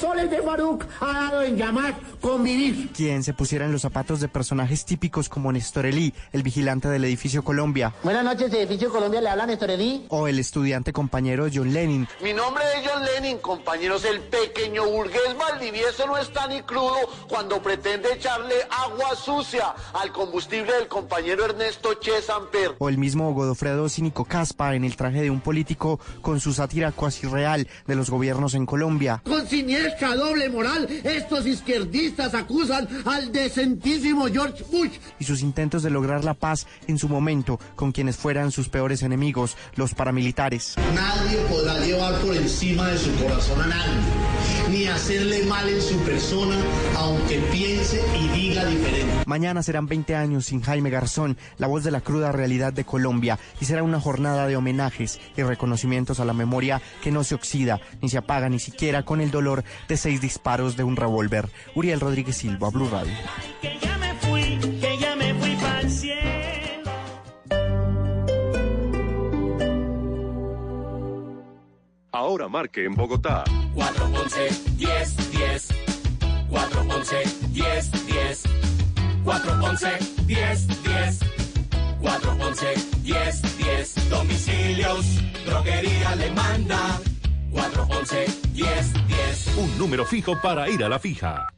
Soles de Faruk ha dado en llamar convivir. Quien se pusiera en los zapatos de personajes típicos como Néstor Elí, el vigilante del edificio Colombia, Buenas noches, edificio Colombia, le habla Néstor Edí. o el estudiante compañero John Lennon, Mi nombre es John Lennon, compañeros. El pequeño burgués Valdivieso no está ni crudo cuando pretende echarle agua sucia al combustible del compañero Ernesto Che Samper. o el mismo Godofredo Cínico Caspa en el traje de un político con su sátira cuasi real de los gobiernos en Colombia. Con doble moral, estos izquierdistas acusan al decentísimo George Bush. y sus intentos de lograr la paz en su momento con quienes fueran sus peores enemigos, los paramilitares. Nadie podrá llevar por encima de su corazón a nadie, ni hacerle mal en su persona, aunque piense y diga diferente. Mañana serán 20 años sin Jaime Garzón, la voz de la cruda realidad de Colombia, y será una jornada de homenajes y reconocimientos a la memoria que no se oxida ni se apaga ni siquiera con el dolor de seis disparos de un revólver. Uriel Rodríguez Silva, Blue Radio. Que ya me fui, que ya me fui pa'l cielo. Ahora marque en Bogotá 411 10 10 411 10 10 411 10 10 411 10 10 Domicilios, droguería le manda 411 10 10 un número fijo para ir a la fija.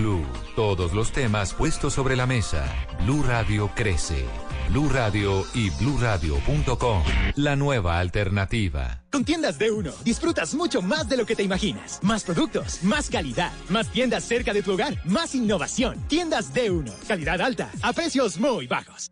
Todos los temas puestos sobre la mesa. Blue Radio crece. Blue Radio y bluradio.com. La nueva alternativa. Con tiendas de uno, disfrutas mucho más de lo que te imaginas. Más productos, más calidad, más tiendas cerca de tu hogar, más innovación. Tiendas de uno, calidad alta, a precios muy bajos.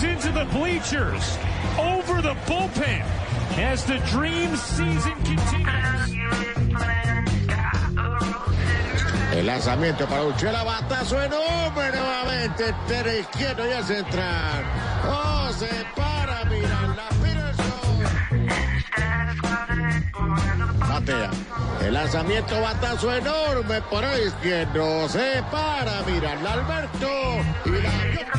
Goes into the bleachers, over the bullpen, as the dream season continues. El lanzamiento para Urchela, batazo enorme nuevamente, entero izquierdo y a central. Oh, se para, Miranda Peterson. Batea. El lanzamiento, batazo enorme por el izquierdo. Se para, Miranda Alberto. Y la...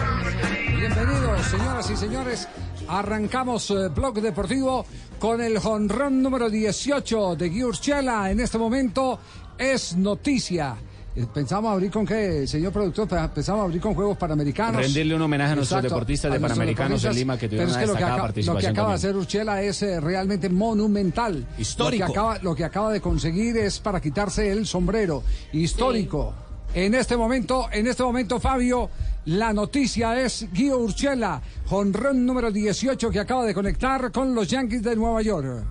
Bienvenidos, señoras y señores. Arrancamos eh, Blog Deportivo con el jonrón número 18 de Giurchela. En este momento es noticia. Eh, Pensamos abrir con qué, señor productor, Pe- pensamos abrir con Juegos Panamericanos. Rendirle un homenaje a nuestros Exacto, deportistas de Panamericanos en Lima que tuvieron pero es una que lo que, destacada acaba, lo que participación acaba de hacer Urchela es eh, realmente monumental. Histórico. Lo que, acaba, lo que acaba de conseguir es para quitarse el sombrero. Histórico. En este momento, en este momento, Fabio, la noticia es Guido Urchela, jonrón número 18 que acaba de conectar con los Yankees de Nueva York.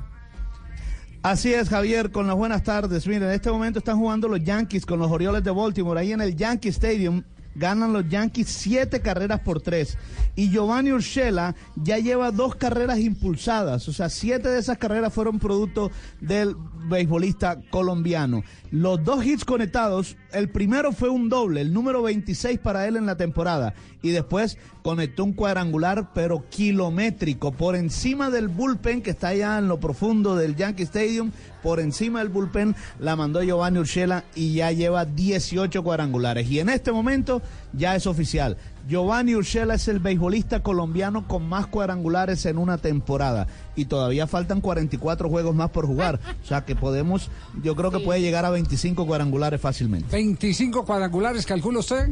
Así es, Javier, con las buenas tardes. Miren, en este momento están jugando los Yankees con los Orioles de Baltimore. Ahí en el Yankee Stadium ganan los Yankees siete carreras por tres. Y Giovanni Urshela ya lleva dos carreras impulsadas. O sea, siete de esas carreras fueron producto del beisbolista colombiano. Los dos hits conectados, el primero fue un doble, el número 26 para él en la temporada. Y después conectó un cuadrangular, pero kilométrico, por encima del bullpen que está allá en lo profundo del Yankee Stadium. Por encima del bullpen la mandó Giovanni Urshela y ya lleva 18 cuadrangulares. Y en este momento ya es oficial. Giovanni Urshela es el beisbolista colombiano con más cuadrangulares en una temporada. Y todavía faltan 44 juegos más por jugar. O sea que podemos, yo creo que puede llegar a 25 cuadrangulares fácilmente. 25 cuadrangulares, calcula usted.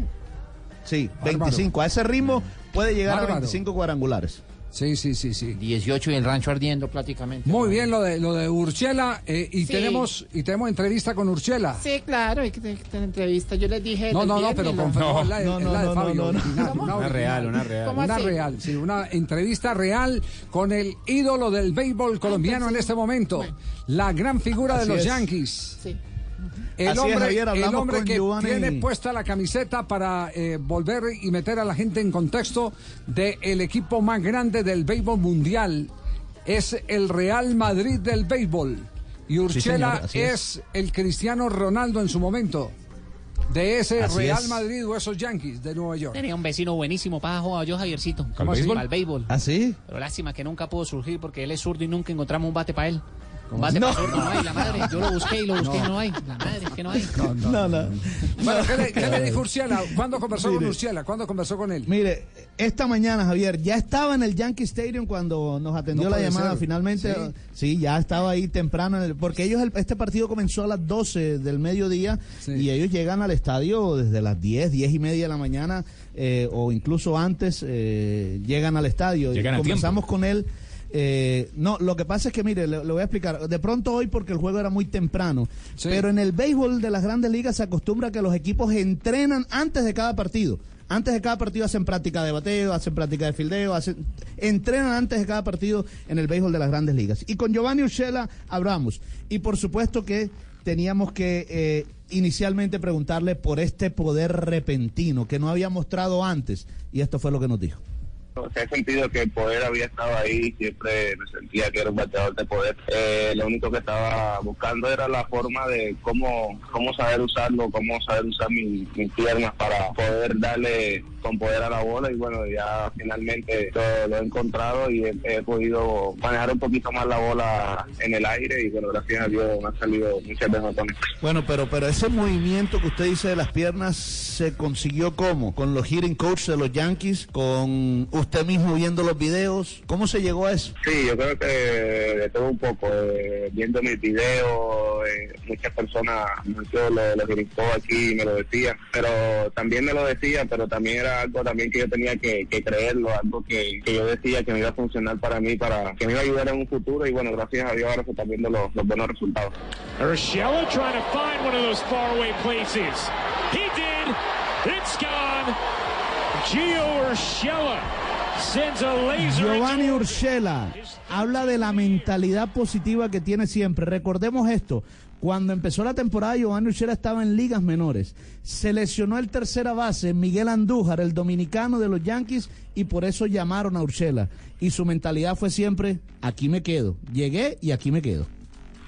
Sí, Bárbaro. 25. A ese ritmo puede llegar Bárbaro. a 25 cuadrangulares. Sí, sí, sí, sí. 18 y el rancho ardiendo prácticamente. Muy bien lo de lo de Urchela eh, y Sí. tenemos y tenemos entrevista con Urchela. Sí, claro, hay que tener tener entrevista. Yo les dije. No, el no, no, pero la- con no, la, no, no, la de no, Fabio, una real, una real. ¿Cómo Una así? real, sí, una entrevista real con el ídolo del béisbol colombiano en este momento, la gran figura de los es. Yankees. Sí. El Así es, hombre, Javier, el hombre con que Giovanni. tiene puesta la camiseta para eh, volver y meter a la gente en contexto del equipo más grande del béisbol mundial. Es el Real Madrid del béisbol. Y Urchela es. es. el Cristiano Ronaldo en su momento. De ese Así Real es. Madrid o esos Yankees de Nueva York. Tenía un vecino buenísimo para jugar yo, Javiercito. ¿Cómo así? Para el béisbol. ¿Ah, sí? Pero lástima que nunca pudo surgir porque él es zurdo y nunca encontramos un bate para él. No. no hay, la madre. Yo lo busqué y lo busqué y no hay. La madre, que no hay. No, no. Bueno, ¿qué le, qué le dijo Urchela? ¿Cuándo conversó con Mire. Urchela? ¿Cuándo conversó con él? Mire, esta mañana, Javier, ya estaba en el Yankee Stadium cuando nos atendió No la llamada ser. finalmente. Sí. Sí. ya estaba ahí temprano, en el- porque ellos, el- este partido comenzó a las 12 del mediodía y ellos llegan al estadio desde las 10, 10 y media de la mañana eh, o incluso antes eh, llegan al estadio. Llegan a Conversamos con él. Eh, no, lo que pasa es que, mire, le, le voy a explicar. De pronto hoy, porque el juego era muy temprano, pero en el béisbol de las grandes ligas se acostumbra que los equipos entrenan antes de cada partido. Antes de cada partido hacen práctica de bateo, hacen práctica de fildeo, hacen, entrenan antes de cada partido en el béisbol de las grandes ligas. Y con Giovanni Urshela hablamos. Y por supuesto que teníamos que eh, inicialmente preguntarle por este poder repentino que no había mostrado antes. Y esto fue lo que nos dijo. Se sentido que el poder había estado ahí, siempre me sentía que era un bateador de poder. Eh, lo único que estaba buscando era la forma de cómo, cómo saber usarlo, cómo saber usar mi- mis piernas para poder darle con poder a la bola y bueno, ya finalmente lo, he encontrado y he, podido manejar un poquito más la bola en el aire y bueno, gracias a Dios me han salido muchas veces esto. Bueno, pero, pero ese movimiento que usted dice de las piernas se consiguió cómo? Con los hitting coach de los Yankees, con usted mismo viendo los videos. ¿Cómo se llegó a eso? Sí, yo creo que de todo un poco, eh, viendo mis videos, eh, muchas personas, muchos lo, lo gritó aquí y me lo decían, pero también me lo decían, pero también era algo también que yo tenía que, que creerlo, algo que, que yo decía que me iba a funcionar para mí, para que me iba a ayudar en un futuro y bueno, gracias a Dios ahora se están viendo los, los buenos resultados. Urshela trying to find one of those faraway places. He did. It's gone. Gio Urshela. Giovanni Urshela habla de la mentalidad positiva que tiene siempre. Recordemos esto. Cuando empezó la temporada, Giovanni Urshela estaba en ligas menores. Se lesionó el tercera base, Miguel Andújar, el dominicano de los Yankees, y por eso llamaron a Urshela. Y su mentalidad fue siempre, aquí me quedo. Llegué y aquí me quedo.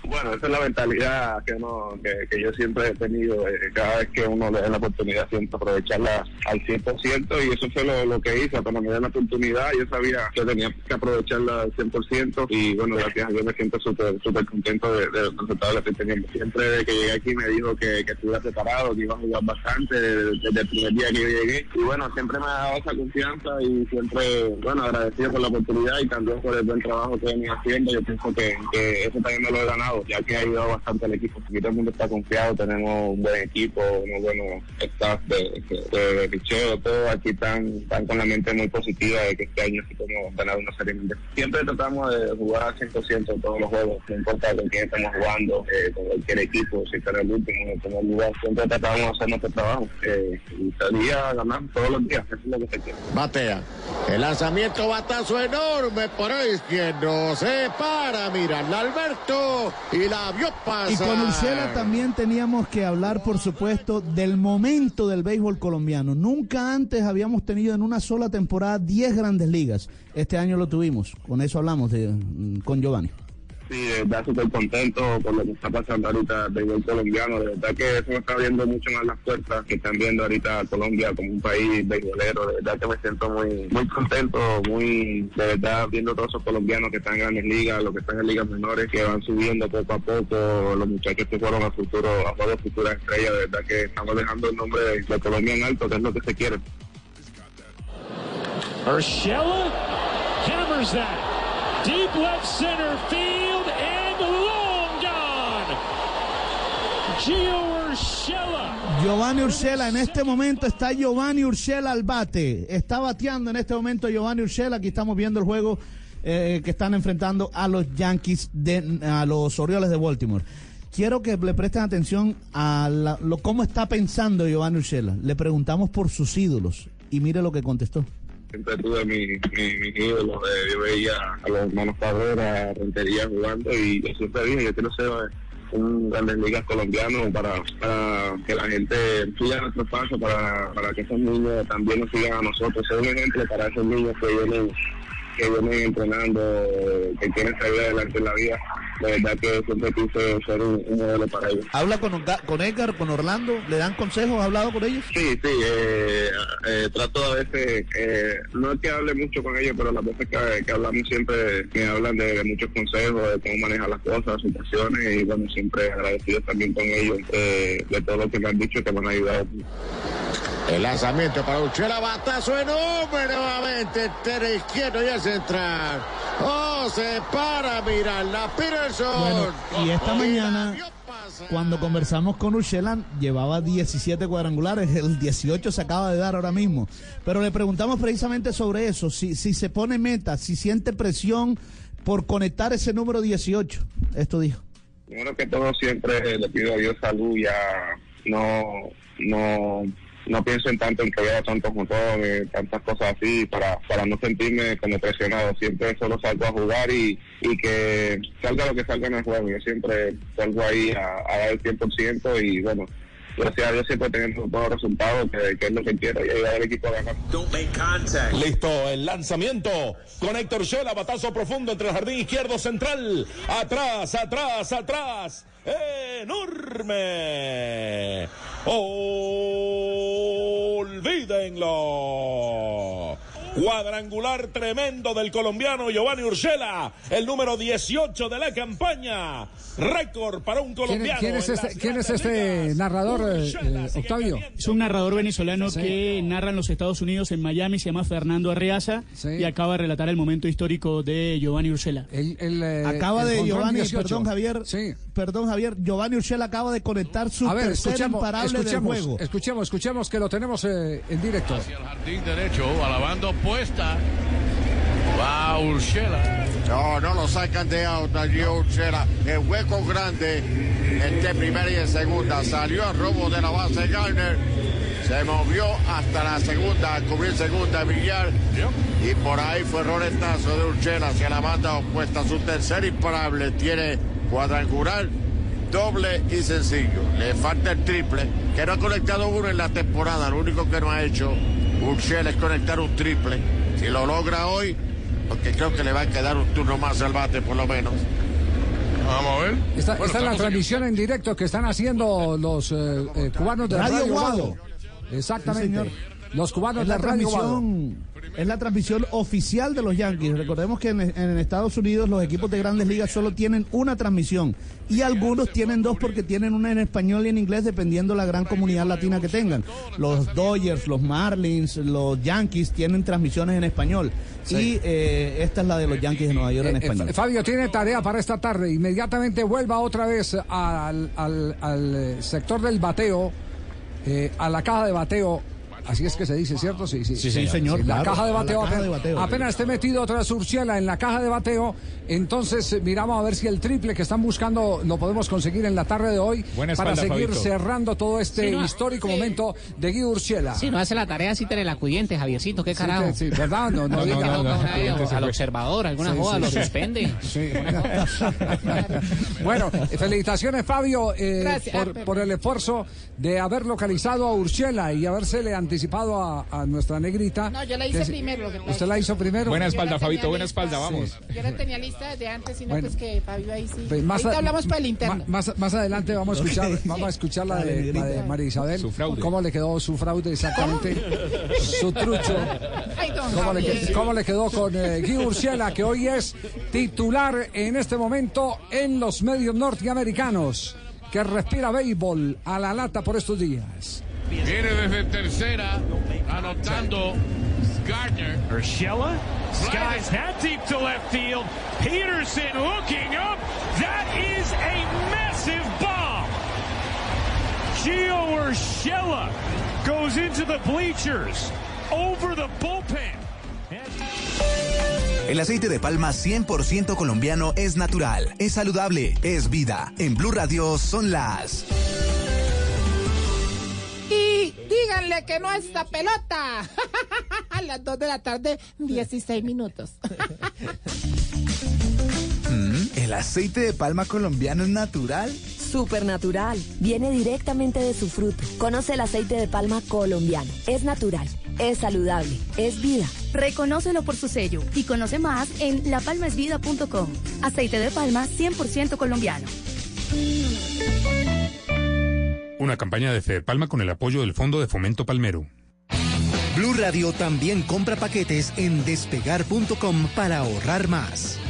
Bueno, esa es la mentalidad que, uno, que, que yo siempre he tenido. eh, cada vez que uno le da la oportunidad, siempre aprovecharla al 100%. Y eso fue lo, lo que hice. Cuando me dieron la oportunidad, yo sabía que tenía que aprovecharla al 100%. Y bueno, gracias a Dios me siento súper súper contento de, de los resultados que estoy teniendo. Siempre que llegué aquí me dijo que, que estuviera preparado, que iba a jugar bastante desde, desde el primer día que yo llegué. Y bueno, siempre me ha dado esa confianza y siempre, bueno, agradecido por la oportunidad y también por el buen trabajo que venía haciendo. Yo pienso que, que eso también me lo he ganado, ya que ha ayudado bastante al equipo. Aquí todo el mundo está confiado, tenemos un buen equipo, unos buenos staff de, de, de picheo, todo aquí están, con la mente muy positiva de que este año sí podemos ganar una serie mundial. Siempre tratamos de jugar al 100% en todos los juegos, no importa con quién estamos jugando, eh, con cualquier equipo, si está en el último en el primer lugar, siempre tratamos de hacer nuestro trabajo eh, y salir a ganar todos los días, eso es lo que se quiere. Batea. El lanzamiento batazo enorme por el izquierdo. Se para, mira, Alberto. Y la vio pasar. Y con Urshela también teníamos que hablar, por supuesto, del momento del béisbol colombiano. Nunca antes habíamos tenido en una sola temporada 10 grandes ligas. Este año lo tuvimos. Con eso hablamos de, mm, con Giovanni. Sí, de verdad súper contento por lo que está pasando ahorita del béisbol colombiano. De verdad que eso me está abriendo mucho más las puertas que están viendo ahorita Colombia como un país beisbolero. De verdad que me siento muy muy contento, muy de verdad viendo todos esos colombianos que están en grandes ligas, los que están en ligas menores, que van subiendo poco a poco, los muchachos que fueron a futuro, a de futuras estrellas. De verdad que estamos dejando el nombre de, de Colombia en alto, que es lo que se quiere. Urshela hammers that. Deep left center field and long gone. Gio Urshela. Giovanni Urshela, en este momento está Giovanni Urshela al bate. Está bateando en este momento Giovanni Urshela. Aquí estamos viendo el juego eh, que están enfrentando a los Yankees, de, a los Orioles de Baltimore. Quiero que le presten atención a la- lo, cómo está pensando Giovanni Urshela. Le preguntamos por sus ídolos y mire lo que contestó. siempre tuve mi, mi, mis ídolos, eh, yo veía a los hermanos Cabrera, Rentería jugando y yo siempre dije, yo quiero ser un grandes ligas colombiano para, para que la gente siga nuestro paso, para, para que esos niños también nos sigan a nosotros, ser un ejemplo para esos niños que vienen, que vienen entrenando, que quieren salir adelante en la vida. De verdad que siempre quise ser un, un modelo para ellos. ¿Habla con, Edgar, con Orlando? ¿Le dan consejos? ¿Ha hablado con ellos? Sí, sí, eh, eh, trato a veces, eh, no es que hable mucho con ellos, pero las veces que, que hablamos siempre me hablan de, de muchos consejos, de cómo manejar las cosas, situaciones, y bueno, siempre agradecido también con ellos eh, de todo lo que me han dicho que me han ayudado. El lanzamiento para Uchela, batazo enorme nuevamente. Entre izquierdo y el central. Oh, se para, mira, la Peterson. Bueno, y esta mañana, cuando conversamos con Urshela, llevaba 17 cuadrangulares, el 18 se acaba de dar ahora mismo. Pero le preguntamos precisamente sobre eso, si, si se pone meta, si siente presión por conectar ese número 18. Esto dijo. Primero que todo siempre le pido a Dios salud, ya no, no, no pienso en tanto en que vea tantos motones, tantas cosas así, para, para no sentirme como presionado. Siempre solo salgo a jugar y, y que salga lo que salga en el juego. Yo siempre salgo ahí a, a dar el 100% y bueno, gracias a Dios siempre teniendo buenos resultados, que, que es lo que quiero y ayudar al equipo a ganar. Listo, el lanzamiento con Héctor Shela, batazo profundo entre el jardín izquierdo central. Atrás, atrás, atrás. Enorme. Olvídenlo. Cuadrangular tremendo del colombiano Giovanni Urshela, el número 18 de la campaña. Récord para un ¿Quién, colombiano. quién es este, quién es este narrador, eh, eh, Octavio? Es un narrador venezolano Sí. que narra en los Estados Unidos, en Miami, se llama Fernando Arriaza y acaba de relatar el momento histórico de Giovanni Ursela. eh, Acaba de Giovanni, 18. perdón Javier, perdón Javier, Giovanni Urshela acaba de conectar su A ver, tercer escuchemos, imparable del escuchemos, juego. escuchemos, escuchemos que lo tenemos eh, en directo. Jardín derecho, alabando puesta. Va Urshela. No, no lo sacan de out allí Urshela. El hueco grande entre primera y en segunda. Salió a robo de la base Garner. Se movió hasta la segunda, a cubrir segunda Villar. Y por ahí fue roletazo de Urchela hacia la banda opuesta. Su tercer imparable tiene cuadrangular, doble y sencillo. Le falta el triple, que no ha conectado uno en la temporada. Lo único que no ha hecho Urchela es conectar un triple. Si lo logra hoy, porque creo que le va a quedar un turno más al bate por lo menos. Vamos a ver. Esta, Bueno, esta es la transmisión en directo que están haciendo los eh, eh, cubanos de Radio Radio, Guado. Guado. Exactamente. Sí, señor. Los cubanos Es la transmisión es la transmisión oficial de los Yankees. Recordemos que en, en Estados Unidos los equipos de grandes ligas solo tienen una transmisión y algunos tienen dos porque tienen una en español y en inglés dependiendo la gran comunidad latina que tengan. Los Dodgers, los Marlins, los Yankees tienen transmisiones en español y eh, esta es la de los Yankees de Nueva York en Eh, eh, español. Fabio tiene tarea para esta tarde. Inmediatamente vuelva otra vez al, al- al, eh, sector del bateo, a la caja de bateo. Así es que se dice, ¿cierto? Sí, sí. Sí, señor, la claro, caja de a la bateo. caja de apenas, bateo. apenas esté metido otra vez Urciela en la caja de bateo, entonces eh, miramos a ver si el triple que están buscando lo podemos conseguir en la tarde de hoy Buena para espalda, seguir Fabito. cerrando todo este Sí, no, histórico sí. momento de Guido Urciela. Si no hace la tarea, sí te la acudiente, Javiercito, qué Sí, carajo. sí, ¿verdad? No, no, diga. no, al observador, alguna Sí, joda sí, lo sí. suspende. Sí. bueno, felicitaciones Fabio eh, Gracias, por, el esfuerzo de haber localizado a Urshela y habérsele anticipado a, a nuestra negrita. No, yo la hice primero, lo que pasa ¿Usted la hizo primero? Buena espalda, Fabito, buena espalda, vamos. Yo la tenía lista desde antes, sino Bueno. pues que Fabio ahí sí. Pues más Ahorita a- hablamos por el ma- interno. Más, más adelante vamos a escuchar, vamos a escuchar la de, la de María Isabel. Su fraude. ¿Cómo le quedó su fraude exactamente? Su trucho. Ay, ¿Cómo le, cómo quedó con eh, Guy que hoy es titular en este momento en los medios norteamericanos, que respira béisbol a la lata por estos días? Viene desde tercera, anotando Gardner. Urshela skies that deep to left field. Peterson hooking up. That is a massive bomb. Gio Urshela goes into the bleachers over the bullpen. El aceite de palma 100% colombiano es natural, es saludable, es vida. En Blue Radio son las... Díganle que no a esta pelota. A las 2 de la tarde, 16 minutos. Mm, ¿El aceite de palma colombiano es natural? Supernatural. Viene directamente de su fruto. Conoce el aceite de palma colombiano. Es natural, es saludable, es vida. Reconócelo por su sello y conoce más en lapalmasvida.com. Aceite de palma 100% colombiano. Una campaña de Fede Palma con el apoyo del Fondo de Fomento Palmero. Blue Radio también compra paquetes en despegar.com para ahorrar más.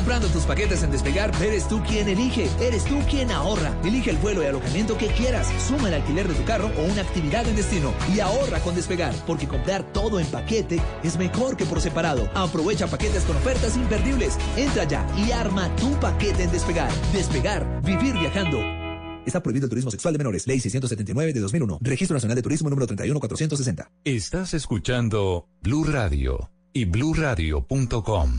Comprando tus paquetes en Despegar, eres tú quien elige, eres tú quien ahorra. Elige el vuelo y alojamiento que quieras, suma el alquiler de tu carro o una actividad en destino y ahorra con Despegar, porque comprar todo en paquete es mejor que por separado. Aprovecha paquetes con ofertas imperdibles. Entra ya y arma tu paquete en Despegar. Despegar, vivir viajando. Está prohibido el turismo sexual de menores. Ley 679 de 2001. Registro Nacional de Turismo número 31460. Estás escuchando Blue Radio y bluradio.com.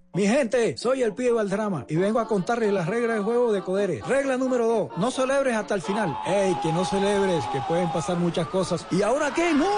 Mi gente, soy el pibe Valdrama y vengo a contarles las reglas del juego de Codere. Regla número 2, no celebres hasta el final. ¡Ey, que no celebres, que pueden pasar muchas cosas! ¿Y ahora qué? ¡No!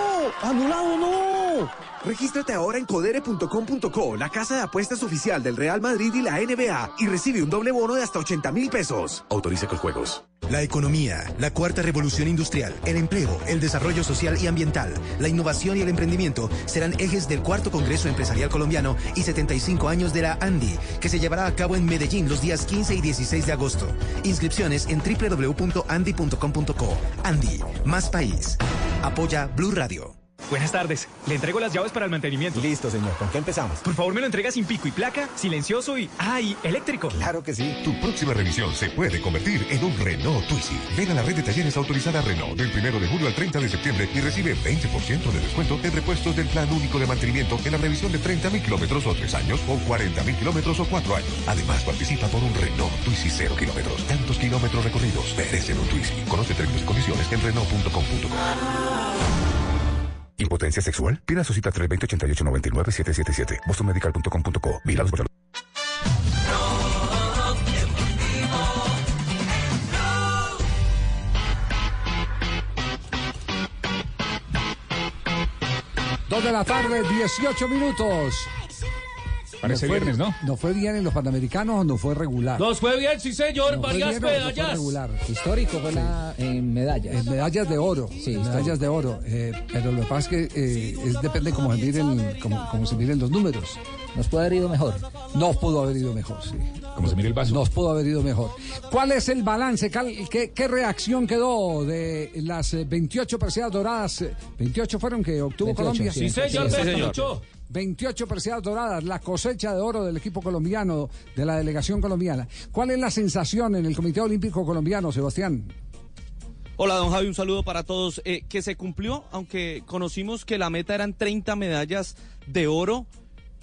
¡Anulado no! Regístrate ahora en codere.com.co, la casa de apuestas oficial del Real Madrid y la NBA, y recibe un doble bono de hasta 80 mil pesos. Autoriza con juegos. La economía, la cuarta revolución industrial, el empleo, el desarrollo social y ambiental, la innovación y el emprendimiento serán ejes del cuarto Congreso Empresarial Colombiano y 75 años de la ANDI, que se llevará a cabo en Medellín los días 15 y 16 de agosto. Inscripciones en www.andi.com.co. Andi, más país. Apoya Blue Radio. Buenas tardes. Le entrego las llaves para el mantenimiento. Listo, señor. ¿Con qué empezamos? Por favor, me lo entrega sin pico y placa, silencioso y... ¡Ah, y eléctrico! Claro que sí. Tu próxima revisión se puede convertir en un Renault Twizy. Ven a la red de talleres autorizada Renault del 1 de julio al 30 de septiembre y recibe 20% de descuento en repuestos del plan único de mantenimiento en la revisión de 30.000 kilómetros o 3 años o 40.000 kilómetros o 4 años. Además, participa por un Renault Twizy 0 kilómetros. Tantos kilómetros recorridos merecen un Twizy. Conoce términos y condiciones en Renault.com.co. ¿Impotencia sexual? Pida su cita 320-8899-777. bostonmedical.com.co. La... Dos de la tarde, 18 minutos. Parece fue, viernes, ¿no? ¿No fue bien en los Panamericanos o no fue regular? Nos fue bien, sí, señor. ¿No fue varias bien o no fue medallas. regular? Histórico fue la en medallas. En medallas de oro. Sí, medallas de oro. Eh, pero lo que pasa es que eh, es, depende cómo se miren, cómo, cómo se miren los números. Nos puede haber ido mejor. Nos pudo haber ido mejor, sí. Como se mire el vaso. Nos pudo haber ido mejor. ¿Cuál es el balance? ¿Qué, qué reacción quedó de las eh, 28 perseadas doradas? Eh, 28 fueron que obtuvo 28, Colombia. sí, Sí, señor, sí, señor. 28. 28 perseadas doradas, la cosecha de oro del equipo colombiano, de la delegación colombiana. ¿Cuál es la sensación en el Comité Olímpico Colombiano, Sebastián? Hola, don Javi, un saludo para todos. Eh, que se cumplió, aunque conocimos que la meta eran 30 medallas de oro.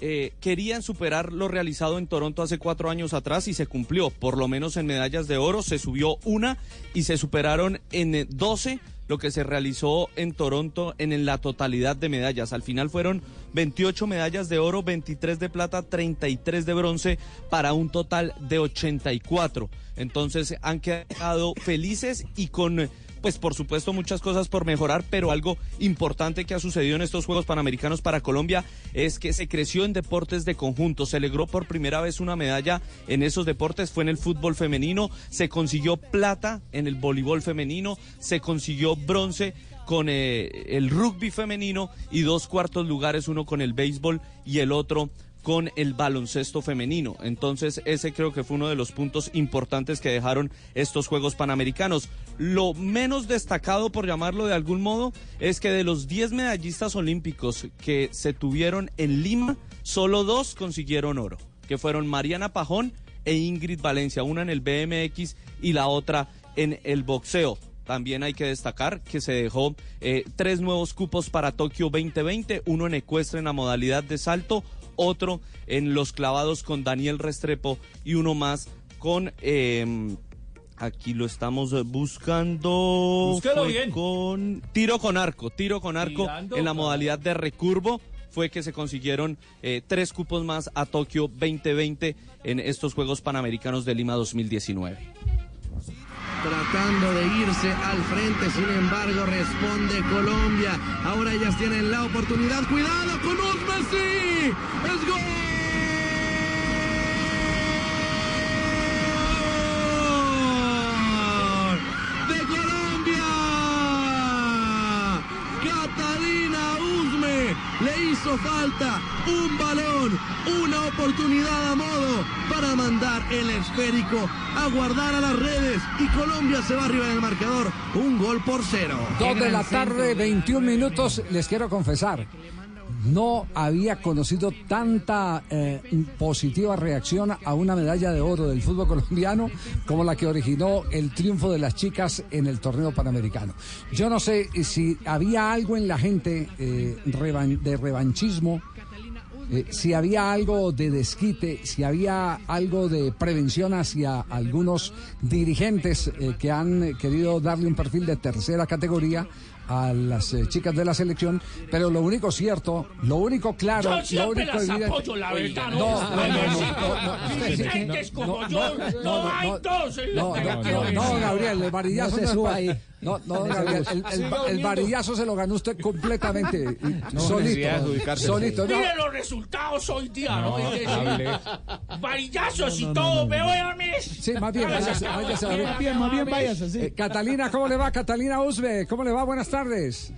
eh, querían superar lo realizado en Toronto hace cuatro años atrás y se cumplió, por lo menos en medallas de oro, se subió una y se superaron en eh, 12 lo que se realizó en Toronto en, la totalidad de medallas. Al final fueron 28 medallas de oro, 23 de plata, 33 de bronce para un total de 84. Entonces han quedado felices y con pues por supuesto muchas cosas por mejorar, pero algo importante que ha sucedido en estos Juegos Panamericanos para Colombia es que se creció en deportes de conjunto, se logró por primera vez una medalla en esos deportes, fue en el fútbol femenino, se consiguió plata en el voleibol femenino, se consiguió bronce con eh, el rugby femenino y dos cuartos lugares, uno con el béisbol y el otro con el baloncesto femenino. Entonces, ese creo que fue uno de los puntos importantes que dejaron estos Juegos Panamericanos. Lo menos destacado, por llamarlo de algún modo, es que de los 10 medallistas olímpicos que se tuvieron en Lima, solo dos consiguieron oro, que fueron Mariana Pajón e Ingrid Valencia, una en el BMX y la otra en el boxeo. También hay que destacar que se dejó eh, tres nuevos cupos para Tokio 2020, uno en ecuestre en la modalidad de salto, otro en los clavados con Daniel Restrepo y uno más con... eh, Aquí lo estamos buscando. Bien. Con tiro con arco, tiro con arco Tirando, en la modalidad de recurvo. Fue que se consiguieron eh, tres cupos más a Tokio 2020 en estos Juegos Panamericanos de Lima 2019. Tratando de irse al frente, sin embargo responde Colombia. Ahora ellas tienen la oportunidad. Cuidado con Messi. Es gol. De Colombia. Catalina Usme le hizo falta un balón, una oportunidad a modo para mandar el esférico a guardar a las redes y Colombia se va arriba en el marcador, un gol por cero. Dos de la tarde, 21 minutos. Les quiero confesar, no había conocido tanta eh, positiva reacción a una medalla de oro del fútbol colombiano como la que originó el triunfo de las chicas en el torneo panamericano. Yo no sé si había algo en la gente eh, de revanchismo. eh, si había algo de desquite, si había algo de prevención hacia algunos dirigentes que han querido darle un perfil de tercera categoría a las eh, chicas de la selección, pero lo único cierto, lo único claro, Yo lo único las evidente- apoyo, la verdad. No, no. No, no, No se Gabriel, suba. el, el- varillazo se lo ganó usted completamente, solito, solito. no. Mire los resultados hoy día, ¿no? No, Varillazos y todo, me voy a mí. Sí, más bien, váyase, váyase dormir. Bien, más bien váyase, sí. Eh, Catalina, ¿cómo le va? Catalina Usbe, ¿cómo le va? Buenas tardes.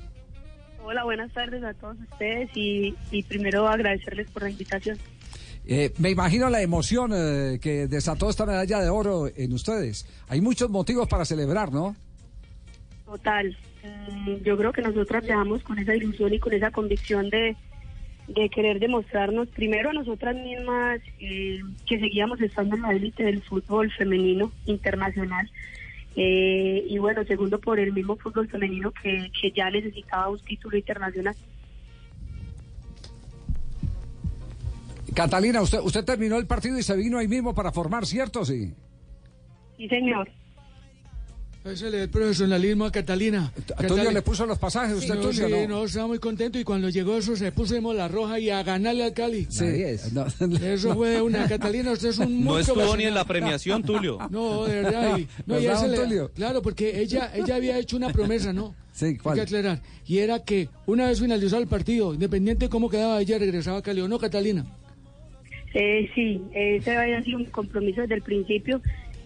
Hola, buenas tardes a todos ustedes y, y primero agradecerles por la invitación. Eh, me imagino la emoción eh, que desató esta medalla de oro en ustedes. Hay muchos motivos para celebrar, ¿no? Total, mm, yo creo que nosotras viajamos con esa ilusión y con esa convicción de, de querer demostrarnos primero a nosotras mismas eh, que seguíamos estando en la élite del fútbol femenino internacional. Eh, y bueno, segundo por el mismo fútbol femenino que, que ya necesitaba un título internacional. Catalina, usted, usted terminó el partido y se vino ahí mismo para formar, ¿cierto? Sí. Sí, señor. Ese le el profesionalismo a Catalina. ¿A Tulio le puso los pasajes? ¿Usted, no, Tulio, sí, no? no, estaba muy contento y cuando llegó eso se puso la roja y a ganarle al Cali. Sí. No. Eso fue una Catalina, usted es un No estuvo ni en la premiación, Tulio. No, de verdad. y- no, y ¿Verdad, ese le- claro, porque ella, ella había hecho una promesa, ¿no? Sí, Hay ¿cuál? que aclarar. Y era que una vez finalizado el partido, independiente de cómo quedaba, ella regresaba a Cali. ¿O no, Catalina? Eh, sí, ese había sido un compromiso desde el principio.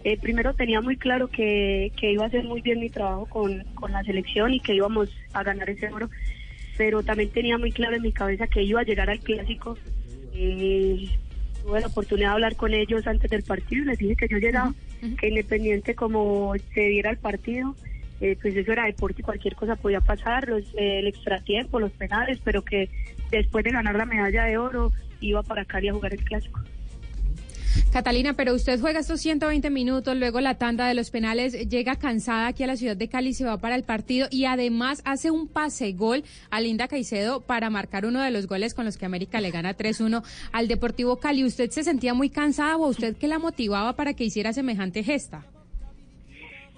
Eh, primero tenía muy claro que, que iba a hacer muy bien mi trabajo con, con la selección y que íbamos a ganar ese oro, pero también tenía muy claro en mi cabeza que iba a llegar al clásico. Eh, tuve la oportunidad de hablar con ellos antes del partido y les dije que yo llegaba, que independiente como se diera el partido, eh, pues eso era deporte y cualquier cosa podía pasar, los, eh, el extratiempo, los penales, pero que después de ganar la medalla de oro iba para Cali a jugar el clásico. Catalina, pero usted juega estos 120 minutos, luego la tanda de los penales, llega cansada aquí a la ciudad de Cali, se va para el partido y además hace un pase gol a Linda Caicedo para marcar uno de los goles con los que América le gana 3-1 al Deportivo Cali. ¿Usted se sentía muy cansada o usted qué la motivaba para que hiciera semejante gesta?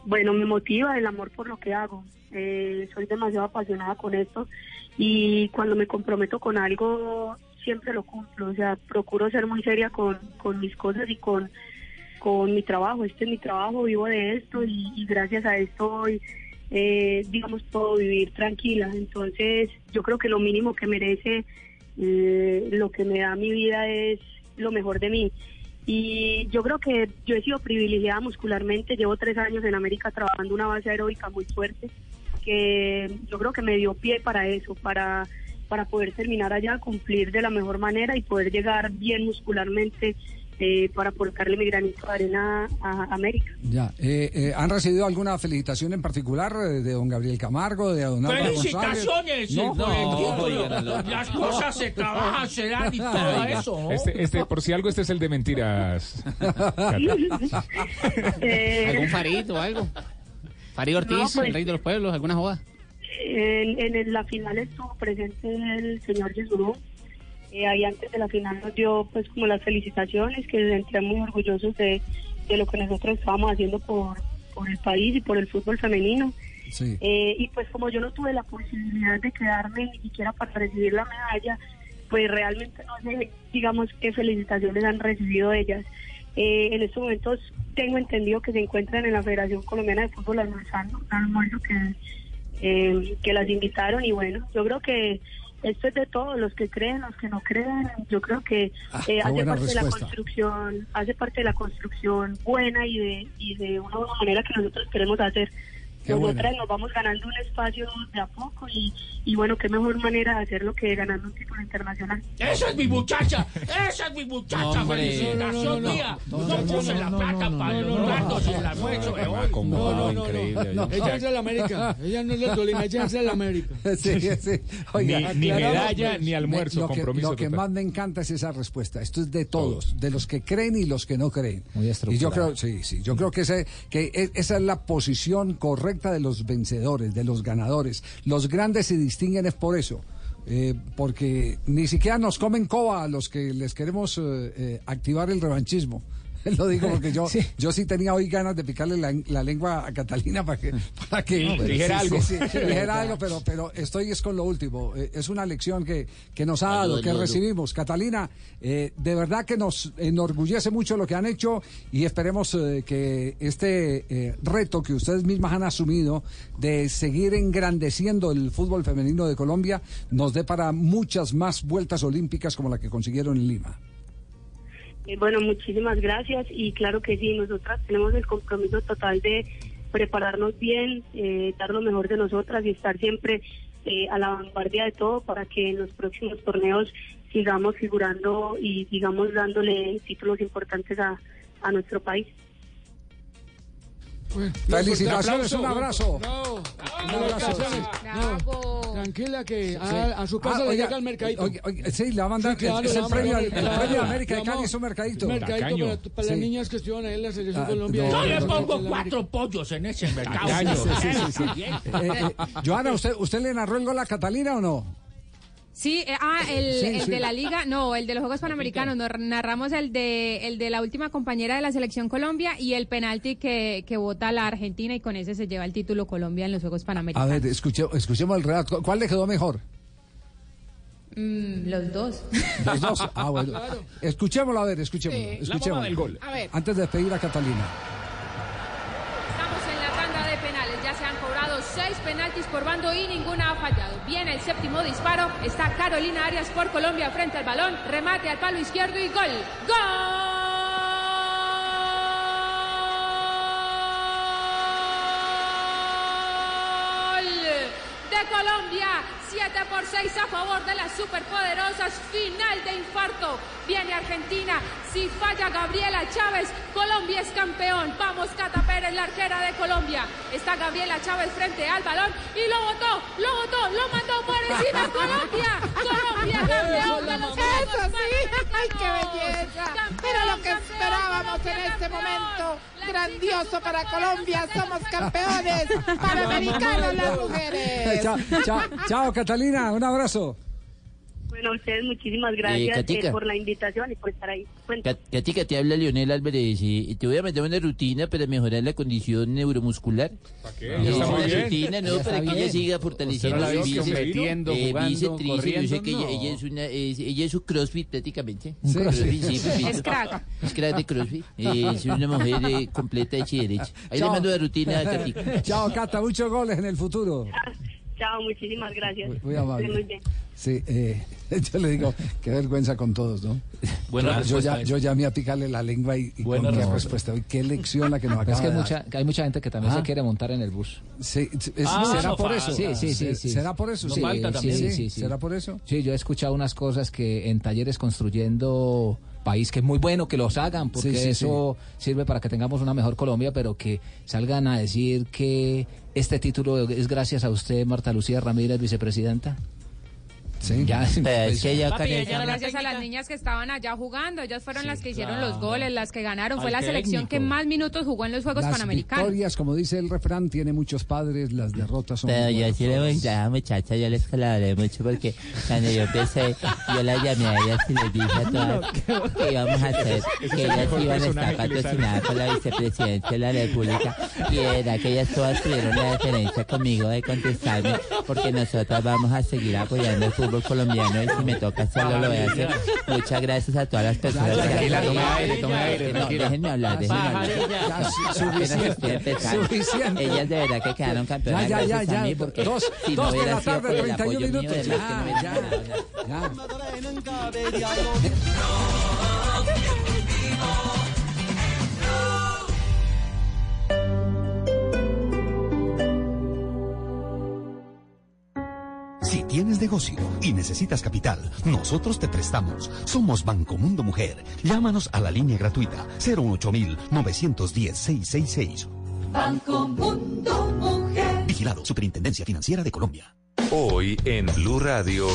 Bueno, me motiva el amor por lo que hago. Eh, soy demasiado apasionada con esto y cuando me comprometo con algo siempre lo cumplo. O sea, procuro ser muy seria con, con mis cosas y con, con mi trabajo. Este es mi trabajo, vivo de esto y, gracias a esto eh, digamos, puedo vivir tranquila. Entonces, yo creo que lo mínimo que merece eh, lo que me da mi vida es lo mejor de mí. Y yo creo que yo he sido privilegiada muscularmente, llevo tres años en América trabajando una base aeróbica muy fuerte, que yo creo que me dio pie para eso, para, para poder terminar allá, cumplir de la mejor manera y poder llegar bien muscularmente eh, para aportarle mi granito de arena a América. Ya. Eh, eh, ¿Han recibido alguna felicitación en particular eh, de don Gabriel Camargo, de don Álvaro González? ¡Felicitaciones! No, el título. oigan, no. Las cosas se trabajan, se dan y todo eso. ¿no? Este, este, por si algo, este es el de mentiras. ¿Algún farito o algo? Farid Ortiz, No, pues- el rey de los pueblos, ¿alguna joda? En, en el- la final estuvo presente el señor Jesús. Eh, ahí antes de la final nos dio pues como las felicitaciones, que sentían muy orgullosos de, de lo que nosotros estábamos haciendo por, por el país y por el fútbol femenino. Sí. Eh, y pues como yo no tuve la posibilidad de quedarme ni siquiera para recibir la medalla, pues realmente no sé, digamos, qué felicitaciones han recibido ellas. Eh, en estos momentos tengo entendido que se encuentran en la Federación Colombiana de Fútbol almorzando, almuerzo que, eh, que las invitaron y bueno, yo creo que esto es de todos, los que creen, los que no creen, yo creo que Ah, eh, hace parte de la construcción, hace parte de la construcción buena y de, y de una manera que nosotros queremos hacer. Qué Nosotras nos vamos ganando un espacio de a poco y, y bueno, qué mejor manera de hacerlo que ganando un título internacional. Esa es mi muchacha, esa es mi muchacha, felicitación No, no, no, mía. no, No, no, puse no, la no, plata no, para no, y el almuerzo de hoy. No, no, no. Ella es de la América. Ella no es de Tolima, ella es de la América. Sí, sí. Oiga, Ni- medalla, pues, ni almuerzo, Lo que, compromiso lo que más me encanta es esa respuesta. Esto es de todos, de los que creen y los que no creen. y yo creo, sí, sí, yo creo que, ese, que e- esa es la posición correcta de los vencedores, de los ganadores. Los grandes se distinguen es por eso. eh, porque ni siquiera nos comen coba a los que les queremos eh, eh, activar el revanchismo. Lo digo porque yo sí. yo sí tenía hoy ganas de picarle la, la lengua a Catalina para que, para que No, pero dijera sí, algo. sí, sí, dijera algo, pero, pero estoy es con lo último. Eh, es una lección que, que nos ha dado, que recibimos. Catalina, eh, de verdad que nos enorgullece mucho lo que han hecho y esperemos eh, que este eh, reto que ustedes mismas han asumido de seguir engrandeciendo el fútbol femenino de Colombia nos dé para muchas más vueltas olímpicas como la que consiguieron en Lima. Eh, bueno, muchísimas gracias y claro que sí, nosotras tenemos el compromiso total de prepararnos bien, eh, dar lo mejor de nosotras y estar siempre eh, a la vanguardia de todo para que en los próximos torneos sigamos figurando y sigamos dándole títulos importantes a, a nuestro país. Felicitaciones, un Aplauso. abrazo. Un abrazo. No, tranquila que a, a su casa Ah, le oiga, llega el mercadito. oiga, oiga, sí, le va a mandar. Sí, claro, es el premio, el premio América de Cali, es un mercadito. Mercadito para, para las Sí. niñas que estuvieron ahí en la selección Ah, Colombia. no, Yo le pongo cuatro pollos en ese mercado. Sí, sí, sí, sí. Eh, eh, Joana, ¿usted, ¿usted le narró el gol a Catalina o no? Sí, eh, ah, el, Sí, el sí. de la liga, no, el de los Juegos Panamericanos, nos narramos el de el de la última compañera de la selección Colombia y el penalti que, que vota la Argentina y con ese se lleva el título Colombia en los Juegos A Panamericanos. ver, escuche- escuchemos el relato. ¿Cuál le quedó mejor? Mm, los dos. Los dos. Ah, bueno. Escuchémoslo, a ver, escuchémoslo. Sí, la escuchémoslo. del gol. A ver. Antes de despedir a Catalina. Penaltis por bando y ninguna ha fallado. Viene el séptimo disparo. Está Carolina Arias por Colombia frente al balón. Remate al palo izquierdo y gol. ¡Gol! De Colombia. 7 por 6 a favor de las superpoderosas. Final de infarto. Viene Argentina. Si falla Gabriela Chávez, Colombia es campeón. Vamos, Cata Pérez, la arquera de Colombia. Está Gabriela Chávez frente al balón y lo botó, lo botó, lo mandó por encima. Colombia, Colombia campeón de los Eso sí, ay, qué belleza. Era lo que esperábamos en este momento. Grandioso para Colombia, somos campeones panamericanos las mujeres. chao, chao, chao, Catalina. Un abrazo. Bueno, a ustedes muchísimas gracias eh, Katica. por la invitación y por estar ahí. Katica, te habla Leonel Álvarez y te voy a mandar una rutina para mejorar la condición neuromuscular. qué? Eh, Ya está una bien. rutina, ¿no? Ya para está que ella bien. siga fortaleciendo ¿Usted no la su vio bíceps. compitiendo, Eh, tríceps, yo sé que ella, ella es una, es- ella es un crossfit prácticamente. Sí. crossfit, sí, Es Pepito. crack. Es crack de crossfit. Eh, es una mujer eh, completa hecha y derecha. Ahí le Chao. mando la rutina a Katica. Chao, Cata. Muchos goles en el futuro. Chao, muchísimas gracias. Muy amable. Muy bien. Sí, eh, yo le digo, qué vergüenza con todos, ¿no? Buena yo, respuesta ya, yo ya me a picarle la lengua y, y Buena con qué respuesta. respuesta. Qué lección la que nos acaba es que hay de dar. mucha, hay mucha gente que también Ah. se quiere montar en el bus. Sí, es- Ah, ¿Será no por falta. eso? Sí, sí, sí, Se- sí. ¿Será por eso? Sí, sí, sí, sí. ¿Será por eso? Sí, yo he escuchado unas cosas que en talleres construyendo país, que es muy bueno que los hagan, porque Sí, sí, eso sirve para que tengamos una mejor Colombia, pero que salgan a decir que este título es gracias a usted, Marta Lucía Ramírez, vicepresidenta. Sí. Ya, es que ella Papi, gracias a las niñas que estaban allá jugando, ellas fueron las que hicieron los goles, las que ganaron. Fue Al la selección que técnico. más minutos jugó en los Juegos Las Panamericanos. victorias, como dice el refrán, tiene muchos padres, las derrotas son Pero yo sí le voy a muchacha, yo les colaboré mucho porque cuando yo empecé, yo la llamé a ellas y les dije a todas que íbamos a hacer, es que el ellas iban a estar que patrocinadas por la vicepresidencia de la República y era que ellas todas tuvieron la deferencia conmigo de contestarme porque nosotras vamos a seguir apoyando el fútbol colombiano y si me toca hacerlo lo voy a hacer. Muchas gracias a todas las personas que Tranquila, han tome aire, tome aire, No, tranquila. déjenme hablar, déjenme hablar. Ya, suficiente. Ellas de verdad que quedaron campeonas Ya, ya, ya, ya. mí porque Dos- si no dos de hubiera la sido tarde, por el 31 apoyo mío, minutos. de no Ya, hubiera ya. Si tienes negocio y necesitas capital, nosotros te prestamos. Somos Banco Mundo Mujer. Llámanos a la línea gratuita 08910-666. Banco Mundo Mujer. Vigilado Superintendencia Financiera de Colombia. Hoy en Blue Radio.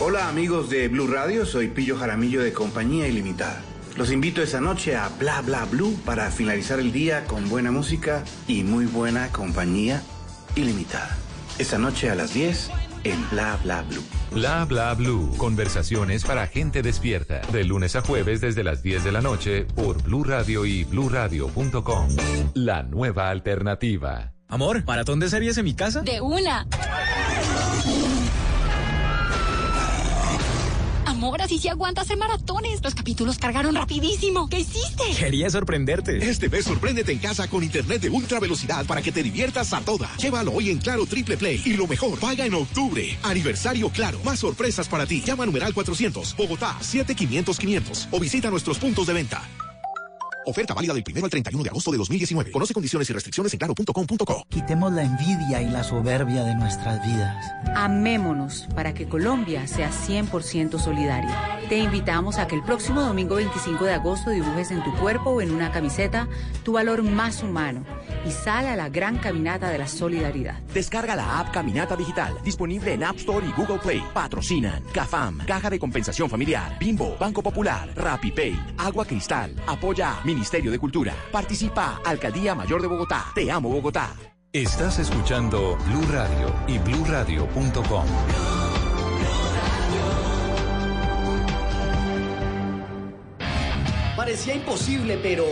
Hola amigos de Blue Radio, soy Pillo Jaramillo de Compañía Ilimitada. Los invito esta noche a Bla Bla Blue para finalizar el día con buena música y muy buena compañía ilimitada. Esta noche a las 10 en Bla Bla Blue. Bla bla blue. Conversaciones para gente despierta. De lunes a jueves desde las 10 de la noche por Blue Radio y bluradio.com. La nueva alternativa. Amor, ¿maratón de series en mi casa? De una. Amor, así se aguanta hacer maratones. Los capítulos cargaron rapidísimo. ¿Qué hiciste? Quería sorprenderte. Este mes sorpréndete en casa con internet de ultra velocidad para que te diviertas a toda. Llévalo hoy en Claro Triple Play y lo mejor, paga en octubre. Aniversario Claro, más sorpresas para ti. Llama a numeral 400, Bogotá 7500 500 o visita nuestros puntos de venta. Oferta válida del 1 al 31 de agosto de 2019. Conoce condiciones y restricciones en claro.com.co. Quitemos la envidia y la soberbia de nuestras vidas. Amémonos para que Colombia sea 100% solidaria. Te invitamos a que el próximo domingo 25 de agosto dibujes en tu cuerpo o en una camiseta tu valor más humano y sal a la gran caminata de la solidaridad. Descarga la app Caminata Digital, disponible en App Store y Google Play. Patrocinan CAFAM, Caja de Compensación Familiar, Bimbo, Banco Popular, RappiPay, Agua Cristal, Apoya Ministerio de Cultura. Participa Alcaldía Mayor de Bogotá. Te amo Bogotá. Estás escuchando Blue Radio y bluradio.com. Parecía imposible, pero...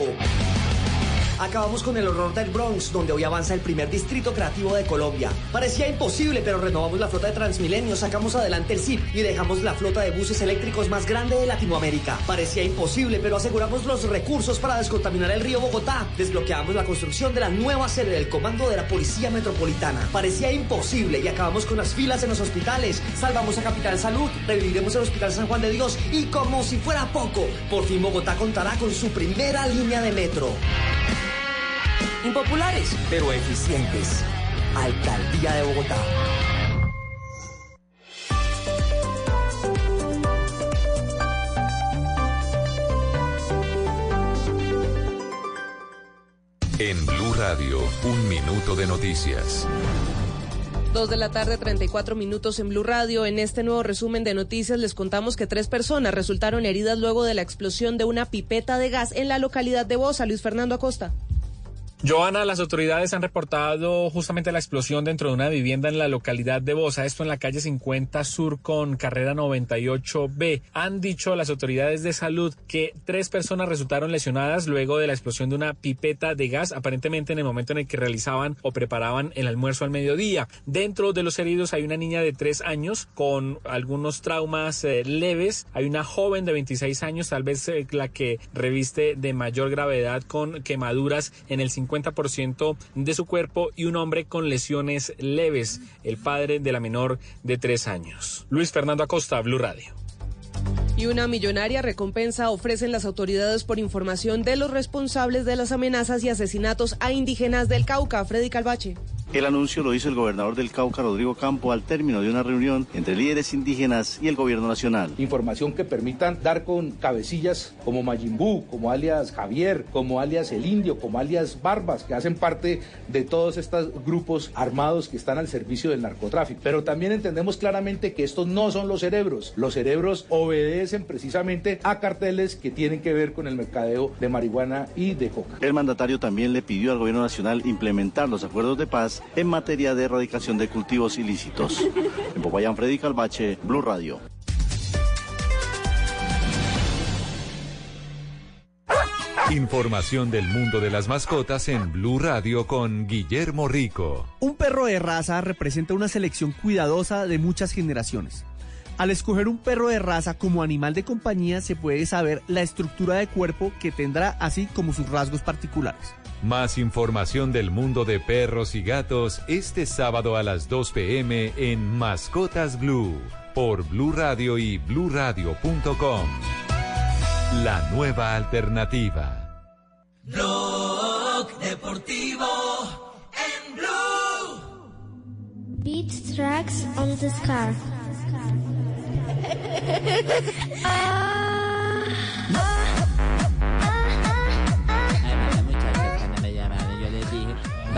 Acabamos con el horror del Bronx, donde hoy avanza el primer distrito creativo de Colombia. Parecía imposible, pero renovamos la flota de Transmilenio, sacamos adelante el ZIP y dejamos la flota de buses eléctricos más grande de Latinoamérica. Parecía imposible, pero aseguramos los recursos para descontaminar el río Bogotá. Desbloqueamos la construcción de la nueva sede del Comando de la Policía Metropolitana. Parecía imposible y acabamos con las filas en los hospitales. Salvamos a Capital Salud, reviviremos el Hospital San Juan de Dios y como si fuera poco, por fin Bogotá contará con su primera línea de metro. Impopulares, pero eficientes. Alcaldía de Bogotá. En Blue Radio, un minuto de noticias. Dos de la tarde, 34 minutos en Blue Radio. En este nuevo resumen de noticias les contamos que tres personas resultaron heridas luego de la explosión de una pipeta de gas en la localidad de Bosa. Luis Fernando Acosta. Joana, las autoridades han reportado justamente la explosión dentro de una vivienda en la localidad de Bosa, esto en la calle 50 Sur con carrera 98B. Han dicho las autoridades de salud que tres personas resultaron lesionadas luego de la explosión de una pipeta de gas, aparentemente en el momento en el que realizaban o preparaban el almuerzo al mediodía. Dentro de los heridos hay una niña de tres años con algunos traumas eh, leves, hay una joven de 26 años, tal vez eh, la que reviste de mayor gravedad con quemaduras en el 50% de su cuerpo y un hombre con lesiones leves, el padre de la menor de tres años. Luis Fernando Acosta, Blue Radio. Y una millonaria recompensa ofrecen las autoridades por información de los responsables de las amenazas y asesinatos a indígenas del Cauca. Freddy Calvache. El anuncio lo hizo el gobernador del Cauca, Rodrigo Campo, al término de una reunión entre líderes indígenas y el gobierno nacional. Información que permitan dar con cabecillas como Mayimbú, como alias Javier, como alias El Indio, como alias Barbas, que hacen parte de todos estos grupos armados que están al servicio del narcotráfico. Pero también entendemos claramente que estos no son los cerebros. Los cerebros obedecen precisamente a carteles que tienen que ver con el mercadeo de marihuana y de coca. El mandatario también le pidió al gobierno nacional implementar los acuerdos de paz en materia de erradicación de cultivos ilícitos. En Popayán, Freddy Calvache, Blue Radio. Información del mundo de las mascotas en Blue Radio con Guillermo Rico. Un perro de raza representa una selección cuidadosa de muchas generaciones. Al escoger un perro de raza como animal de compañía se puede saber la estructura de cuerpo que tendrá así como sus rasgos particulares. Más información del mundo de perros y gatos este sábado a las 2 pm en Mascotas Blue por Blue Radio y bluradio.com. La nueva alternativa. Blog Deportivo en Blue. Beat tracks on the scarf. Yo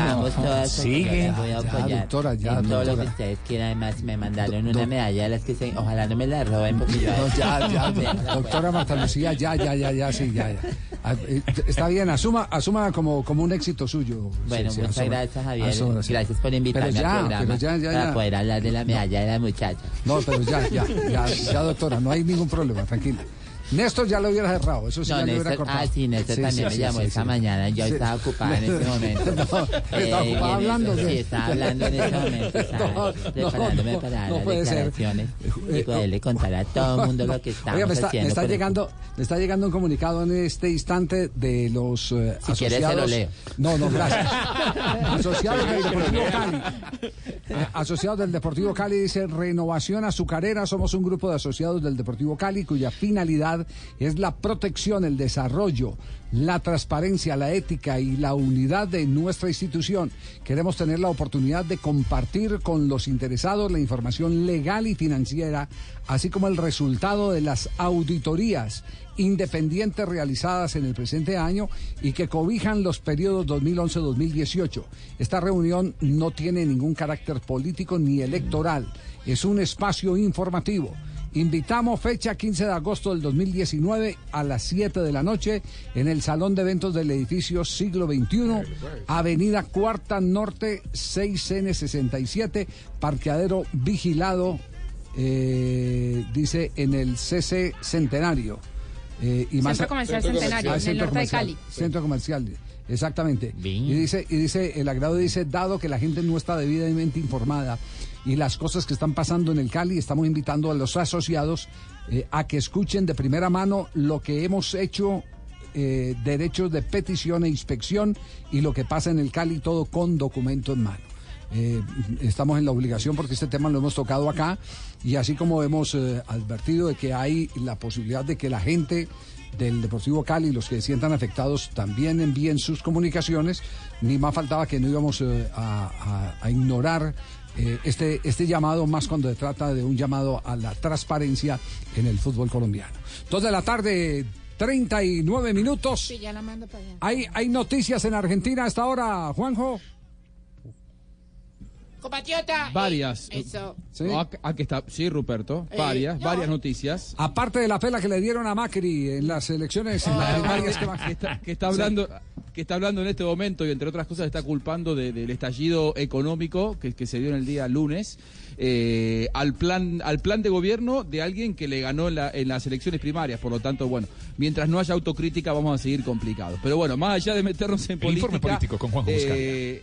vamos todas porque sigue. yo voy a Ya, apoyar. doctora, ya, en todo lo que doctora. ustedes quieran. Además, me mandaron Do- una do- medalla de las que se... Ojalá no me la roben porque yo... No, ya, ya, do- doctora Marta Lucía, ya, ya, ya, ya, sí, ya, ya. Ah, eh, Está bien, asuma, asuma como, como un éxito suyo. Bueno, Sí, muchas asuma. gracias, Javier. Asuma, sí. Gracias por invitarme Pero ya, al programa pero ya, ya, para ya. poder hablar de la medalla de la muchacha. No, pero ya, ya, ya, ya, doctora, no hay ningún problema, tranquila. Néstor ya lo hubiera cerrado, eso sí No, ya lo hubiera Néstor- cortado. ah, sí, Néstor también me llamó esta mañana, yo estaba ocupada en ese momento. No, estaba Eh, ocupada hablando. Sí, de- estaba hablando en ese momento, estaba No, preparándome para no las puede ser. declaraciones Eh, y poderle contar a todo el mundo lo que estamos Oiga, me está, haciendo. me está el llegando, me está llegando un comunicado en este instante de los eh, Si quiere, se lo asociados. leo. No, no, gracias. asociados del Deportivo Cali. Eh, asociados del Deportivo Cali dice renovación azucarera. Somos un grupo de asociados del Deportivo Cali cuya finalidad es la protección, el desarrollo, la transparencia, la ética y la unidad de nuestra institución. Queremos tener la oportunidad de compartir con los interesados la información legal y financiera, así como el resultado de las auditorías independientes realizadas en el presente año y que cobijan los periodos 2011-2018. Esta reunión no tiene ningún carácter político ni electoral, es un espacio informativo. Invitamos fecha 15 de agosto del 2019 a las 7 de la noche en el Salón de Eventos del edificio Siglo XXI, Avenida Cuarta Norte 6N67, parqueadero vigilado, eh, dice en el CC Centenario. Eh, y Centro Comercial Centenario, Ah, en el Centro norte de Comercial, Cali. Centro comercial, exactamente. Y dice, y dice, el agrado dice, dado que la gente no está debidamente informada y las cosas que están pasando en el Cali, estamos invitando a los asociados eh, a que escuchen de primera mano lo que hemos hecho, eh, derechos de petición e inspección y lo que pasa en el Cali, todo con documento en mano. Eh, estamos en la obligación porque este tema lo hemos tocado acá y así como hemos eh, advertido de que hay la posibilidad de que la gente del Deportivo Cali, los que se sientan afectados, también envíen sus comunicaciones, ni más faltaba que no íbamos eh, a, a- a ignorar este, este llamado, más cuando se trata de un llamado a la transparencia en el fútbol colombiano. Dos de la tarde, 39 minutos. Sí, ya la mando para allá. ¿Hay, hay noticias en Argentina a esta hora, Juanjo? Compatriota. Varias. eh, Eso. Acá- aquí está, sí, Ruperto. Eh, Varias, no. varias noticias. Aparte de la pela que le dieron a Macri en las elecciones en las primarias que está, que está hablando que está hablando en este momento y entre otras cosas está culpando de- del estallido económico que, que se dio en el día lunes eh, al plan al plan de gobierno de alguien que le ganó en, la- en las elecciones primarias por lo tanto bueno mientras no haya autocrítica vamos a seguir complicados pero bueno más allá de meternos en El política informe político con Juanjo eh,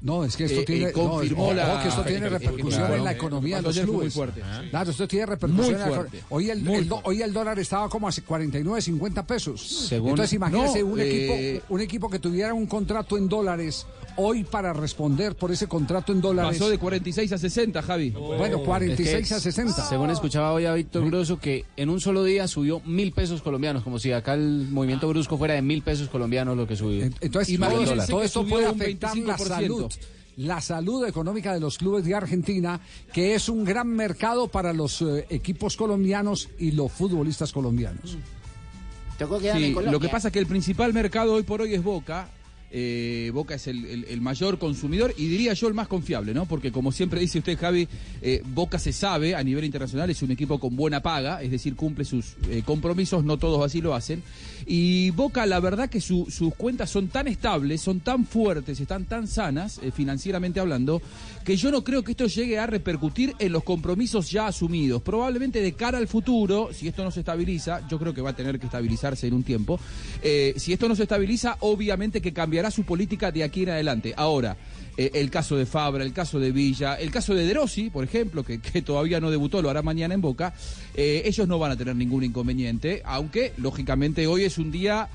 No, es que esto eh, tiene, eh, confirmó no, la- ojo que esto tiene repercusión en la economía de los clubes. fuerte. Claro, esto tiene repercusión. Muy en la fuerte. Hoy el, Muy el fuerte. hoy el dólar estaba como a 49, 50 pesos. Según- Entonces imagínese No, un, eh, equipo, un equipo que tuviera un contrato en dólares hoy para responder por ese contrato en dólares. pasó de 46 a 60 Javi Bueno, 46 Es que, a 60. Según escuchaba hoy a Víctor Grosso, que en un solo día subió mil pesos colombianos, como si acá el movimiento brusco fuera de mil pesos colombianos lo que subió. Entonces, Y todo, todo esto puede afectar la salud. La salud económica de los clubes de Argentina, que es un gran mercado para los eh, equipos colombianos y los futbolistas colombianos. Sí, lo que pasa es que el principal mercado hoy por hoy es Boca. Eh, Boca es el, mayor consumidor y diría yo el más confiable, ¿no? Porque como siempre dice usted, Javi, eh, Boca se sabe a nivel internacional, es un equipo con buena paga, es decir, cumple sus eh, compromisos, no todos así lo hacen. Y Boca, la verdad que su- sus cuentas son tan estables, son tan fuertes, están tan sanas, eh, financieramente hablando, que yo no creo que esto llegue a repercutir en los compromisos ya asumidos. Probablemente de cara al futuro, si esto no se estabiliza, yo creo que va a tener que estabilizarse en un tiempo, eh, si esto no se estabiliza, obviamente que cambiará su política de aquí en adelante. Ahora, eh, el caso de Fabra, el caso de Villa, el caso de De Rossi, por ejemplo, que, que todavía no debutó, lo hará mañana en Boca, eh, ellos no van a tener ningún inconveniente, aunque lógicamente hoy es un día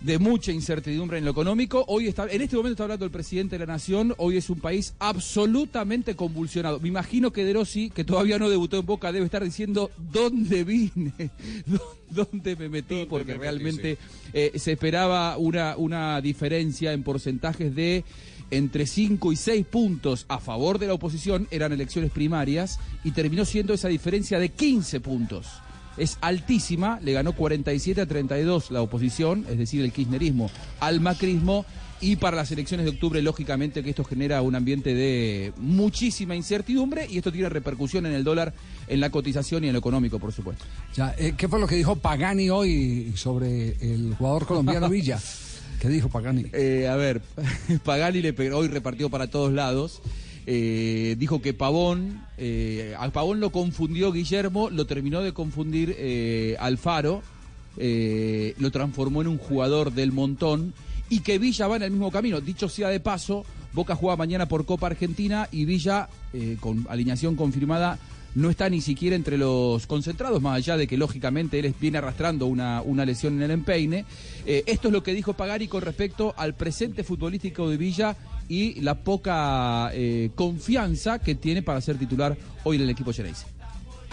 de mucha incertidumbre en lo económico. Hoy está, en este momento está hablando el presidente de la Nación. Hoy es un país absolutamente convulsionado. Me imagino que De Rossi, que todavía no debutó en Boca, debe estar diciendo dónde vine, ¿Dó- dónde me metí, porque realmente eh, se esperaba una, una diferencia en porcentajes de entre 5 y 6 puntos a favor de la oposición, eran elecciones primarias, y terminó siendo esa diferencia de 15 puntos es altísima, le ganó 47 a 32 la oposición, es decir, el kirchnerismo al macrismo, y para las elecciones de octubre, lógicamente que esto genera un ambiente de muchísima incertidumbre y esto tiene repercusión en el dólar, en la cotización y en lo económico, por supuesto. Ya, eh, ¿Qué fue lo que dijo Pagani hoy sobre el jugador colombiano Villa? ¿Qué dijo Pagani? Eh, a ver, Pagani le pegó, hoy repartió para todos lados. Eh, dijo que Pavón, eh, al Pavón lo confundió Guillermo, lo terminó de confundir eh, Alfaro, lo transformó en un jugador del montón y que Villa va en el mismo camino. Dicho sea de paso, Boca juega mañana por Copa Argentina y Villa, con alineación confirmada, no está ni siquiera entre los concentrados, más allá de que lógicamente él viene arrastrando una, una lesión en el empeine. Eh, esto es lo que dijo Pagani con respecto al presente futbolístico de Villa y la poca eh, confianza que tiene para ser titular hoy en el equipo Geneise.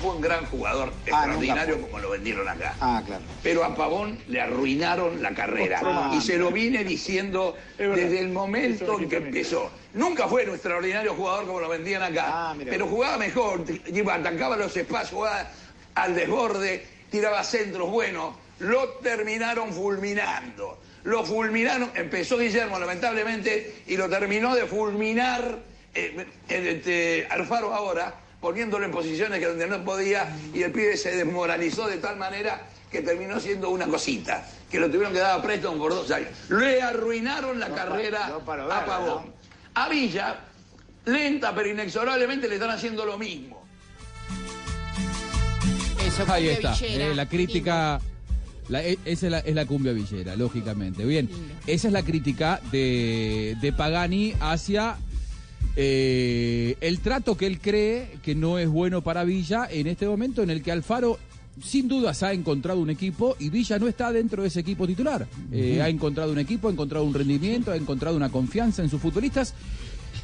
Fue un gran jugador extraordinario como lo vendieron acá. Ah, claro. Pero a Pavón le arruinaron la carrera. Ah, y se lo vine diciendo desde el momento en que empezó. Nunca fue un extraordinario jugador como lo vendían acá. mira. pero jugaba mejor, iba, atacaba los espacios, jugaba al desborde, tiraba centros buenos. Lo terminaron fulminando. Lo fulminaron, empezó Guillermo lamentablemente y lo terminó de fulminar eh, este, Alfaro ahora, poniéndolo en posiciones que donde no podía y el pibe se desmoralizó de tal manera que terminó siendo una cosita, que lo tuvieron que dar a Preston por dos años. Le arruinaron la carrera a Pavón. A Villa, lenta pero inexorablemente le están haciendo lo mismo. Eso Ahí está, eh, la crítica. la- e- esa es la, es la cumbia villera, lógicamente. Bien, esa es la crítica de, de Pagani hacia eh, el trato que él cree que no es bueno para Villa en este momento en el que Alfaro sin dudas ha encontrado un equipo y Villa no está dentro de ese equipo titular. Eh. Ha encontrado un equipo, ha encontrado un rendimiento, ha encontrado una confianza en sus futbolistas.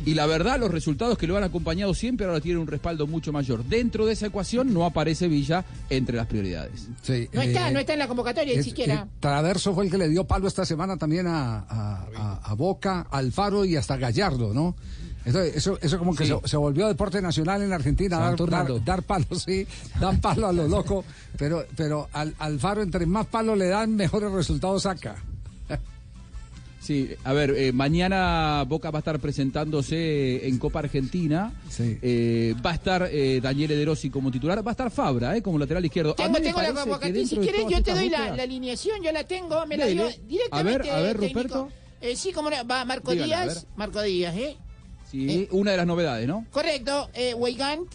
Y la verdad, los resultados que lo han acompañado siempre ahora tienen un respaldo mucho mayor. Dentro de esa ecuación no aparece Villa entre las prioridades. Sí, No está, eh, no está en la convocatoria ni siquiera. eh, Traverso fue el que le dio palo esta semana también a, a- a- a Boca, Alfaro y hasta Gallardo, ¿no? Eso, eso, eso como que Sí. se, se volvió deporte nacional en Argentina, dar, turnando. dar, dar palo, sí, dan palo a lo loco, pero, pero al Alfaro entre más palo le dan, mejores resultados saca. Sí, a ver, eh, mañana Boca va a estar presentándose en Copa Argentina. Eh, va a estar eh, Daniele De Rossi como titular. Va a estar Fabra eh, como lateral izquierdo. A Tengo, tengo la convocatoria. Si quieres, yo te doy la, la alineación. Yo la tengo, me la dio A directamente. ver, a ver. Ruperto. Eh, sí, como no, va Marco a Díaz. Marco Díaz, ¿eh? Sí, una de las novedades, ¿no? Correcto. Eh, Weigand,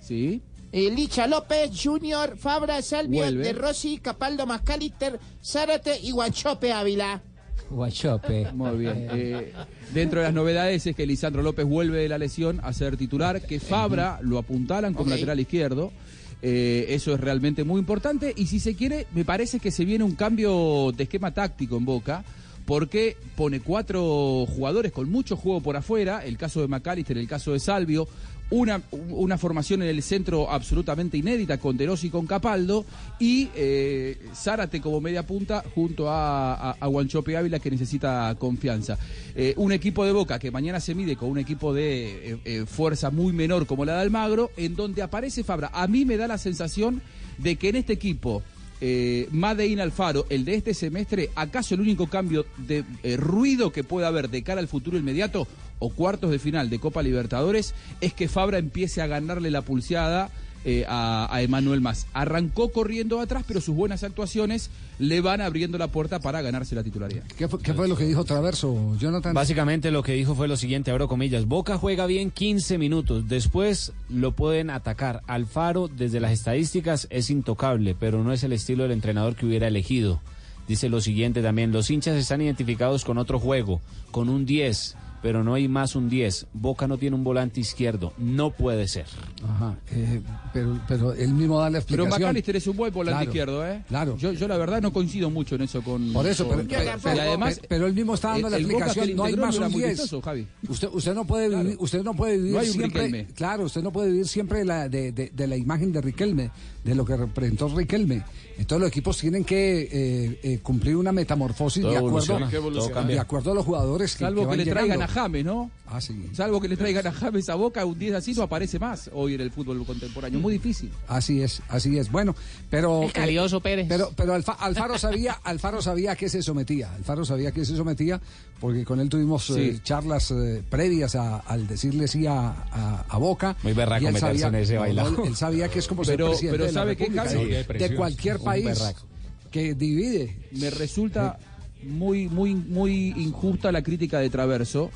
Sí. eh, Licha López, Junior, Fabra, Salvio, Vuelve. De Rossi, Capaldo, Mascalister, Zárate y Guanchope Ávila. Guachope. Muy bien. Eh, dentro de las novedades es que Lisandro López vuelve de la lesión a ser titular, que Fabra lo apuntalan como lateral izquierdo. Eh, eso es realmente muy importante. Y si se quiere, me parece que se viene un cambio de esquema táctico en Boca. Porque pone cuatro jugadores con mucho juego por afuera, el caso de McAllister, el caso de Salvio, una, una formación en el centro absolutamente inédita con De Rossi y con Capaldo, y eh, Zárate como media punta junto a, a, a Guanchope Ávila que necesita confianza. Eh, un equipo de Boca que mañana se mide con un equipo de eh, fuerza muy menor como la de Almagro, en donde aparece Fabra. A mí me da la sensación de que en este equipo eh, Madein Alfaro, el de este semestre, ¿acaso el único cambio de eh, ruido que puede haber de cara al futuro inmediato o cuartos de final de Copa Libertadores es que Fabra empiece a ganarle la pulseada eh, a, a Emanuel Más? Arrancó corriendo atrás, pero sus buenas actuaciones le van abriendo la puerta para ganarse la titularidad. ¿Qué fue, qué fue lo que dijo Traverso, Jonathan? Básicamente lo que dijo fue lo siguiente, abro comillas, Boca juega bien 15 minutos, después lo pueden atacar. Alfaro desde las estadísticas es intocable, pero no es el estilo del entrenador que hubiera elegido. Dice lo siguiente también, los hinchas están identificados con otro juego, con un 10, pero no hay más un 10. Boca no tiene un volante izquierdo, no puede ser. Ajá, eh, pero, pero él mismo da la Pero explicación. McAllister es un buen volante Claro, izquierdo, ¿eh? Claro. Yo, yo la verdad no coincido mucho en eso con... Por eso, con- pero, pero- pero- además, pero él mismo está dando el- la explicación. No hay más un muy 10. vistoso, Javi. Usted, usted no puede vivir, usted no puede vivir No hay un siempre. Riquelme. Claro, usted no puede vivir siempre la, de, de- de la imagen de Riquelme, de lo que representó Riquelme. Entonces los equipos tienen que eh, eh, cumplir una metamorfosis Todo de acuerdo, todo de acuerdo a los jugadores que, Salvo que, van le traigan llegando. a James, ¿no? Ah, sí. Salvo que le traigan a James a Boca, un 10 así no aparece más hoy en el fútbol contemporáneo. Muy difícil. Así es, así es. Bueno, pero El calioso Pérez. Pero, pero Alfa- Alfaro sabía, Alfaro sabía a qué se sometía. Alfaro sabía a qué se sometía porque con él tuvimos eh, charlas eh, previas a- al decirle sí a, a- a Boca. Muy berraco él meterse en ese no, bailado. él sabía que es como ser Pero- presidente pero de la ¿sabe qué, República, Javi? de- de cualquier país que divide. Me resulta muy, muy, muy injusta la crítica de Traverso.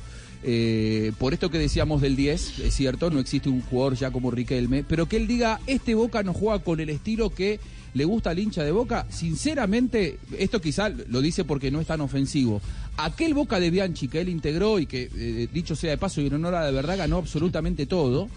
eh, por esto que decíamos del 10, es cierto, no existe un jugador ya como Riquelme, pero que él diga, este Boca no juega con el estilo que le gusta al hincha de Boca, sinceramente, esto quizá lo dice porque no es tan ofensivo. Aquel Boca de Bianchi que él integró y que, eh, dicho sea de paso y en honor a de verdad, ganó absolutamente todo,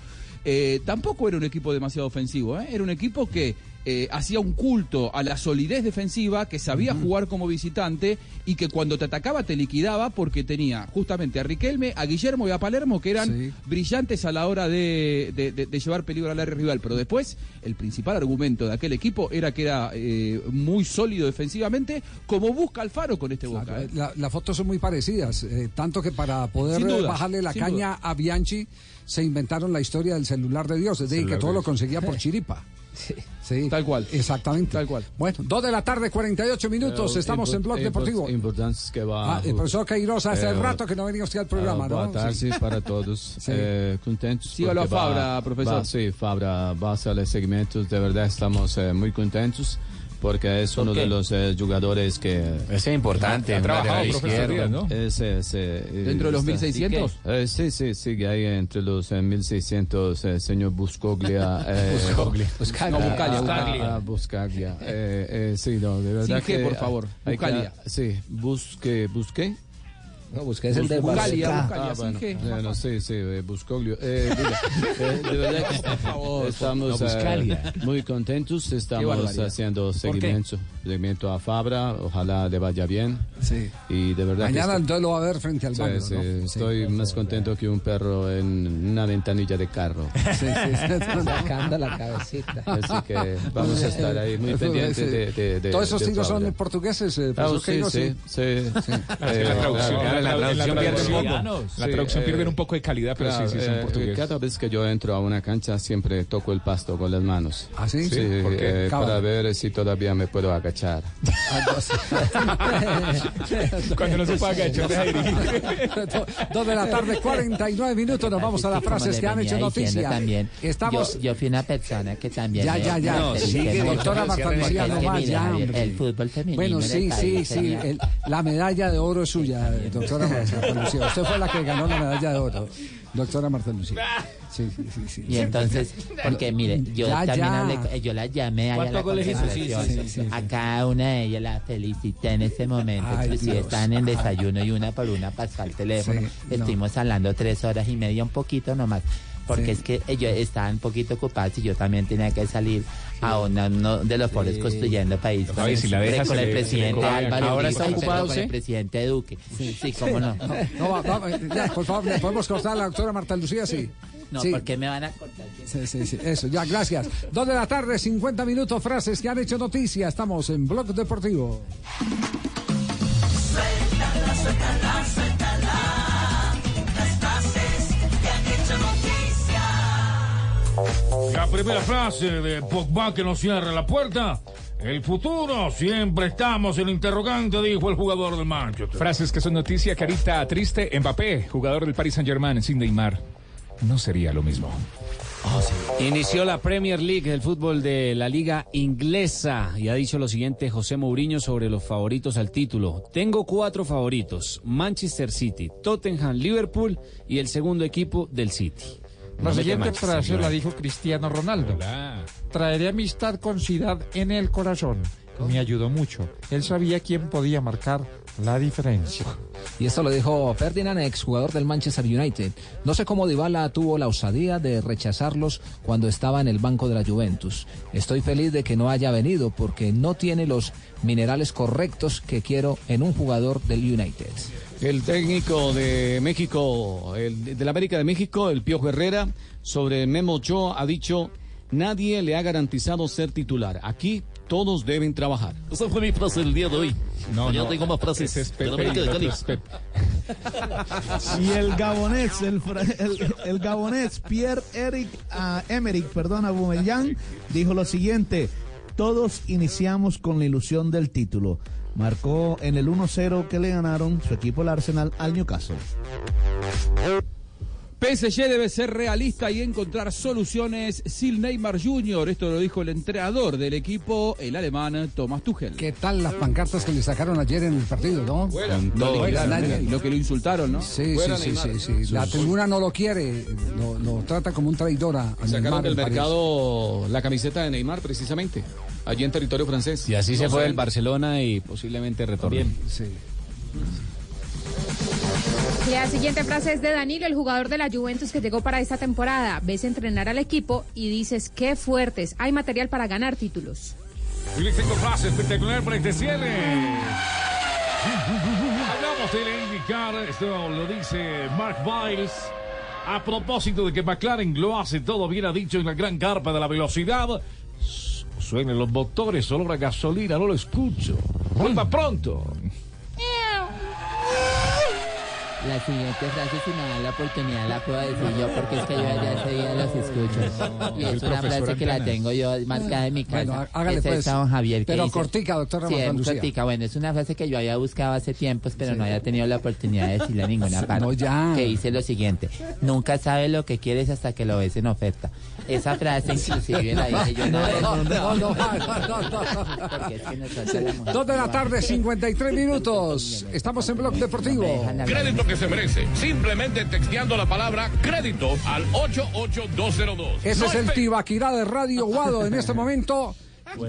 eh, tampoco era un equipo demasiado ofensivo, ¿eh? era un equipo que eh, hacía un culto a la solidez defensiva, que sabía jugar como visitante y que cuando te atacaba te liquidaba porque tenía justamente a Riquelme, a Guillermo y a Palermo que eran brillantes a la hora de, de- de- de llevar peligro al área rival. Pero después, el principal argumento de aquel equipo era que era eh, muy sólido defensivamente, como busca Alfaro con este Boca. ¿eh? La- las fotos son muy parecidas, eh, tanto que para poder duda, bajarle la caña duda. a Bianchi se inventaron la historia del celular de Dios, es decir, que todo de lo conseguía por chiripa. Sí. Tal cual. Exactamente. Tal cual. Bueno, dos de la tarde, 48 minutos, Eh, estamos en Blog Deportivo. Importante que va. Ah, el profesor Queiroz, hace Eh, rato que no venía usted al programa, ah, ¿no? Tarde Sí. para todos. Sí. Eh, contentos. Sígalo porque a Fabra, profesor. va- sí, Fabra va a hacer segmentos. De verdad estamos eh, muy contentos porque es ¿Por uno qué? de los eh, jugadores que. Es importante, Ha, ese, eh, ¿Dentro de los está- 1600? Eh, sí, sí, sigue ahí entre los eh, 1600, eh, señor Buscoglia. eh, Buscoglia. Buscaglia. No, Buscaglia, Buscaglia. Buscaglia. Eh, eh, sí, no, de verdad Sin que. por favor. Buscaglia. sí, busque, busqué. No, busqué es el de Buscalia, Ah, bueno, bueno. no, sí, sí, eh, Buscoglio. Eh, mira, eh, de verdad que Por favor, estamos no, eh, muy contentos, estamos haciendo seguimiento, seguimiento a Fabra, ojalá le vaya bien. Sí. Y de verdad que Mañana estoy- entonces lo va a ver frente al Sí, baño, sí, ¿no? estoy más contento que un perro en una ventanilla de carro. Sí, sí. Sacando la cabecita. Así que vamos a estar ahí muy pendientes de, de, de- Todos esos tiros son portugueses, eh, Ah, profesor sí, sí, sí. Sí. Eh, la traducción- claro, en la traducción pierde un poco. La Sí, traducción pierde eh, un poco de calidad, pero sí, sí, son eh, portugueses. Cada vez que yo entro a una cancha siempre toco el pasto con las manos. ¿Ah, sí? Sí, Sí, ¿por qué? eh, para ver si todavía me puedo agachar. Cuando no se puede agachar, deja dirigir. Do- Dos de la tarde, 49 minutos. Nos vamos a las frases que han hecho noticia. También, Estamos. yo, yo fui una persona que también. Ya, ya, ya. No, sigue, mucho. doctora Marta Lucía, es no que más, ya, hombre. El fútbol femenino. Bueno, sí, sí, sí. el- la medalla de oro es suya, doctora Marta Lucía. Usted fue la que ganó la medalla de oro, doctora Marta Lucía. Sí, sí, sí. sí. Y entonces, porque mire, yo Ya, también ya. hablé, yo la llamé a ¿Cuántos la goles hizo? Sí, concentración. sí, sí, sí. A cada una de ellas la felicité en ese momento. Ay, Inclusive Dios. estaban en desayuno y una por una pasó al teléfono. Sí, no. Estuvimos hablando tres horas y media, un poquito nomás. Porque Sí. es que ellos estaban un poquito ocupados y yo también tenía que salir a uno de los foros Sí. construyendo país. No, y si la deja, con el le- presidente Álvaro ¿Ahora está ocupado con el presidente Duque. Sí, cómo no. No, va- va- ya, por favor, ¿le podemos cortar a la doctora Marta Lucía? Sí. No, Sí. porque me van a cortar. Sí, sí, sí, eso, ya, gracias. Dos de la tarde, 50 minutos, frases que han hecho noticia. Estamos en Blog Deportivo. Suéltala, suéltala, suéltala. La primera frase de Pogba que nos cierra la puerta. El futuro, siempre estamos en interrogante, dijo el jugador del Manchester. Frases que son noticia, carita triste. Mbappé, jugador del Paris Saint-Germain, sin Neymar. No sería lo mismo. Inició la Premier League, el fútbol de la liga inglesa, y ha dicho lo siguiente José Mourinho sobre los favoritos al título. Tengo cuatro favoritos, Manchester City, Tottenham, Liverpool y el segundo equipo del City. La No siguiente frase la dijo Cristiano Ronaldo. Traeré amistad con Zidane en el corazón. Me ayudó mucho. Él sabía quién podía marcar la diferencia. Y esto lo dijo Ferdinand, exjugador del Manchester United. No sé cómo Dybala tuvo la osadía de rechazarlos cuando estaba en el banco de la Juventus. Estoy feliz de que no haya venido porque no tiene los minerales correctos que quiero en un jugador del United. El técnico de México, el de la América de México, el Piojo Herrera, sobre Memo Ochoa ha dicho, nadie le ha garantizado ser titular. Aquí todos deben trabajar. Esa fue mi frase del día de hoy. No, Yo no. tengo más frases. Es de la Pepe América y de el Cali. otro es Pepe. Y el gabonés, el, el, el gabonés Pierre-Eric ah, Emerick, perdón, Aubameyang, dijo lo siguiente: Todos iniciamos con la ilusión del título. Marcó en el 1-0 que le ganaron su equipo el Arsenal al Newcastle. PSG debe ser realista y encontrar soluciones sin Neymar Jr. Esto lo dijo el entrenador del equipo, el alemán Thomas Tuchel. ¿Qué tal las pancartas que le sacaron ayer en el partido, no? Con todo, y lo que lo insultaron, ¿no? Sí, sí, sí, Neymar. sí, sí. La tribuna no lo quiere, lo, lo trata como un traidor a, a Sacaron Neymar, del mercado la camiseta de Neymar, precisamente, allí en territorio francés. Y así se fue del Barcelona y posiblemente retorne. Bien. Sí. La siguiente frase es de Danilo, el jugador de la Juventus que llegó para esta temporada. Ves entrenar al equipo y dices, qué fuertes, hay material para ganar títulos. Y les tengo frase espectacular para este cierre. Hablamos de indicar, esto lo dice Mark Biles. A propósito de que McLaren lo hace todo bien, ha dicho en la gran carpa de la velocidad. Suenen los motores, olor a gasolina, no lo escucho. Vuelva pronto. La siguiente frase, si me dan la oportunidad, la puedo decir yo, porque es que yo ya ese día los escucho. Y es una frase que la tengo yo marcada en mi casa. Bueno, hágale Es pues. don Javier, que Pero dice- cortica, doctora Sí, cortica. Bueno, es una frase que yo había buscado hace tiempos, pero no había tenido la oportunidad de decirla en ninguna parte. No, ya. Que dice lo siguiente, nunca sabes lo que quieres hasta que lo ves en oferta. Esa frase inclusive la dije yo. No, no, no, no, no. Dos de la tarde, 53 minutos. Estamos en Blog Deportivo. Crédito que se merece. Simplemente texteando la palabra crédito al 88202. Ese No es el Tibaquirá de Radio Guado en este momento.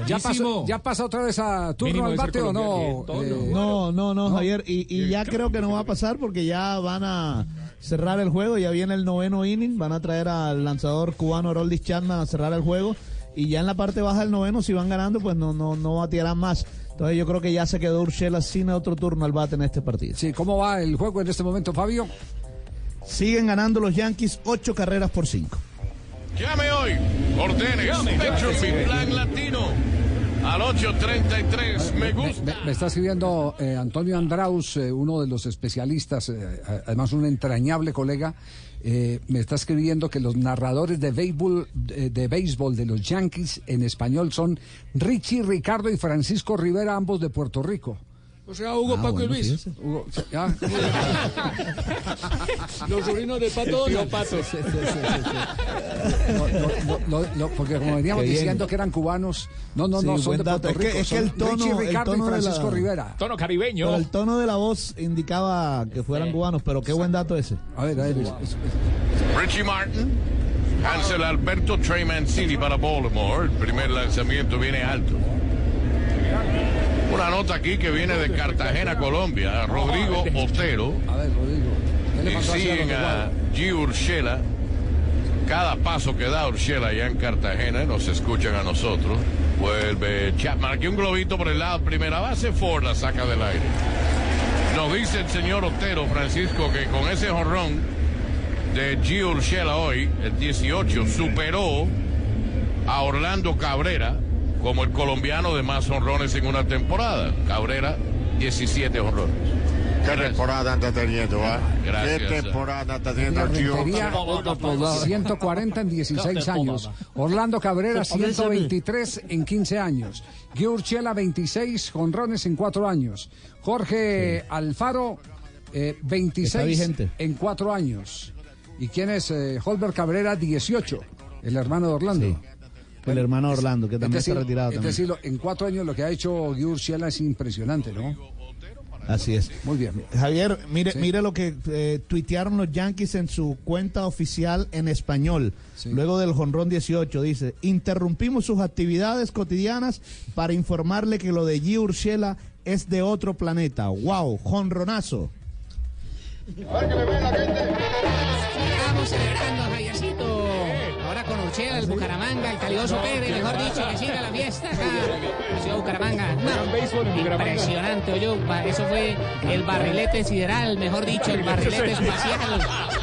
¿Ya pasa, Buenísimo. ¿Ya pasa otra vez a turno al bate o no? Eh, No, no, no, Javier. Y, y ya creo que no va a pasar porque ya van a cerrar el juego. Ya viene el noveno inning. Van a traer al lanzador cubano Haroldis Chapman a cerrar el juego. Y ya en la parte baja del noveno, si van ganando, pues no, no, no batearán más. Entonces yo creo que ya se quedó Urshela sin otro turno al bate en este partido. Sí, ¿cómo va el juego en este momento, Fabio? Siguen ganando los Yankees ocho carreras por cinco. Llame hoy. Ordene Llame. Spectrum Plan Latino al 833. Me gusta. Me, me está escribiendo eh, Antonio Andraus, eh, uno de los especialistas, eh, además un entrañable colega. eh, me está escribiendo que los narradores de béisbol, de, de béisbol de los Yankees en español son Richie Ricardo y Francisco Rivera, ambos de Puerto Rico. O sea, Hugo, Ah, Paco bueno, y Luis. Hugo, ya. Los sobrinos de Pato Donald. Pato. No, no, no, no, no, porque como veníamos Qué bien. diciendo que eran cubanos, no, no, Sí, no, son de dato. Puerto Es que- Rico. es que el tono- Richie el Ricardo tono y de la- Francisco Rivera. Tono caribeño. Pero el tono de la voz indicaba que fueran cubanos, pero qué buen dato ese. A ver, a ver. Richie Martin. Hansel Alberto Trey Mancini para Baltimore. El primer lanzamiento viene alto. Una nota aquí que viene de Cartagena, Colombia. Rodrigo Otero. A ver, Rodrigo. ¿qué le Y siguen a G. Urshela. Cada paso que da Urshela allá en Cartagena, nos escuchan a nosotros. Vuelve Chapman. Aquí un globito por el lado. Primera base, Ford la saca del aire. Nos dice el señor Otero, Francisco, que con ese jonrón de G. Urshela hoy, el 18, superó a Orlando Cabrera como el colombiano de más honrones en una temporada. Cabrera, 17 honrones. Qué temporada anda teniendo, ¿ah? Gracias. Qué temporada anda teniendo Gio. Rentería, 140 en 16 años. Orlando Cabrera, 123 en 15 años. Guy Urchela, 26 jonrones en 4 años. Jorge Alfaro, eh, Está 26 vigente. en 4 años. ¿Y quién es? Eh, Holbert Cabrera, 18, el hermano de Orlando. El hermano Orlando, que también es decir, está retirado. es también. en 4 años lo que ha hecho Guy Urchela es impresionante, ¿no? Así es. Muy bien. Javier, mire, Sí. mire lo que eh, tuitearon los Yankees en su cuenta oficial en español. Luego del jonrón 18 dice, interrumpimos sus actividades cotidianas para informarle que lo de G. Urshela es de otro planeta. ¡Wow! ¡Jonronazo! Estamos celebrando, Javiercito. Ahora con Urchela, el Bucaramanga, el Calioso Pérez, mejor dicho, que siga la fiesta acá. La ciudad de Bucaramanga. No, impresionante, oye, eso fue el barrilete sideral, mejor dicho, el barrilete espacial.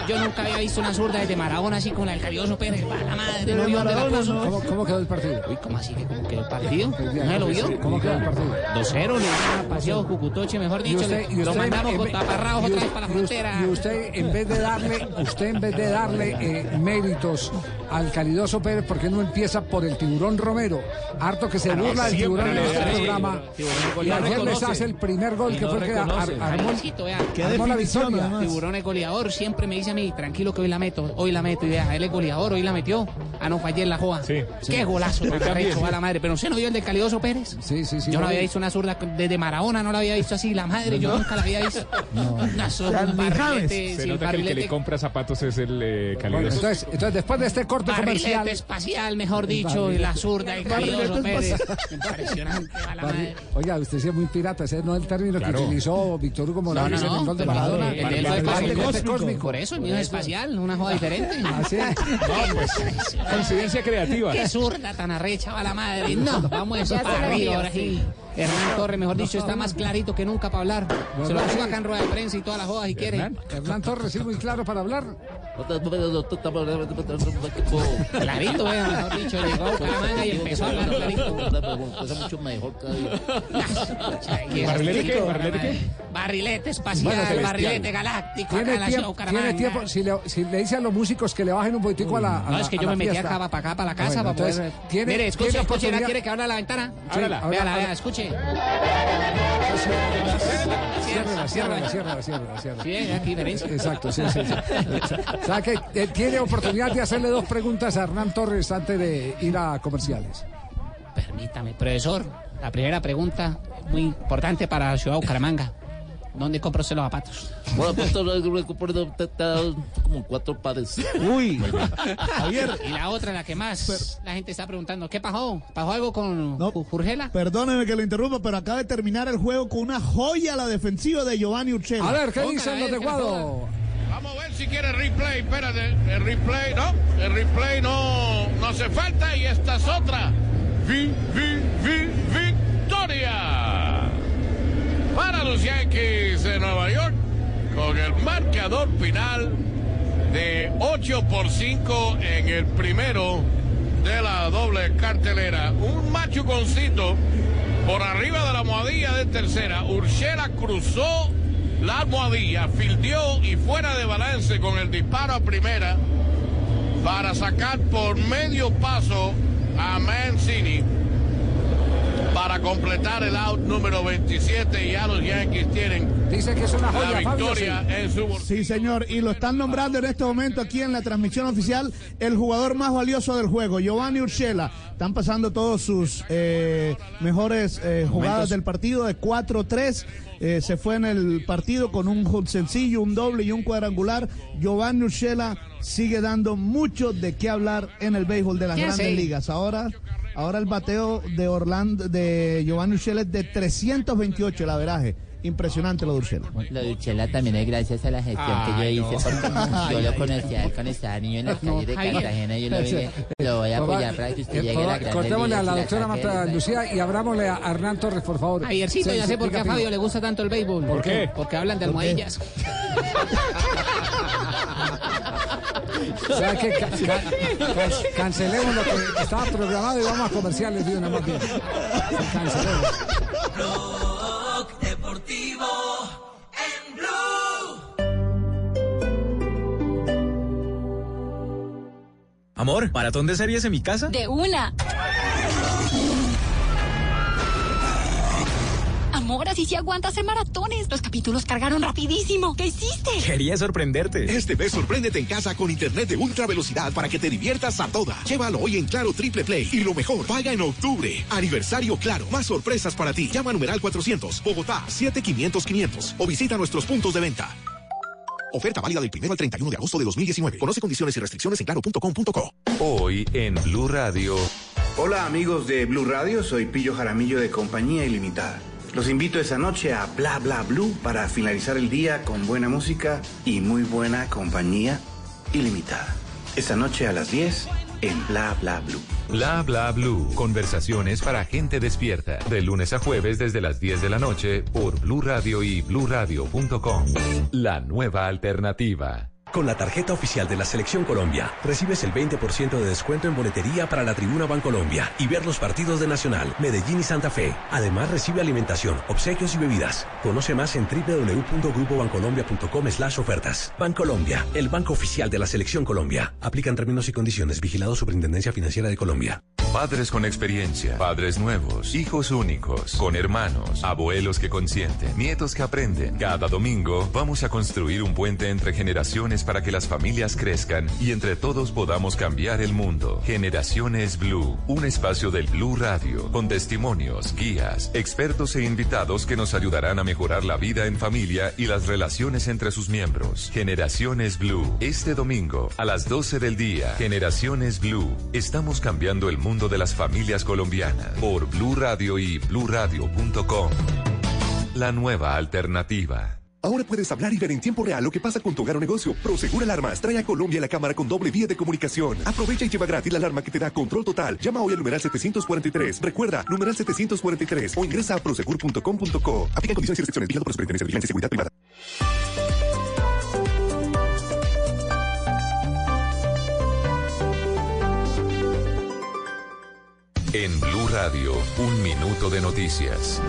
Yo nunca había visto una zurda desde Maradona así con la del Calioso Pérez. Pa' la madre, no vio dónde la puso. ¿Cómo, cómo quedó el partido? Uy, ¿cómo así que cómo quedó el partido? ¿No lo vio? ¿Cómo quedó el partido? 2-0, le Paseo Cucutoche, mejor dicho. usted- y lo en con taparrabos otra vez para la frontera. Y usted, en vez de darle, usted en vez de darle eh, méritos al calidoso Pérez, ¿por qué no empieza por el tiburón Romero? Harto que se Ah, burla del tiburón en este programa. Y ayer les hace el primer gol Y que fue el que armó la victoria. Tiburón es goleador, siempre me dicen a mí, tranquilo que hoy la meto, hoy la meto. Y vea, él es goleador, hoy la metió. Ah, no, fue ayer la joda. Sí. Qué golazo, Sí, tan también. arrecho, va la madre. Pero usted no vio el de Calidoso Pérez. Sí, sí, sí. Yo no había vi. visto una zurda desde Maradona, no la había visto así. La madre, yo nunca la había visto. Una zurda, un barrilete, Se sí, nota que el que le compra zapatos es el eh, Bueno, calidoso. entonces, entonces, después de este corte barrilete comercial. espacial, mejor dicho, y la zurda, el Calidoso Pérez. Impresionante, la madre. Oiga, usted sí es muy pirata, ese no es el término Claro. que utilizó Víctor Hugo No, no, Morales en el no, gol de Maradona. el cósmico. Por eso, mío es espacial, una joda diferente. Ah, sí. No, pues, coincidencia creativa. Qué zurda tan arrecha va la madre. No, vamos Ya se para arriba ahora sí. Hernán Torres, mejor dicho, está más clarito que nunca para hablar. Se lo pongo acá en rueda de prensa y todas las jodas si quiere. Hernán Torres, sí, muy claro para hablar. Clarito, vea, mejor dicho, llegó a Bucaramanga y empezó a hablar clarito. mucho mejor. ¿Barrilete qué? ¿Barrilete qué? Barrilete espacial, barrilete galáctico, acá Tiene tiempo, Bucaramanga. tiene tiempo si, le, dice a los músicos que le bajen un poquitico a la. No, es que yo me metí acá para acá, para la casa, para poder... Mire, escuche, escuche, ¿la oportunidad- quiere que abra la ventana? Ábrala. Véala, ahora- escuche. Ciérrala, ciérrala, ciérrala, ciérrala, ciérrala. Sí, aquí diferencia. Exacto, sí, sí. sí. O sea que eh, tiene oportunidad de hacerle dos preguntas a Hernán Torres antes de ir a comerciales. Permítame, profesor, la primera pregunta muy importante para ciudad Bucaramanga. ¿Dónde compra usted los zapatos? Bueno, pues está como cuatro pares. Uy, Javier, Y la otra, la que más la gente está preguntando, ¿qué pasó? ¿Pasó algo con No. Ju- Jurgela? perdóneme que lo interrumpa, pero acaba de terminar el juego con una joya a la defensiva de Giovanni Urchela. A ver, ¿qué dicen los de Guado? Vamos a ver si quiere replay. Espérate, el replay no. El replay no, no hace falta y esta es otra. Vi, vi, vi, victoria. Para los Yankees de Nueva York con el marcador final de 8 por 5 en el primero de la doble cartelera. Un machuconcito por arriba de la almohadilla de tercera. Urshela cruzó la almohadilla, fildeó y fuera de balance con el disparo a primera para sacar por medio paso a Mancini para completar el out número 27 y ya los Yankees tienen Dice que es una la Fabio. victoria sí. en su bolsillo. Sí, señor, y lo están nombrando en este momento aquí en la transmisión oficial el jugador más valioso del juego, Giovanni Urshela. Están pasando todos sus eh, mejores eh, jugadas del partido de 4-3. Eh, se fue en el partido con un sencillo, un doble y un cuadrangular. Giovanni Urshela sigue dando mucho de qué hablar en el béisbol de las ¿Qué grandes ligas. Ahora, ahora el bateo de Orlando, de Giovanni Urshela es de 328 el averaje. Impresionante lo de Urshela. Lo de Uchela también es gracias a la gestión que yo hice, no. porque yo lo conocí a él cuando estaba niño en las No, calles de. Cartagena, yo lo, vi, lo voy a apoyar para que usted Eh, llegue a la por- gran Cortémosle a la doctora Marta Lucía y abrámosle a Hernán Torres, por favor. Ayercito, Sí, ya sé por qué a Fabio le gusta tanto el béisbol. ¿Por qué? Porque hablan de almohadillas. O sea que ca- ca- can- cancelemos lo que estaba programado y vamos a comerciales de una más bien. Cancelemos. Blog Deportivo en Blue. Amor, ¿maratón de series en mi casa? De una. Amor, así sí aguanta hacer maratones. Los capítulos cargaron rapidísimo. ¿Qué hiciste? Quería sorprenderte. Este mes sorpréndete en casa con internet de ultra velocidad para que te diviertas a toda. Llévalo hoy en Claro Triple Play y lo mejor, paga en octubre. Aniversario Claro. Más sorpresas para ti. Llama a numeral 400, Bogotá, 7500 500 o visita nuestros puntos de venta. Oferta válida del 1 al 31 de agosto de 2019. Conoce condiciones y restricciones en claro.com.co. Hoy en Blue Radio. Hola amigos de Blue Radio, soy Pillo Jaramillo de Compañía Ilimitada. Los invito esta noche a Bla Bla Blue para finalizar el día con buena música y muy buena compañía ilimitada. Esta noche a las 10 en Bla Bla Blue. Bla bla blue. Conversaciones para gente despierta. De lunes a jueves desde las 10 de la noche por Blue Radio y bluradio.com. La nueva alternativa. Con la tarjeta oficial de la Selección Colombia, recibes el 20% de descuento en boletería para la Tribuna Bancolombia y ver los partidos de Nacional, Medellín y Santa Fe. Además, recibe alimentación, obsequios y bebidas. Conoce más en www.grupobancolombia.com slash ofertas. Bancolombia, el banco oficial de la Selección Colombia. Aplican términos y condiciones. Vigilado Superintendencia Financiera de Colombia. Padres con experiencia, padres nuevos, hijos únicos, con hermanos, abuelos que consienten, nietos que aprenden. Cada domingo vamos a construir un puente entre generaciones para que las familias crezcan y entre todos podamos cambiar el mundo. Generaciones Blue, un espacio del Blue Radio, con testimonios, guías, expertos e invitados que nos ayudarán a mejorar la vida en familia y las relaciones entre sus miembros. Generaciones Blue, este domingo a las 12 del día. Generaciones Blue, estamos cambiando el mundo de las familias colombianas por Blue Radio y bluradio.com. La nueva alternativa. Ahora puedes hablar y ver en tiempo real lo que pasa con tu hogar o negocio. Prosegur Alarmas trae a Colombia la cámara con doble vía de comunicación. Aprovecha y lleva gratis la alarma que te da control total. Llama hoy al numeral 743. Recuerda, numeral 743 o ingresa a prosegur.com.co. Aplica condiciones y restricciones. Vigilado por Superintendencia de Vigilancia y Seguridad Privada. En Blue Radio, un minuto de noticias.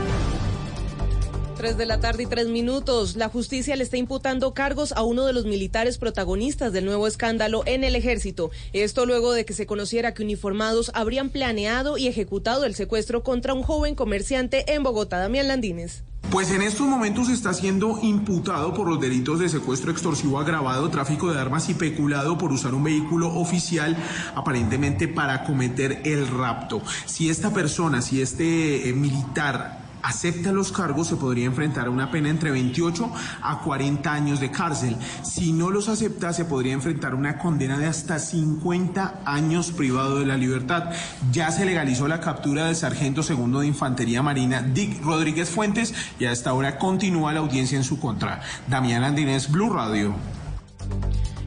3 de la tarde y tres minutos. La justicia le está imputando cargos a uno de los militares protagonistas del nuevo escándalo en el ejército. Esto luego de que se conociera que uniformados habrían planeado y ejecutado el secuestro contra un joven comerciante en Bogotá. Damián Landines. Pues en estos momentos está siendo imputado por los delitos de secuestro extorsivo agravado, tráfico de armas y peculado por usar un vehículo oficial aparentemente para cometer el rapto. Si esta persona, si este eh, militar acepta los cargos, se podría enfrentar a una pena entre 28 a 40 años de cárcel. Si no los acepta, se podría enfrentar una condena de hasta 50 años privado de la libertad. Ya se legalizó la captura del sargento segundo de Infantería Marina, Dick Rodríguez Fuentes, y a esta hora continúa la audiencia en su contra. Damián Andinés, Blue Radio.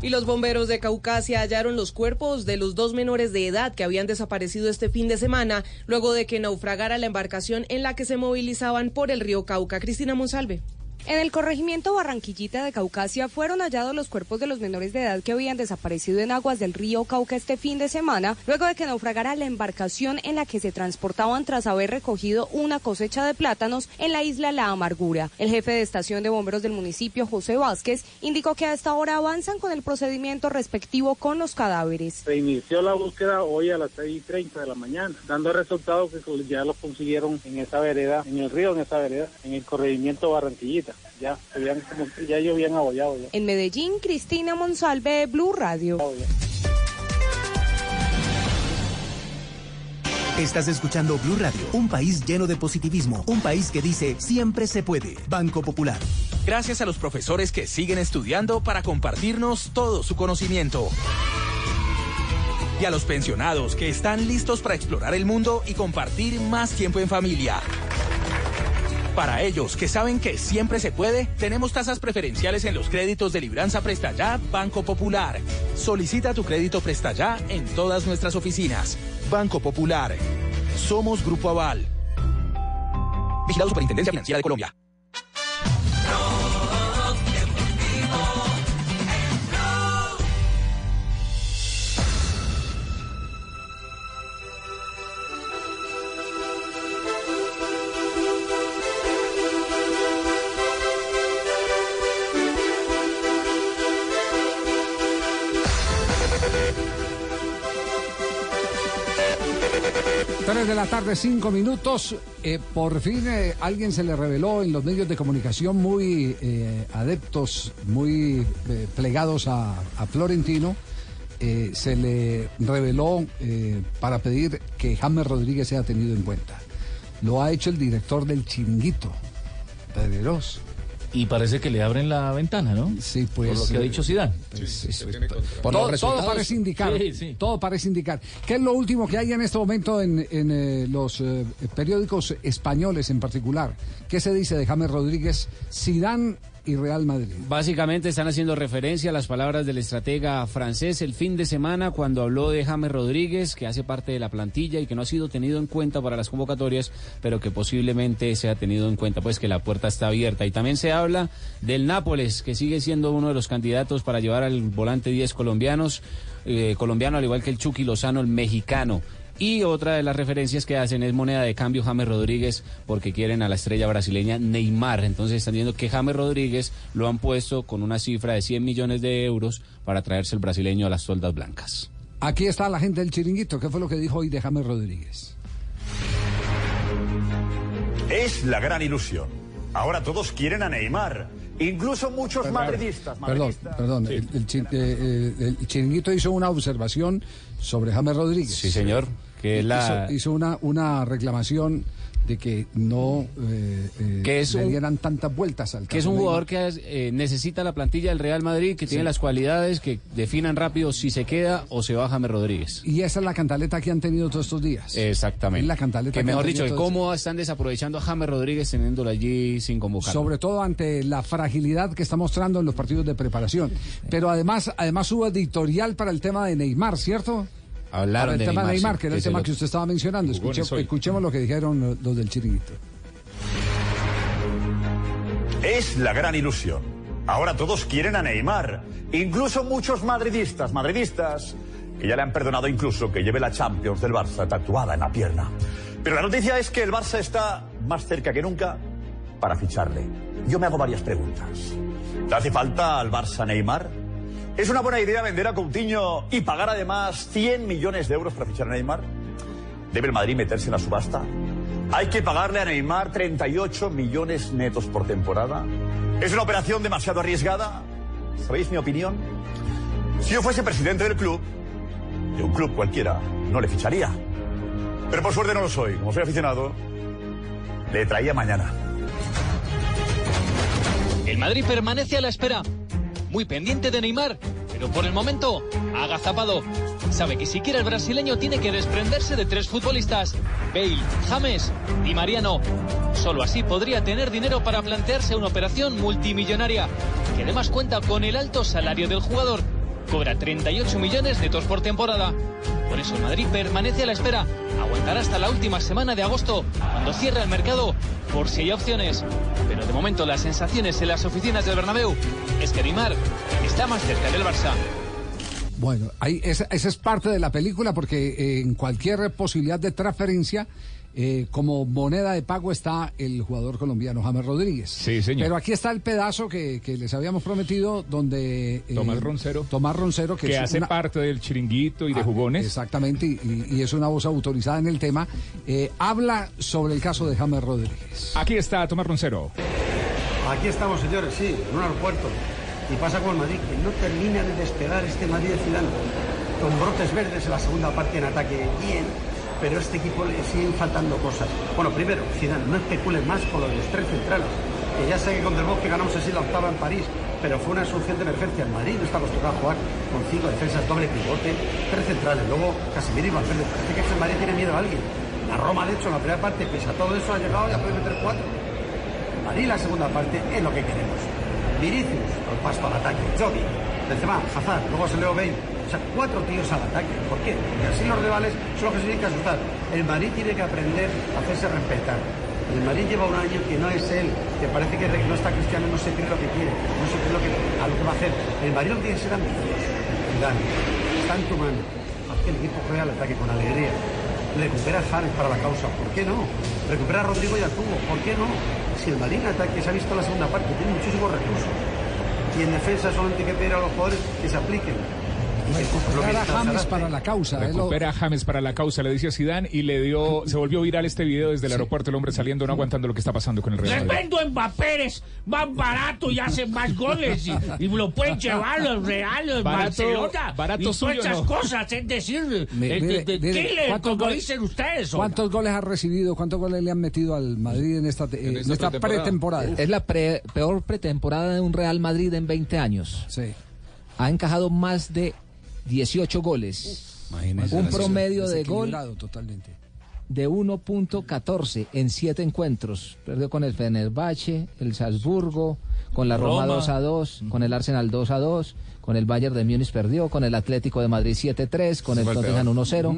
Y los bomberos de Caucasia hallaron los cuerpos de los dos menores de edad que habían desaparecido este fin de semana luego de que naufragara la embarcación en la que se movilizaban por el río Cauca. Cristina Monsalve. En el corregimiento Barranquillita de Caucasia fueron hallados los cuerpos de los menores de edad que habían desaparecido en aguas del río Cauca este fin de semana, luego de que naufragara la embarcación en la que se transportaban tras haber recogido una cosecha de plátanos en la isla La Amargura. El jefe de estación de bomberos del municipio, José Vázquez, indicó que a esta hora avanzan con el procedimiento respectivo con los cadáveres. Se inició la búsqueda hoy a las 6.30 de la mañana, dando resultado que ya los consiguieron en esa vereda, en el río, en esa vereda, en el corregimiento Barranquillita ya, habían, ya ellos habían abollado. Ya. En Medellín, Cristina Monsalve, Blue Radio. Estás escuchando Blue Radio, un país lleno de positivismo, un país que dice siempre se puede. Banco Popular. Gracias a los profesores que siguen estudiando para compartirnos todo su conocimiento. Y a los pensionados que están listos para explorar el mundo y compartir más tiempo en familia. Para ellos que saben que siempre se puede, tenemos tasas preferenciales en los créditos de Libranza Presta Ya Banco Popular. Solicita tu crédito Presta Ya en todas nuestras oficinas. Banco Popular. Somos Grupo Aval. Vigilado Superintendencia Financiera de Colombia. De la tarde, cinco minutos. Eh, por fin eh, alguien se le reveló en los medios de comunicación muy eh, adeptos, muy plegados a, a Florentino. se le reveló para pedir que James Rodríguez sea tenido en cuenta. Lo ha hecho el director del Chinguito, Pedreros. Y parece que le abren la ventana, ¿no? Sí, pues. Por lo que ha eh, dicho Zidane. pues, Sí, eh, to- contra- todo, Por los todo parece indicar. Sí, sí. Todo parece indicar. ¿Qué es lo último que hay en este momento en, en, eh, los eh, periódicos españoles en particular? ¿Qué se dice de James Rodríguez, Zidane y Real Madrid? Básicamente están haciendo referencia a las palabras del estratega francés el fin de semana cuando habló de James Rodríguez, que hace parte de la plantilla y que no ha sido tenido en cuenta para las convocatorias, pero que posiblemente sea tenido en cuenta, pues que la puerta está abierta. Y también se habla del Nápoles, que sigue siendo uno de los candidatos para llevar al volante 10 colombianos, eh, colombiano al igual que el Chucky Lozano, el mexicano. Y otra de las referencias que hacen es moneda de cambio James Rodríguez porque quieren a la estrella brasileña Neymar. Entonces están viendo que James Rodríguez lo han puesto con una cifra de 100 millones de euros para traerse el brasileño a las soldas blancas. Aquí está la gente del chiringuito. ¿Qué fue lo que dijo hoy de James Rodríguez? Es la gran ilusión. Ahora todos quieren a Neymar. Incluso muchos madridistas. Perdón, perdón. El, el chi- eh, eh, el chiringuito hizo una observación sobre James Rodríguez. Sí, señor. Que es la... hizo, hizo una, una reclamación de que no eh, eh, Que es le un- dieran tantas vueltas al Que es un jugador que eh, necesita la plantilla del Real Madrid, que tiene las cualidades que definan rápido si se queda o se va James Rodríguez. Y esa es la cantaleta que han tenido todos estos días. Exactamente. Es la cantaleta que que mejor dicho, de cómo están desaprovechando a James Rodríguez teniéndolo allí sin convocar. Sobre todo ante la fragilidad que está mostrando en los partidos de preparación. Pero además, además hubo editorial para el tema de Neymar, ¿cierto? Hablaron el de tema de Neymar, que era el tema lo- que usted estaba mencionando. Escuche- escuchemos lo que dijeron los, los del chiringuito. Es la gran ilusión. Ahora todos quieren a Neymar. Incluso muchos madridistas, madridistas, que ya le han perdonado incluso que lleve la Champions del Barça tatuada en la pierna. Pero la noticia es que el Barça está más cerca que nunca para ficharle. Yo me hago varias preguntas. ¿Le hace falta al Barça Neymar? ¿Es una buena idea vender a Coutinho y pagar además 100 millones de euros para fichar a Neymar? ¿Debe el Madrid meterse en la subasta? ¿Hay que pagarle a Neymar 38 millones netos por temporada? ¿Es una operación demasiado arriesgada? ¿Sabéis mi opinión? Si yo fuese presidente del club, de un club cualquiera, no le ficharía. Pero por suerte no lo soy. Como soy aficionado, le traía mañana. El Madrid permanece a la espera, muy pendiente de Neymar, pero por el momento agazapado. Sabe que si quiere el brasileño tiene que desprenderse de tres futbolistas, Bale, James y Mariano. Solo así podría tener dinero para plantearse una operación multimillonaria, que además cuenta con el alto salario del jugador. Cobra 38 millones netos por temporada. Por eso Madrid permanece a la espera. Aguantará hasta la última semana de agosto, cuando cierra el mercado, por si hay opciones. Pero de momento las sensaciones en las oficinas del Bernabéu es que Neymar está más cerca del Barça. Bueno, ahí, esa, esa es parte de la película porque eh, en cualquier posibilidad de transferencia, eh, como moneda de pago está el jugador colombiano James Rodríguez. Sí, señor. Pero aquí está el pedazo que, que les habíamos prometido donde... eh, Tomás Roncero. Tomás Roncero, que, que es hace una- parte del chiringuito y de Ah, jugones. Exactamente, y, y es una voz autorizada en el tema. eh, habla sobre el caso de James Rodríguez. Aquí está Tomás Roncero. Aquí estamos, señores, sí, en un aeropuerto. Y pasa con el Madrid, que no termina de despegar este Madrid de Zidane. Con brotes verdes en la segunda parte en ataque, bien, pero este equipo le siguen faltando cosas. Bueno, primero, Zidane, no especulen más con los tres centrales. Que ya sé que con Del Bosque ganamos así la octava en París, pero fue una solución de emergencia. El Madrid no está acostumbrado a jugar con cinco defensas, doble pivote, tres centrales, luego Casemiro y Valverde. Parece que el Madrid tiene miedo a alguien. La Roma, de hecho, en la primera parte, pese a todo eso, ha llegado y ha podido meter cuatro. Madrid la segunda parte es lo que queremos. Vinicius, al pasto al ataque. Jovi, Benzema, Hazard, luego se Leo Bale. O sea, cuatro tíos al ataque. ¿Por qué? Porque así los rivales son los que se tienen que asustar. El Madrid tiene que aprender a hacerse respetar. El Madrid lleva un año que no es él, que parece que no está Cristiano, no se cree lo que quiere, no se cree lo que, a lo que va a hacer. El Madrid no tiene que ser ambicioso. Está en tu mano. Haz que el equipo juegue al ataque con alegría. Recupera a James para la causa, ¿por qué no? Recupera a Rodrigo y a Cubo, ¿por qué no? Si el Madrid ataque se ha visto la segunda parte, tiene muchísimos recursos. Y en defensa solamente hay que pedir a los jugadores que se apliquen. Recuperar a James para la causa. Recupera a James para la causa, le dice a Zidane y le dio, se volvió viral este video desde el aeropuerto, el hombre saliendo, no aguantando lo que está pasando con el Real Madrid. Tremendo Mbappé es más barato y hace más goles y, y lo pueden llevar los Reales, Barato- Barcelona barato y suyo, esas no. cosas, es decir, Mi- de, mire, de- de mire, Chile, ¿cuántos como goles- dicen ustedes. oiga. ¿Cuántos goles ha recibido? ¿Cuántos goles le han metido al Madrid en esta, en esta pretemporada? Es la pre- peor pretemporada de un Real Madrid en 20 años. Sí. Ha encajado más de 18 goles. Un promedio de gol totalmente. de 1.14 en 7 encuentros. Perdió con el Fenerbahce, el Salzburgo, con la Roma, Roma. 2 a 2, con el Arsenal 2 a 2, con el Bayern de Múnich perdió, con el Atlético de Madrid 7 a 3, con el Tottenham peor. 1 a 0.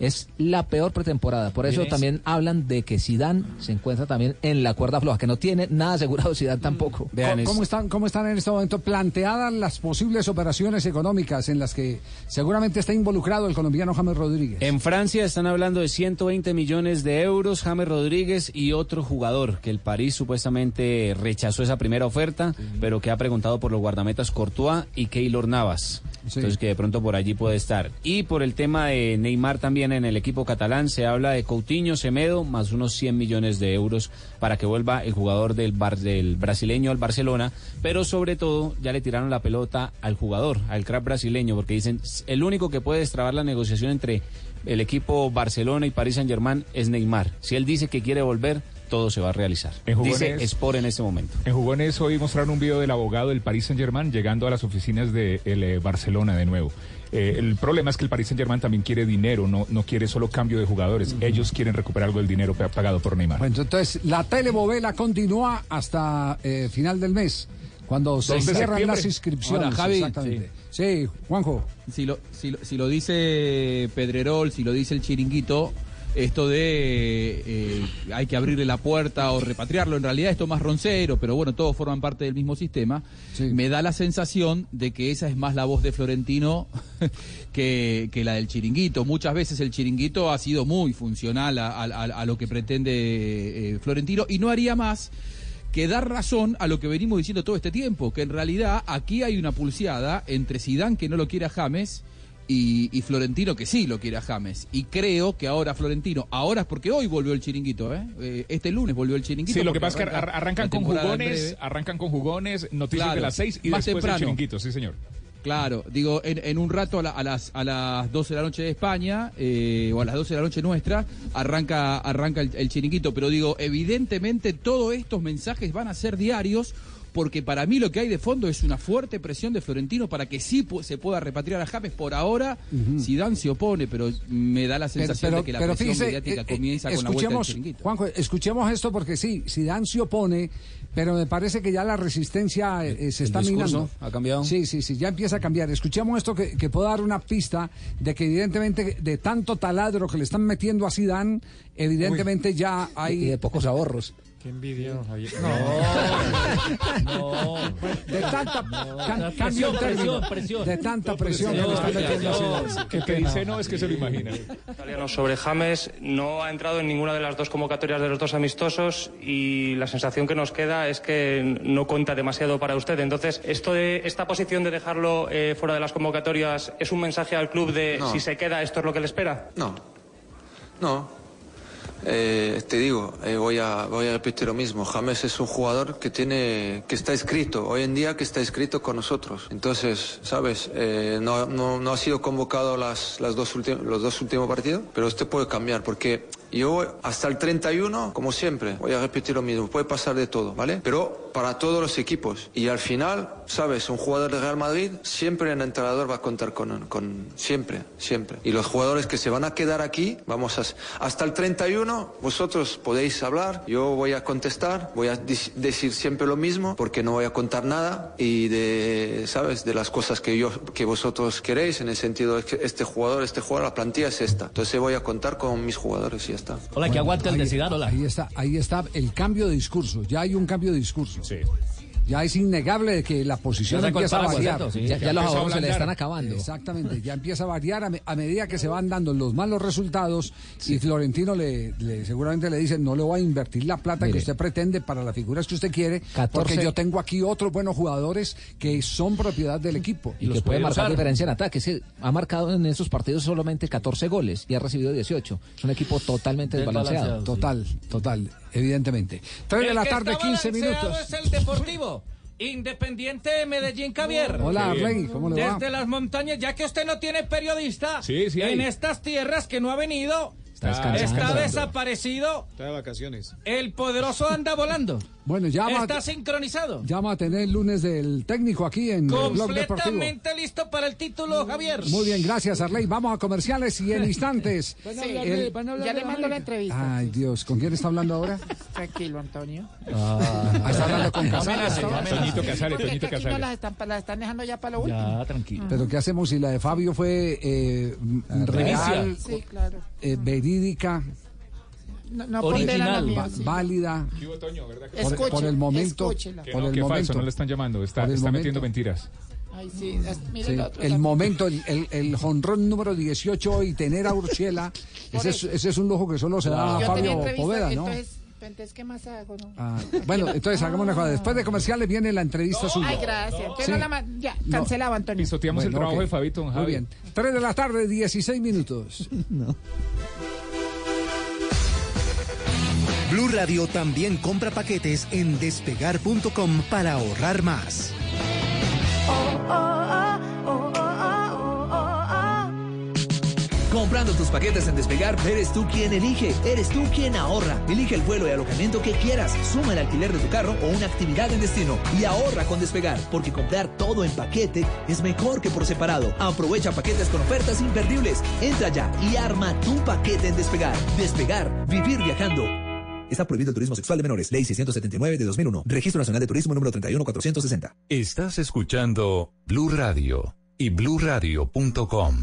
Es la peor pretemporada. Por eso también hablan de que Zidane se encuentra también en la cuerda floja, que no tiene nada asegurado Zidane tampoco. ¿Cómo, cómo están, ¿Cómo están en este momento planteadas las posibles operaciones económicas en las que seguramente está involucrado el colombiano James Rodríguez? En Francia están hablando de 120 millones de euros, James Rodríguez y otro jugador que el París supuestamente rechazó esa primera oferta, pero que ha preguntado por los guardametas Courtois y Keylor Navas. Entonces que de pronto por allí puede estar. Y por el tema de Neymar también en el equipo catalán se habla de Coutinho, Semedo, más unos 100 millones de euros para que vuelva el jugador del, bar, del brasileño al Barcelona, pero sobre todo ya le tiraron la pelota al jugador, al crack brasileño, porque dicen el único que puede destrabar la negociación entre el equipo Barcelona y París Saint Germain es Neymar. Si él dice que quiere volver, todo se va a realizar. En Dice Jugones- Sport en este momento. En Jugones hoy mostraron un video del abogado del Paris Saint Germain llegando a las oficinas de el, eh, Barcelona de nuevo. Eh, el problema es que el Paris Saint Germain también quiere dinero, no, no quiere solo cambio de jugadores. Ellos quieren recuperar algo del dinero pa- pagado por Neymar. Bueno, entonces la telemovela continúa hasta eh, final del mes, cuando se 2 de cierran septiembre. las inscripciones. Ahora, Javi, exactamente. Sí. Juanjo. Si lo, si, lo, si lo dice Pedrerol, si lo dice el chiringuito, esto de eh, hay que abrirle la puerta o repatriarlo, en realidad esto es más roncero, pero bueno, todos forman parte del mismo sistema. Me da la sensación de que esa es más la voz de Florentino que, que la del chiringuito. Muchas veces el chiringuito ha sido muy funcional a, a- a- a lo que pretende eh, Florentino y no haría más que dar razón a lo que venimos diciendo todo este tiempo, que en realidad aquí hay una pulseada entre Sidán que no lo quiere a James y, y Florentino que sí lo quiere a James. Y creo que ahora Florentino, ahora es porque hoy volvió el chiringuito, ¿eh? Eh, este lunes volvió el chiringuito. Sí, lo que pasa es que ar- arranca arrancan con jugones, arrancan con jugones, noticias Claro, de las seis y más después temprano. el chiringuito, sí señor. Claro, digo, en, en un rato a, la- a las, a las 12 de la noche de España, eh, o a las 12 de la noche nuestra, arranca, arranca el, el chiringuito. Pero digo, evidentemente todos estos mensajes van a ser diarios, porque para mí lo que hay de fondo es una fuerte presión de Florentino para que sí pu- se pueda repatriar a James. Por ahora, Zidane se opone, pero me da la sensación pero- de que la pero presión fíjese, mediática eh, comienza eh, con la vuelta del chiringuito. Juanjo, escuchemos esto porque sí, Zidane se opone, pero me parece que ya la resistencia eh, eh, se el está minando. ha cambiado. Sí, sí, sí, ya empieza a cambiar. Escuchemos esto que, que puede dar una pista de que evidentemente de tanto taladro que le están metiendo a Zidane, evidentemente ya hay... Y de pocos ahorros. Qué envidia, don Javier. No. De tanta can- Presión, presión, presión. de tanta presión que le están metiendo que dice no es que se lo imagina. italiano sobre James no ha entrado en ninguna de las dos convocatorias de los dos amistosos y la sensación que nos queda es que no cuenta demasiado para usted. Entonces, esto de esta posición de dejarlo eh, fuera de las convocatorias es un mensaje al club de No. si se queda esto es lo que le espera. No, no. Eh, te digo, eh, voy, a, voy a repetir lo mismo. James es un jugador que tiene, que está escrito, hoy en día que está escrito con nosotros. Entonces, ¿sabes? Eh, no, no, no ha sido convocado las, las dos los dos últimos partidos, pero este puede cambiar porque yo hasta el 31, como siempre, voy a repetir lo mismo, puede pasar de todo, ¿vale? Pero para todos los equipos. Y al final, ¿sabes? Un jugador de Real Madrid, siempre el entrenador va a contar con, con siempre, siempre. Y los jugadores que se van a quedar aquí, vamos a... Hasta el 31, vosotros podéis hablar, yo voy a contestar, voy a decir siempre lo mismo, porque no voy a contar nada y de, ¿sabes? De las cosas que yo, que vosotros queréis, en el sentido de que este jugador, este jugador, la plantilla es esta. Entonces voy a contar con mis jugadores y ya está. Hola, que aguante el ahí- de hola. Ahí está, ahí está el cambio de discurso. Ya hay un cambio de discurso. Ya es innegable de que la posición Ya empieza a variar. ¿cierto? Sí, ya- ya los ahorros se le están acabando. Exactamente, ya empieza a variar a, me- a medida que se van dando los malos resultados y Florentino le, le- seguramente le dice no le voy a invertir la plata que usted pretende para las figuras que usted quiere 14 porque yo tengo aquí otros buenos jugadores que son propiedad del equipo Y que puede marcar diferencia en ataque. Que ha marcado en esos partidos solamente 14 goles y ha recibido 18. Es un equipo totalmente desbalanceado. Total, total, evidentemente. 3 de la tarde, está 15 balanceado minutos. es el Deportivo. Independiente de Medellín, Javier. Hola, Arley, ¿cómo le va? Desde las montañas, ya que usted no tiene periodista Sí, sí hay. en estas tierras que no ha venido, Está está, desaparecido, Está de vacaciones. el poderoso anda volando. Bueno, ya Está a, sincronizado. ya vamos a tener el lunes del técnico aquí en el Blog Deportivo. Completamente listo para el título, Javier. Muy bien, gracias Arley. Vamos a comerciales y en instantes. Van a el- hablar de- van a hablar Ya le mando la entrevista. Ay, Dios, ¿con quién está hablando ahora? Tranquilo, Antonio. Ah, está hablando con Casares. Toñito Casares, Toñito Casares. las están, las están dejando ya para lo último. Ya, tranquilo. Pero ¿qué hacemos si la de Fabio fue eh, real, Sí, claro. eh, verídica, No, no pondera la Original. mía, sí. válida? Por, por el momento, escúchela. Que por no, el que momento, falso, no le están llamando. Está, el está momento. metiendo mentiras. Ay, sí, es- mire Sí, el otro. el momento, el, el, el jonrón número 18 y tener a Urchela, ese es, ese es un lujo que solo se da a Fabio Poveda, ¿no? Entonces, entonces, ¿qué más hago? No? Ah, bueno, entonces hagamos una cosa. Después de comerciales viene la entrevista suya. Ay, gracias. Entonces Sí. no la ya, cancelaba, Antonio. Pisoteamos el Bueno, trabajo ok. de Fabito, don Muy Javi. bien. 3 de la tarde, 16 minutos. Blue Radio también compra paquetes en despegar.com para ahorrar más. Comprando tus paquetes en Despegar, eres tú quien elige, eres tú quien ahorra. Elige el vuelo y alojamiento que quieras, suma el alquiler de tu carro o una actividad en destino y ahorra con Despegar, porque comprar todo en paquete es mejor que por separado. Aprovecha paquetes con ofertas imperdibles. Entra ya y arma tu paquete en Despegar. Despegar, vivir viajando. Está prohibido el turismo sexual de menores. Ley 679 de 2001. Registro Nacional de Turismo número 31460. Estás escuchando Blue Radio y bluradio.com.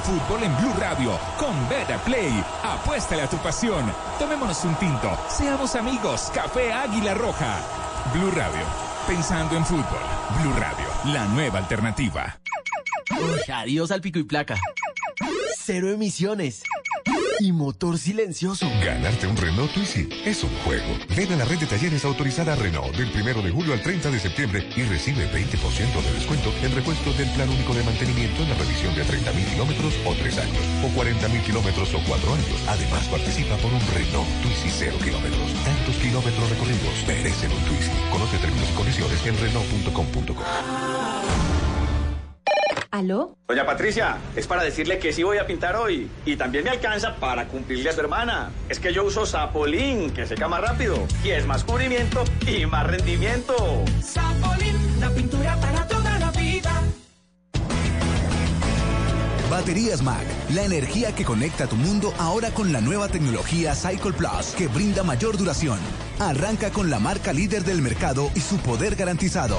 Fútbol. En Blue Radio con Beta Play. Apuéstale a tu pasión. Tomémonos un tinto. Seamos amigos. Café Águila Roja. Blue Radio. Pensando en fútbol. Blue Radio. La nueva alternativa. Adiós al pico y placa. Cero emisiones. Y motor silencioso. Ganarte un Renault Twizy es un juego. Ven a la red de talleres autorizada Renault del 1 de julio al 30 de septiembre y recibe 20% de descuento en repuesto del plan único de mantenimiento en la revisión de 30.000 kilómetros o 3 años, o 40.000 kilómetros o 4 años. Además, participa por un Renault Twizy 0 kilómetros. Tantos kilómetros recorridos merecen un Twizy. Conoce términos y condiciones en Renault.com.co. ¿Aló? Doña Patricia, es para decirle que sí voy a pintar hoy. Y también me alcanza para cumplirle a su hermana. Es que yo uso Sapolín, que seca más rápido. Y es más cubrimiento y más rendimiento. Sapolín, la pintura para toda la vida. Baterías Mac, la energía que conecta tu mundo ahora con la nueva tecnología Cycle Plus que brinda mayor duración. Arranca con la marca líder del mercado y su poder garantizado.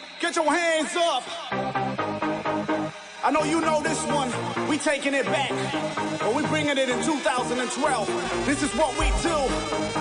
Get your hands up. I know you know this one. We taking it back. But we bringing it in 2012. This is what we do.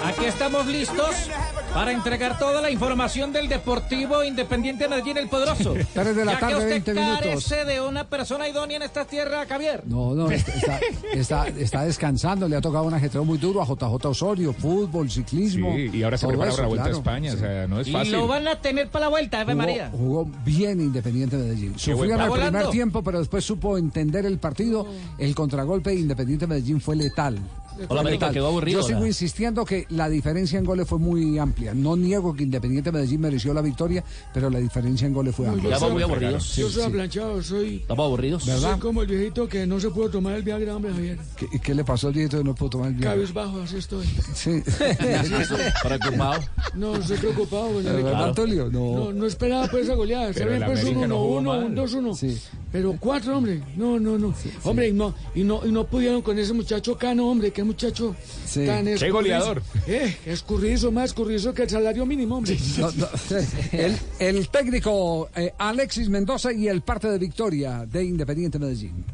Aquí estamos listos para entregar toda la información del Deportivo Independiente Medellín el Poderoso. Tres de la ya tarde, que usted 20 minutos. carece de una persona idónea en esta tierra, Javier. No, no, está, está, está- está descansando, le ha tocado un ajetreo muy duro a JJ Osorio, fútbol, ciclismo. Sí, y ahora se prepara eso, para la Vuelta a claro. España, o sea, no es Y fácil. lo van a tener para la vuelta, Ave María. jugó bien Independiente Medellín. En el primer tiempo, pero después supo entender el partido. El contragolpe de Independiente Medellín fue letal. Hola, América quedó aburrido, Yo sigo insistiendo que la diferencia en goles fue muy amplia. No niego que Independiente Medellín mereció la victoria, pero la diferencia en goles fue amplia. yo soy- Sí, Yo soy sí. aplanchado, soy. Estamos aburridos. ¿Verdad? Soy como el viejito que no se pudo tomar el Viagra, hombre, Javier. ¿Qué, qué le pasó al viejito que no pudo tomar el Viagra? Cabizbajo, así estoy. Sí. Preocupado. No, estoy preocupado ¿De verdad. Tulio? No. No, no esperaba pues esa goleada. Está Pero bien, pues un América no 1-1, jugó un mal. 2-1. Pero cuatro, hombre. No, no, no. Hombre, y no, y no, y no pudieron con ese muchacho Cano, hombre. Qué muchacho Sí. tan Qué escurridizo. goleador. Eh, escurridizo, más escurridizo que el salario mínimo, hombre. No, no, el, el técnico eh, Alexis Mendoza y el parte de victoria de Independiente Medellín.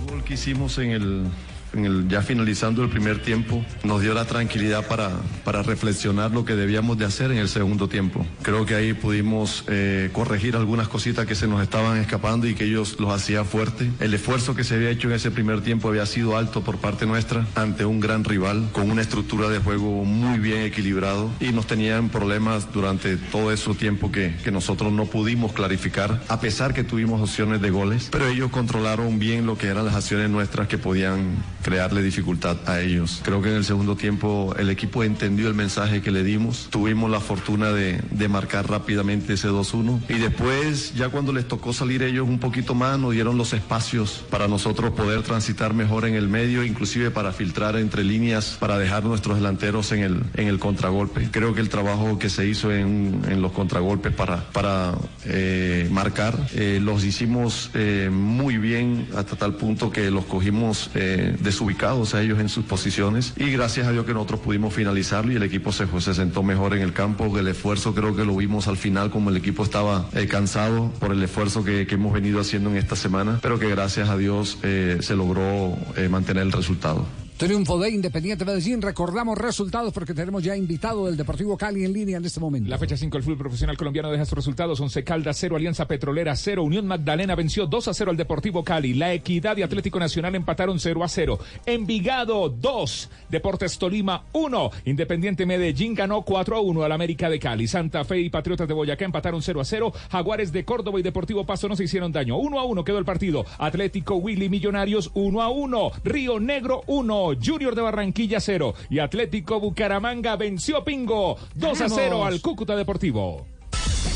El gol que hicimos en el, en el ya finalizando el primer tiempo nos dio la tranquilidad para, para reflexionar lo que debíamos de hacer en el segundo tiempo. Creo que ahí pudimos eh, corregir algunas cositas que se nos estaban escapando y que ellos los hacía fuerte. El esfuerzo que se había hecho en ese primer tiempo había sido alto por parte nuestra ante un gran rival con una estructura de juego muy bien equilibrado y nos tenían problemas durante todo ese tiempo que, que nosotros no pudimos clarificar a pesar que tuvimos opciones de goles, pero ellos controlaron bien lo que eran las acciones nuestras que podían crearle dificultad a ellos. Creo que en el segundo tiempo el equipo entendió el mensaje que le dimos, tuvimos la fortuna de, de marcar rápidamente ese 2-1 y después ya cuando les tocó salir ellos un poquito más nos dieron los espacios para nosotros poder transitar mejor en el medio, inclusive para filtrar entre líneas, para dejar nuestros delanteros en el, en el contragolpe. Creo que el trabajo que se hizo en, en los contragolpes para, para eh, marcar eh, los hicimos eh, muy bien hasta tal punto que los cogimos eh, desubicados a ellos en sus posiciones y gracias a Dios que nosotros pudimos finalizarlo y el equipo se, se sentó mejor en el campo. El esfuerzo creo que lo vimos al final como el equipo estaba eh, cansado por el esfuerzo que, hemos venido haciendo en esta semana, pero que gracias a Dios eh, se logró eh, mantener el resultado. Triunfo de Independiente Medellín. Recordamos resultados porque tenemos ya invitado del Deportivo Cali en línea en este momento. La fecha 5 el fútbol profesional colombiano deja sus resultados. Once Caldas 0, Alianza Petrolera 0, Unión Magdalena venció 2 a 0 al Deportivo Cali. La Equidad y Atlético Nacional empataron 0 a 0. Envigado 2, Deportes Tolima 1. Independiente Medellín ganó 4 a 1 al América de Cali. Santa Fe y Patriotas de Boyacá empataron 0 a 0. Jaguares de Córdoba y Deportivo Pasto no se hicieron daño. 1 a 1 quedó el partido. Atlético Willy Millonarios 1 a 1. Río Negro 1. Junior de Barranquilla 0. Y Atlético Bucaramanga venció Pingo 2 a 0 Vamos. al Cúcuta Deportivo.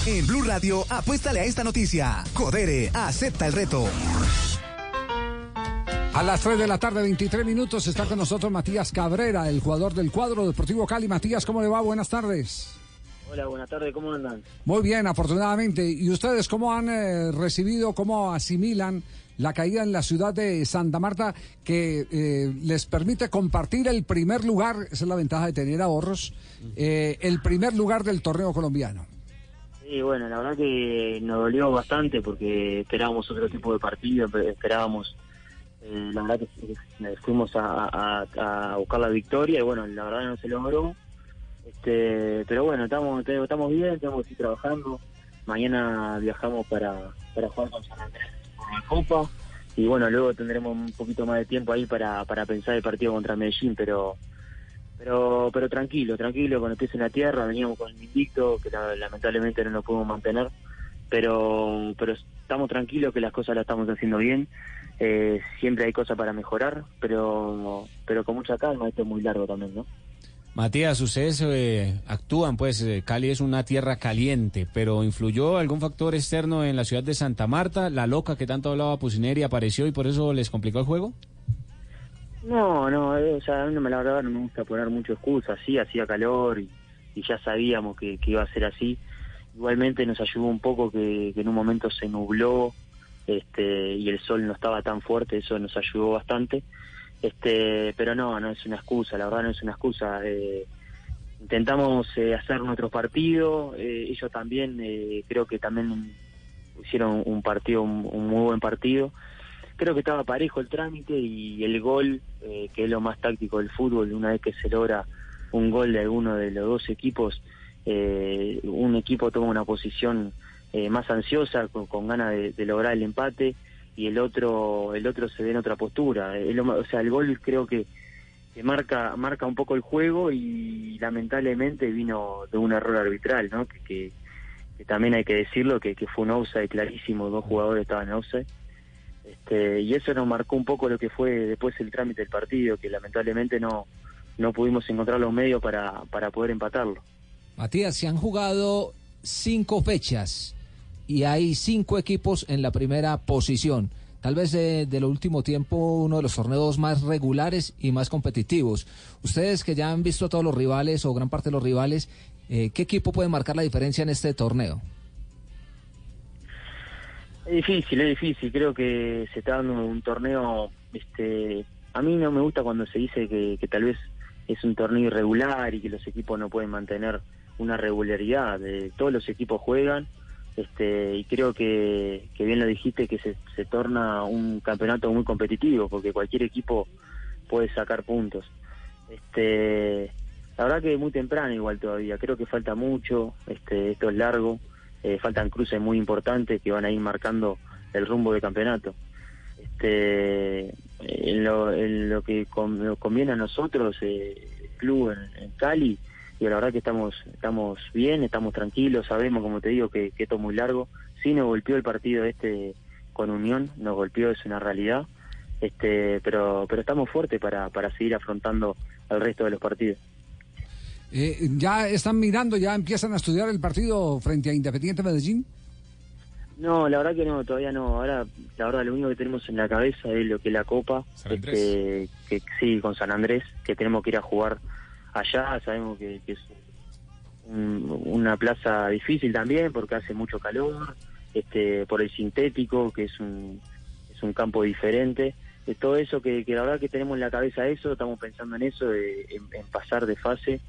En Blue Radio, apuéstale a esta noticia. Codere, acepta el reto. A las 3 de la tarde, 23 minutos, está con nosotros Matías Cabrera, el jugador del cuadro Deportivo Cali. Matías, ¿cómo le va? Buenas tardes. Hola, buenas tardes, ¿cómo andan? Muy bien, afortunadamente. ¿Y ustedes cómo han eh, recibido, cómo asimilan la caída en la ciudad de Santa Marta que eh, les permite compartir el primer lugar, esa es la ventaja de tener ahorros, eh, el primer lugar del torneo colombiano? Sí, bueno, la verdad que nos dolió bastante porque esperábamos otro tipo de partido, pe- esperábamos, eh, la verdad que fuimos a, buscar la victoria y bueno, la verdad no se logró. Este, pero bueno, estamos estamos bien, estamos aquí trabajando. Mañana viajamos para, para jugar con San Andrés Copa y bueno, luego tendremos un poquito más de tiempo ahí para, para pensar el partido contra Medellín, pero pero pero tranquilo, tranquilo, con el pies en la tierra, veníamos con el invicto, que la- lamentablemente no lo pudimos mantener, pero pero estamos tranquilos que las cosas las estamos haciendo bien, eh, siempre hay cosas para mejorar, pero pero con mucha calma, esto es muy largo también, ¿no? Matías, ustedes eh, actúan, pues eh, Cali es una tierra caliente, pero ¿influyó algún factor externo en la ciudad de Santa Marta? ¿La loca que tanto hablaba Pusineri apareció y por eso les complicó el juego? No, no, eh, o sea, a mí la verdad no me gusta poner mucho excusa, sí, hacía calor y, ya sabíamos que, que iba a ser así. Igualmente nos ayudó un poco que, que en un momento se nubló este, y el sol no estaba tan fuerte, eso nos ayudó bastante. Este, pero no, no es una excusa, la verdad no es una excusa. Eh, intentamos eh, hacer nuestro partido, eh, ellos también, eh, creo que también hicieron un partido, un, muy buen partido. Creo que estaba parejo el trámite y el gol, que es lo más táctico del fútbol, una vez que se logra un gol de alguno de los dos equipos, un equipo toma una posición más ansiosa, con, con ganas de lograr el empate, y el otro el otro se ve en otra postura. Ma- o sea, el gol creo que, marca marca un poco el juego y lamentablemente vino de un error arbitral, ¿no? Que, también hay que decirlo, que, que fue un offside clarísimo, dos jugadores estaban en offside. Este, y eso nos marcó un poco lo que fue después el trámite del partido, que lamentablemente no, no pudimos encontrar los medios para, para poder empatarlo. Matías, se han jugado cinco fechas y hay cinco equipos en la primera posición. Tal vez de, de lo último tiempo uno de los torneos más regulares y más competitivos. Ustedes que ya han visto a todos los rivales o gran parte de los rivales, eh, ¿qué equipo puede marcar la diferencia en este torneo? Es difícil, es difícil. Creo que se está dando un torneo. Este, a mí no me gusta cuando se dice que, que tal vez es un torneo irregular y que los equipos no pueden mantener una regularidad. Eh, todos los equipos juegan este, y creo que, que bien lo dijiste que se, se torna un campeonato muy competitivo porque cualquier equipo puede sacar puntos. Este, la verdad que muy temprano igual todavía. Creo que falta mucho. Este, esto es largo. Eh, faltan cruces muy importantes que van a ir marcando el rumbo del campeonato. Este, en lo, en lo que conviene a nosotros, eh, el club en Cali, y la verdad que estamos estamos bien, estamos tranquilos, sabemos, como te digo, que, que esto es muy largo. Sí nos golpeó el partido este con Unión, nos golpeó, es una realidad, este, pero pero estamos fuertes para, para seguir afrontando el resto de los partidos. Eh, ¿Ya están mirando, ya empiezan a estudiar el partido frente a Independiente Medellín? No, la verdad que no, todavía no. Ahora, la verdad, lo único que tenemos en la cabeza es lo que es la Copa. San Andrés. este, que sí, con San Andrés, que tenemos que ir a jugar allá. Sabemos que, que es un- una plaza difícil también porque hace mucho calor, este, por el sintético, que es un, es un campo diferente. De todo eso que, que la verdad que tenemos en la cabeza eso, estamos pensando en eso, de- en, en pasar de fase.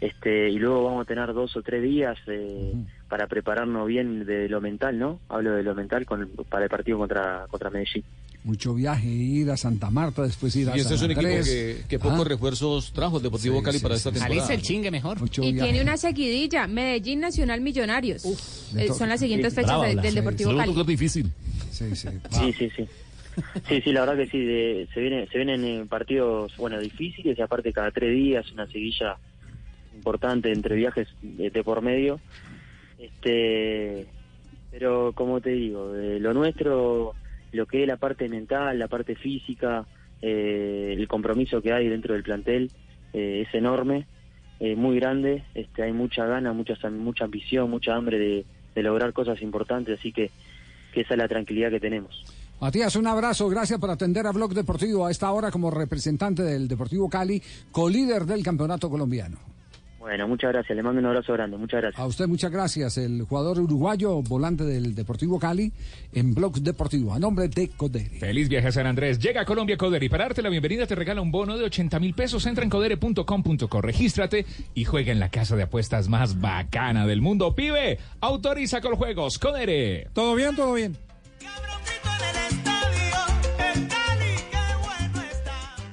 Este, y luego vamos a tener dos o tres días eh, para prepararnos bien de lo mental, ¿no? Hablo de lo mental con para el partido contra, contra Medellín. Mucho viaje, ir a Santa Marta, después ir a Y este San es un equipo que, que pocos Ah, refuerzos trajo el Deportivo Sí, Cali sí, para sí, esta sí. temporada. Alice el chingue mejor. Mucho Y viaje. tiene una seguidilla, Medellín Nacional Millonarios. le Eh, son las siguientes fechas de- del sí, Deportivo sí. Cali. difícil. Sí, sí. Sí, sí, sí. Sí, sí, la verdad que sí, de- se, viene, se vienen eh, partidos, bueno, difíciles y aparte cada tres días una seguilla importante entre viajes de, de por medio. Este, pero como te digo, de lo nuestro, lo que es la parte mental, la parte física, eh, el compromiso que hay dentro del plantel eh, es enorme, eh, muy grande, este, hay mucha gana, mucha, mucha ambición, mucha hambre de, lograr cosas importantes, así que, que esa es la tranquilidad que tenemos. Matías, un abrazo, gracias por atender a Blog Deportivo a esta hora como representante del Deportivo Cali, colíder del campeonato colombiano. Bueno, muchas gracias, le mando un abrazo grande, muchas gracias. A usted muchas gracias, el jugador uruguayo, volante del Deportivo Cali, en Blog Deportivo, a nombre de Codere. Feliz viaje a San Andrés. Llega a Colombia Codere y para darte la bienvenida te regala un bono de 80 mil pesos. Entra en codere.com.co, regístrate y juega en la casa de apuestas más bacana del mundo. Pibe, autoriza con juegos. Codere. ¿Todo bien? ¿Todo bien?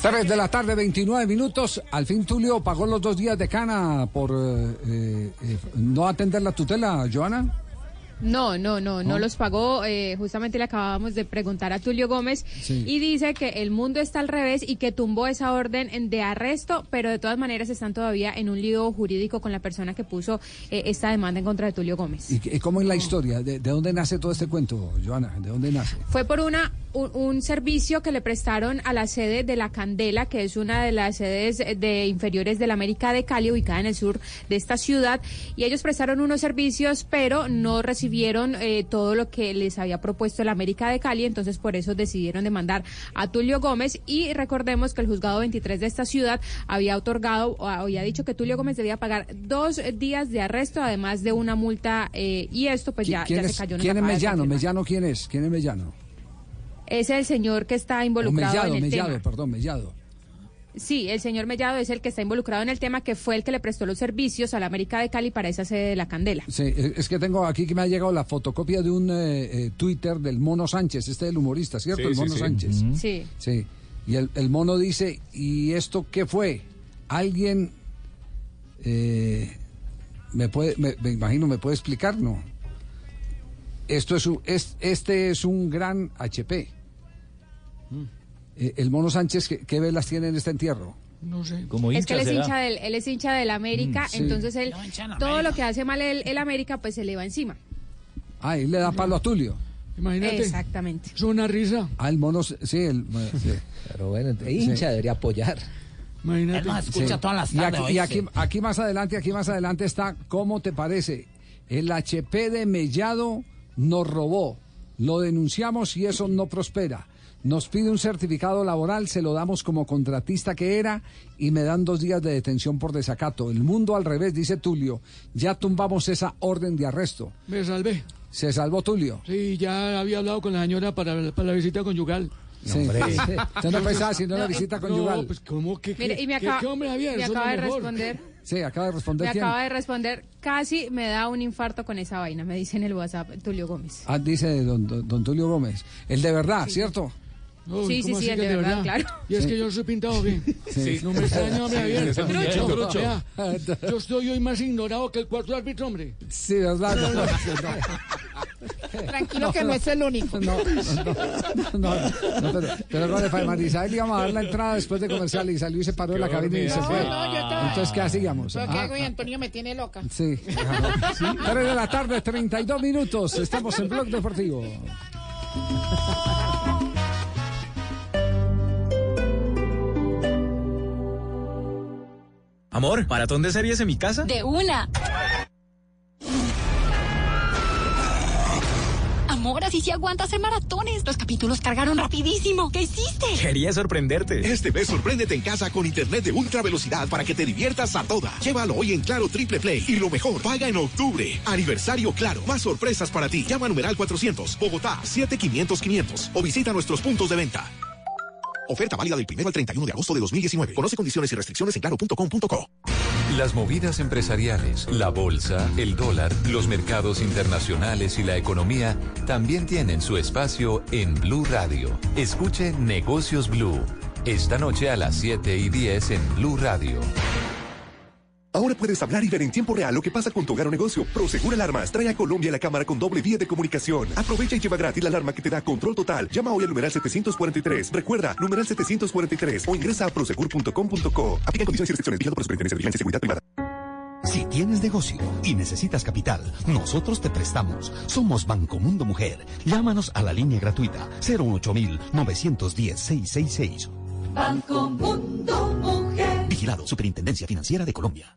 3 de la tarde, 29 minutos. Al fin Tulio pagó los dos días de cana por eh, eh, eh, no atender la tutela, Joana. No, no, no, no ¿No? los pagó. eh, justamente le acabábamos de preguntar a Tulio Gómez Sí. y dice que el mundo está al revés y que tumbó esa orden de arresto, pero de todas maneras están todavía en un lío jurídico con la persona que puso eh, esta demanda en contra de Tulio Gómez. ¿Y, cómo es la historia? ¿De, de dónde nace todo este cuento, Joana? ¿De dónde nace? Fue por una un, un servicio que le prestaron a la sede de La Candela, que es una de las sedes de inferiores de la América de Cali, ubicada en el sur de esta ciudad, y ellos prestaron unos servicios, pero no recibieron eh, todo lo que les había propuesto la América de Cali, entonces por eso decidieron demandar a Tulio Gómez y recordemos que el juzgado 23 de esta ciudad había otorgado o había dicho que Tulio Gómez debía pagar dos días de arresto, además de una multa, eh, y esto pues ya, ¿Quién ya es, se cayó. nos ¿quién es Mellano? ¿Mellano quién es? ¿Quién es Mellano? Es el señor que está involucrado Mellado, en el Mellado, tema. perdón, Mellado. Sí, el señor Mellado es el que está involucrado en el tema, que fue el que le prestó los servicios a la América de Cali para esa sede de la Candela. Sí, eh, es que tengo aquí que me ha llegado la fotocopia de un eh, eh, Twitter del Mono Sánchez, este del humorista, ¿cierto? Sí, el Mono sí. Sánchez. Sí. Sí. Y el, el mono dice, ¿y esto qué fue? Alguien, eh, me puede, me, me imagino, me puede explicar, ¿no? Esto es un, es, este es un gran HP. Eh, el mono Sánchez, ¿qué, qué velas tiene en este entierro? No sé. es que él es, hincha del, él es hincha del América, Mm, sí. entonces él, en todo lo que hace mal el, el América, pues se le va encima. Ah, y le da palo a Tulio. Imagínate. Exactamente. Es una risa. Ah, el mono, sí, el, sí. Pero bueno, el hincha debería apoyar. Imagínate. Sí. Y aquí, y aquí, aquí más adelante, aquí más adelante está, ¿cómo te parece? El HP de Mellado nos robó. Lo denunciamos y eso no prospera. Nos pide un certificado laboral, se lo damos como contratista que era y me dan dos días de detención por desacato. El mundo al revés, dice Tulio. Ya tumbamos esa orden de arresto. Me salvé. Se salvó Tulio. Sí, ya había hablado con la señora para, para la visita conyugal. Sí. Usted no pensaba sino la visita conyugal. No, pues ¿cómo que Mire, y me qué- acaba, qué hombre Javier? me acaba de mejor. responder. Sí, acaba de responder Me quién. acaba de responder, casi me da un infarto con esa vaina, me dice en el WhatsApp Tulio Gómez. Ah, dice don, don- don Tulio Gómez. El de verdad, ¿cierto? Sí, sí, ¿cómo sí, el de verdad, claro. Y es que yo soy pintado bien. Sí. No me extraña, hombre, Sí, Javier. Yo estoy hoy más ignorado que el cuarto árbitro, hombre. Sí, verdad. No, no, Tranquilo que no es el único. No, no, no, no, no, pero, pero con el Faimar Isabel íbamos a dar la entrada después de comercial y salió y se paró de la cabina y se fue. no, yo estaba- Entonces, ¿qué hacíamos? Pero que Ah, hago y Antonio me tiene loca. Sí. Ajá. Tres de la tarde, 32 minutos. Estamos en Blog Deportivo. Amor, ¿maratón de series en mi casa? De una. Amor, así sí aguanta hacer maratones. Los capítulos cargaron rapidísimo. ¿Qué hiciste? Quería sorprenderte. Este mes sorpréndete en casa con internet de ultra velocidad para que te diviertas a toda. Llévalo hoy en Claro Triple Play. Y lo mejor, paga en octubre. Aniversario Claro. Más sorpresas para ti. Llama a numeral 400, Bogotá, 7500 500 o visita nuestros puntos de venta. Oferta válida del 1 al 31 de agosto de 2019. Conoce condiciones y restricciones en claro.com.co. Las movidas empresariales, la bolsa, el dólar, los mercados internacionales y la economía también tienen su espacio en Blue Radio. Escuche Negocios Blue. Esta noche a las 7 y 10 en Blue Radio. Ahora puedes hablar y ver en tiempo real lo que pasa con tu hogar o negocio. Prosegur Alarmas trae a Colombia la cámara con doble vía de comunicación. Aprovecha y lleva gratis la alarma que te da control total. Llama hoy al numeral 743. Recuerda, numeral 743 o ingresa a prosegur.com.co. Aplica condiciones y restricciones. Vigilado por Superintendencia de Vigilancia y Seguridad Privada. Si tienes negocio y necesitas capital, nosotros te prestamos. Somos Banco Mundo Mujer. Llámanos a la línea gratuita 018 910 666. Banco Mundo Mujer. Vigilado Superintendencia Financiera de Colombia.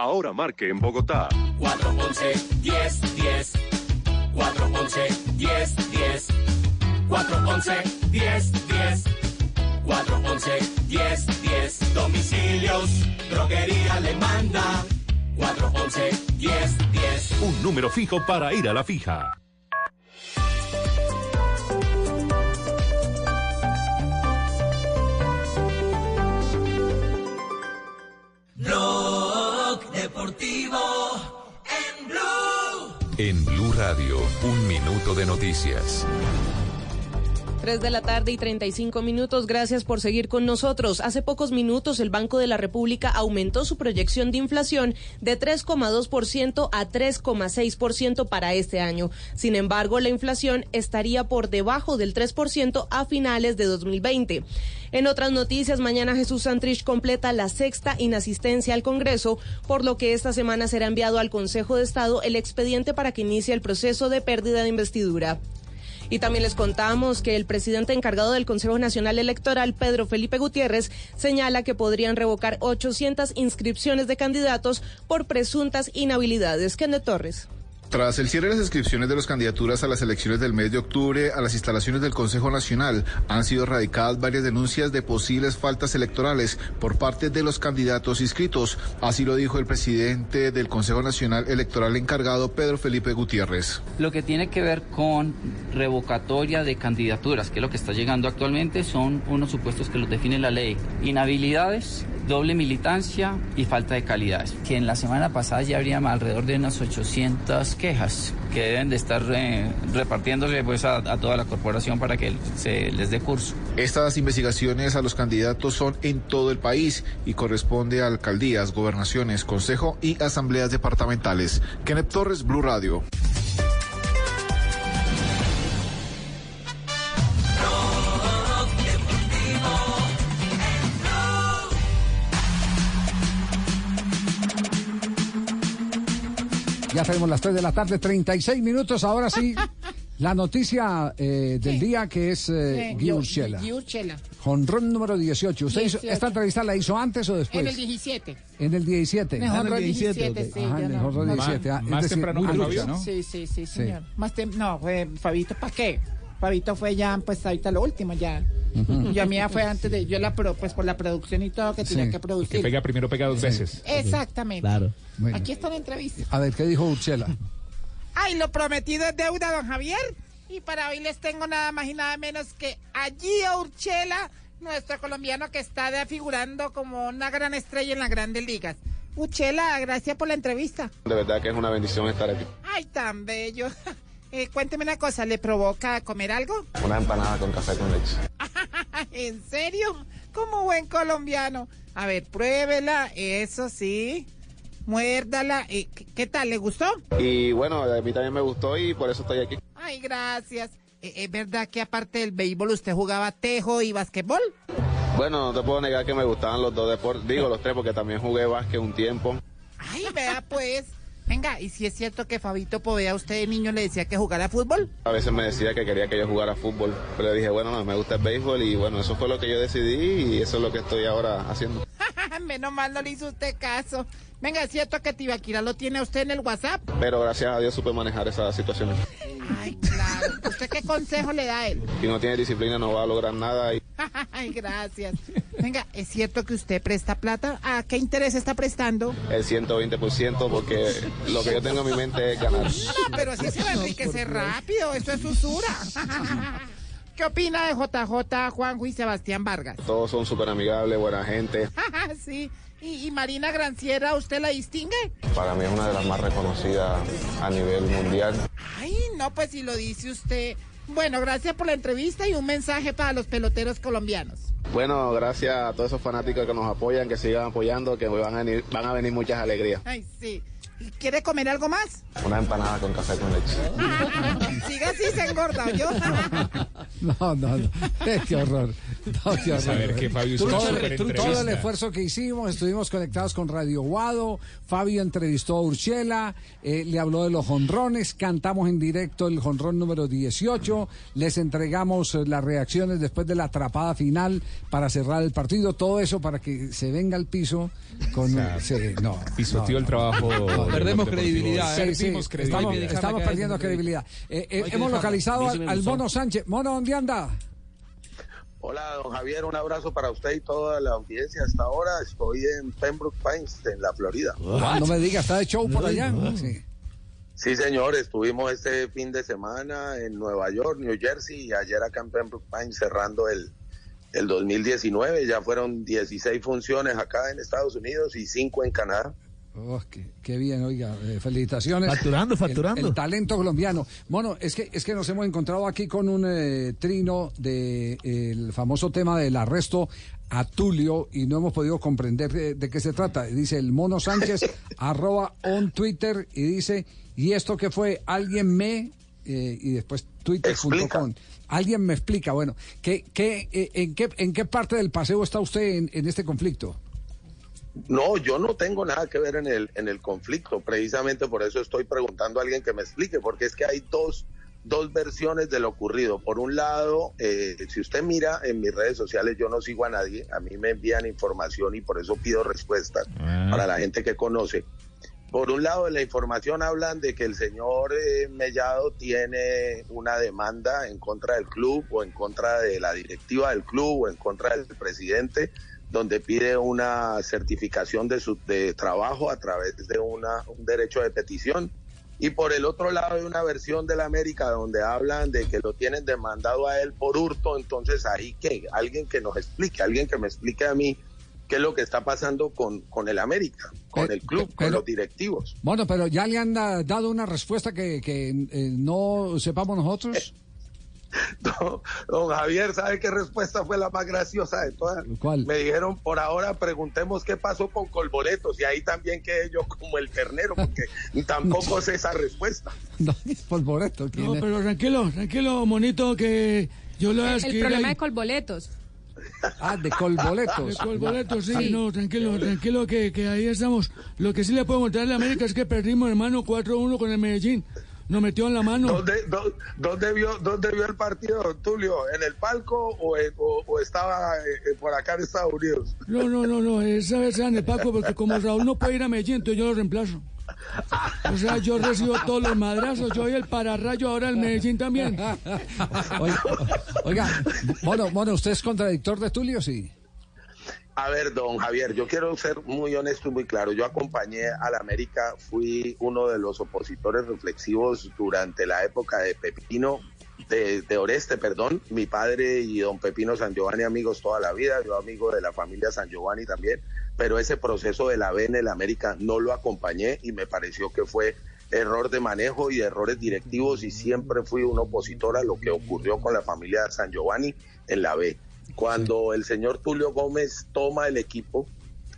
Ahora marque en Bogotá. 411 10 10 411 10 10 411 10 10 411 10 10 Domicilios, droguería le manda. 411 10 10 Un número fijo para ir a la fija. Blog En Blue Radio, un minuto de noticias. 3 de la tarde y 35 minutos. Gracias por seguir con nosotros. Hace pocos minutos el Banco de la República aumentó su proyección de inflación de 3,2% a 3,6% para este año. Sin embargo, la inflación estaría por debajo del 3% a finales de 2020. En otras noticias, mañana Jesús Santrich completa la sexta inasistencia al Congreso, por lo que esta semana será enviado al Consejo de Estado el expediente para que inicie el proceso de pérdida de investidura. Y también les contamos que el presidente encargado del Consejo Nacional Electoral, Pedro Felipe Gutiérrez, señala que podrían revocar 800 inscripciones de candidatos por presuntas inhabilidades. Kenneth Torres. Tras el cierre de las inscripciones de las candidaturas a las elecciones del mes de octubre a las instalaciones del Consejo Nacional, han sido radicadas varias denuncias de posibles faltas electorales por parte de los candidatos inscritos. Así lo dijo el presidente del Consejo Nacional Electoral encargado, Pedro Felipe Gutiérrez. Lo que tiene que ver con revocatoria de candidaturas, que es lo que está llegando actualmente, son unos supuestos que los define la ley. Inhabilidades, doble militancia y falta de calidades. Que en la semana pasada ya habría alrededor de unas 800 quejas que deben de estar eh, repartiéndose pues a, toda la corporación para que se les dé curso. Estas investigaciones a los candidatos son en todo el país y corresponde a alcaldías, gobernaciones, consejo y asambleas departamentales. Kenneth Torres, Blue Radio. Ya tenemos las 3 de la tarde, 36 minutos. Ahora sí, la noticia eh, del día que es eh, Gui Urshela. Giurchela. Jonrón número 18. ¿Usted hizo- 18. esta entrevista la hizo antes o después? En el 17. En el 17. En el jonrón 17, sí. Ajá, en el no- jonrón no- 17. ah, es más decir, temprano muy que lucha. Fabio, ¿no? Sí, sí, sí, Sí. señor. Más tem- no, fue Fabito, ¿para qué? Fabito fue ya, pues ahorita lo último, ya. Ujú. Yo mía fue antes de, yo la pro, pues por la producción y todo que tenía Sí. que producir. que pega primero pega dos veces. Exactamente. Claro. Bueno. Aquí está la entrevista. A ver, ¿qué dijo Urchela? Ay, lo prometido es deuda, don Javier. Y para hoy les tengo nada más y nada menos que allí a Urchela, nuestro colombiano que está de- figurando como una gran estrella en las grandes ligas. Urchela, gracias por la entrevista. De verdad que es una bendición estar aquí. Ay, tan bello. Eh, cuénteme una cosa, ¿le provoca comer algo? Una empanada con café con leche. ¿En serio? Como buen colombiano. A ver, pruébela, eso sí. Muérdala. Eh, ¿qué, tal? ¿Le gustó? Y bueno, a mí también me gustó y por eso estoy aquí. Ay, gracias. Eh, ¿Es verdad que aparte del béisbol usted jugaba tejo y basquetbol? Bueno, no te puedo negar que me gustaban los dos deportes, digo los tres porque también jugué básquet un tiempo. Ay, vea pues. Venga, ¿y si es cierto que Fabito Povea a usted de niño le decía que jugara fútbol? A veces me decía que quería que yo jugara fútbol, pero le dije, bueno, no, me gusta el béisbol y bueno, eso fue lo que yo decidí y eso es lo que estoy ahora haciendo. Menos mal no le hizo usted caso. Venga, ¿es cierto que Tibaquira lo tiene a usted en el WhatsApp? Pero gracias a Dios supe manejar esas situaciones. Ay, claro. ¿Usted qué consejo le da a él? Si no tiene disciplina no va a lograr nada y Ay, gracias. Venga, ¿es cierto que usted presta plata? ¿A qué interés está prestando? el 120% porque lo que yo tengo en mi mente es ganar. No, pero así se va a enriquecer rápido. Eso es usura. ¿Qué opina de JJ, Juanjo y Sebastián Vargas? Todos son súper amigables, buena gente. sí. ¿Y, y Marina Granciera, usted la distingue? Para mí es una de las más reconocidas a nivel mundial. Ay, no, pues si lo dice usted. Bueno, gracias por la entrevista y un mensaje para los peloteros colombianos. Bueno, gracias a todos esos fanáticos que nos apoyan, que sigan apoyando, que van a venir, van a venir muchas alegrías. Ay, sí. ¿Y ¿Quiere comer algo más? Una empanada con café con leche. Siga así, se engorda, ¿yo? No, no, no. Eh, qué horror. No, qué horror. A ver, que Fabio hizo todo, el- todo el esfuerzo que hicimos, estuvimos conectados con Radio Guado, Fabio entrevistó a Urchela, eh, le habló de los jonrones, cantamos en directo el jonrón número 18, les entregamos eh, las reacciones después de la atrapada final para cerrar el partido, todo eso para que se venga al piso con... sea, sí, no, pisoteó no, el trabajo no, del no. Perdemos Deportivo. credibilidad, Sí, ¿eh? sí, Perdimos credibilidad. estamos, estamos perdiendo credibilidad. Eh, eh, hemos dejarla. localizado al, al. Mono Sánchez. Mono, ¿dónde anda? Hola, don Javier, un abrazo para usted y toda la audiencia. Hasta ahora estoy en Pembroke Pines, en la Florida. Ah, no me diga, está de show por allá. Sí. Sí, señor, estuvimos este fin de semana en Nueva York, New Jersey y ayer acá en Pembroke Pines cerrando el, el 2019. Ya fueron 16 funciones acá en Estados Unidos y 5 en Canadá. Oh, qué, qué bien, oiga, eh, felicitaciones. Facturando, facturando. El, talento colombiano. Bueno, es que es que nos hemos encontrado aquí con un eh, trino de eh, el famoso tema del arresto a Tulio y no hemos podido comprender de, de qué se trata. Dice el Mono Sánchez arroba on Twitter y dice y esto que fue alguien me eh, y después twitter.com. Alguien me explica. Bueno, ¿qué, qué, eh, en qué en qué parte del paseo está usted en, en este conflicto? No, yo no tengo nada que ver en el, en el conflicto. Precisamente por eso estoy preguntando a alguien que me explique, porque es que hay dos, dos versiones de lo ocurrido. Por un lado, eh, si usted mira en mis redes sociales, yo no sigo a nadie. A mí me envían información y por eso pido respuestas Ah. para la gente que conoce. Por un lado, en la información hablan de que el señor eh, Mellado tiene una demanda en contra del club o en contra de la directiva del club o en contra del presidente, donde pide una certificación de su de trabajo a través de una, un derecho de petición. Y por el otro lado hay una versión de la América donde hablan de que lo tienen demandado a él por hurto, entonces ahí que alguien que nos explique, alguien que me explique a mí qué es lo que está pasando con, con el América, con el club, con los directivos. Bueno, pero ya le han da- dado una respuesta que, que, eh, no sepamos nosotros. Don, don Javier, ¿sabe qué respuesta fue la más graciosa de todas? ¿Cuál? Me dijeron, por ahora preguntemos qué pasó con Colboletos y ahí también quedé yo como el ternero porque tampoco sé esa respuesta. No, es. ¿quién No, es? pero tranquilo, tranquilo, monito, que yo lo voy a El escribir problema ahí. de colboletos. Ah, de Colboletos. De Colboletos, sí, Sí. no, tranquilo, tranquilo, que, que ahí estamos. Lo que sí le puedo mostrar a la América es que perdimos, hermano, 4-1 con el Medellín. Nos metió en la mano. ¿Dónde, dó- dónde vio, ¿Dónde vio el partido, don Tulio? ¿En el palco o, en- o- o estaba eh, por acá en Estados Unidos? No, no, no, no, esa vez en el Paco, porque como Raúl no puede ir a Medellín, entonces yo lo reemplazo. O sea, yo recibo todos los madrazos, yo soy el pararrayo ahora el Medellín también. Oiga, oiga, bueno, bueno, ¿usted es contradictor de Tulio? Sí. A ver, don Javier, yo quiero ser muy honesto y muy claro. Yo acompañé a la América, fui uno de los opositores reflexivos durante la época de Pepino, de, de Oreste, perdón. Mi padre y don Pepino San Giovanni amigos toda la vida, yo amigo de la familia San Giovanni también, pero ese proceso de la B en el América no lo acompañé y me pareció que fue error de manejo y errores directivos y siempre fui un opositor a lo que ocurrió con la familia San Giovanni en la B. Cuando el señor Tulio Gómez toma el equipo,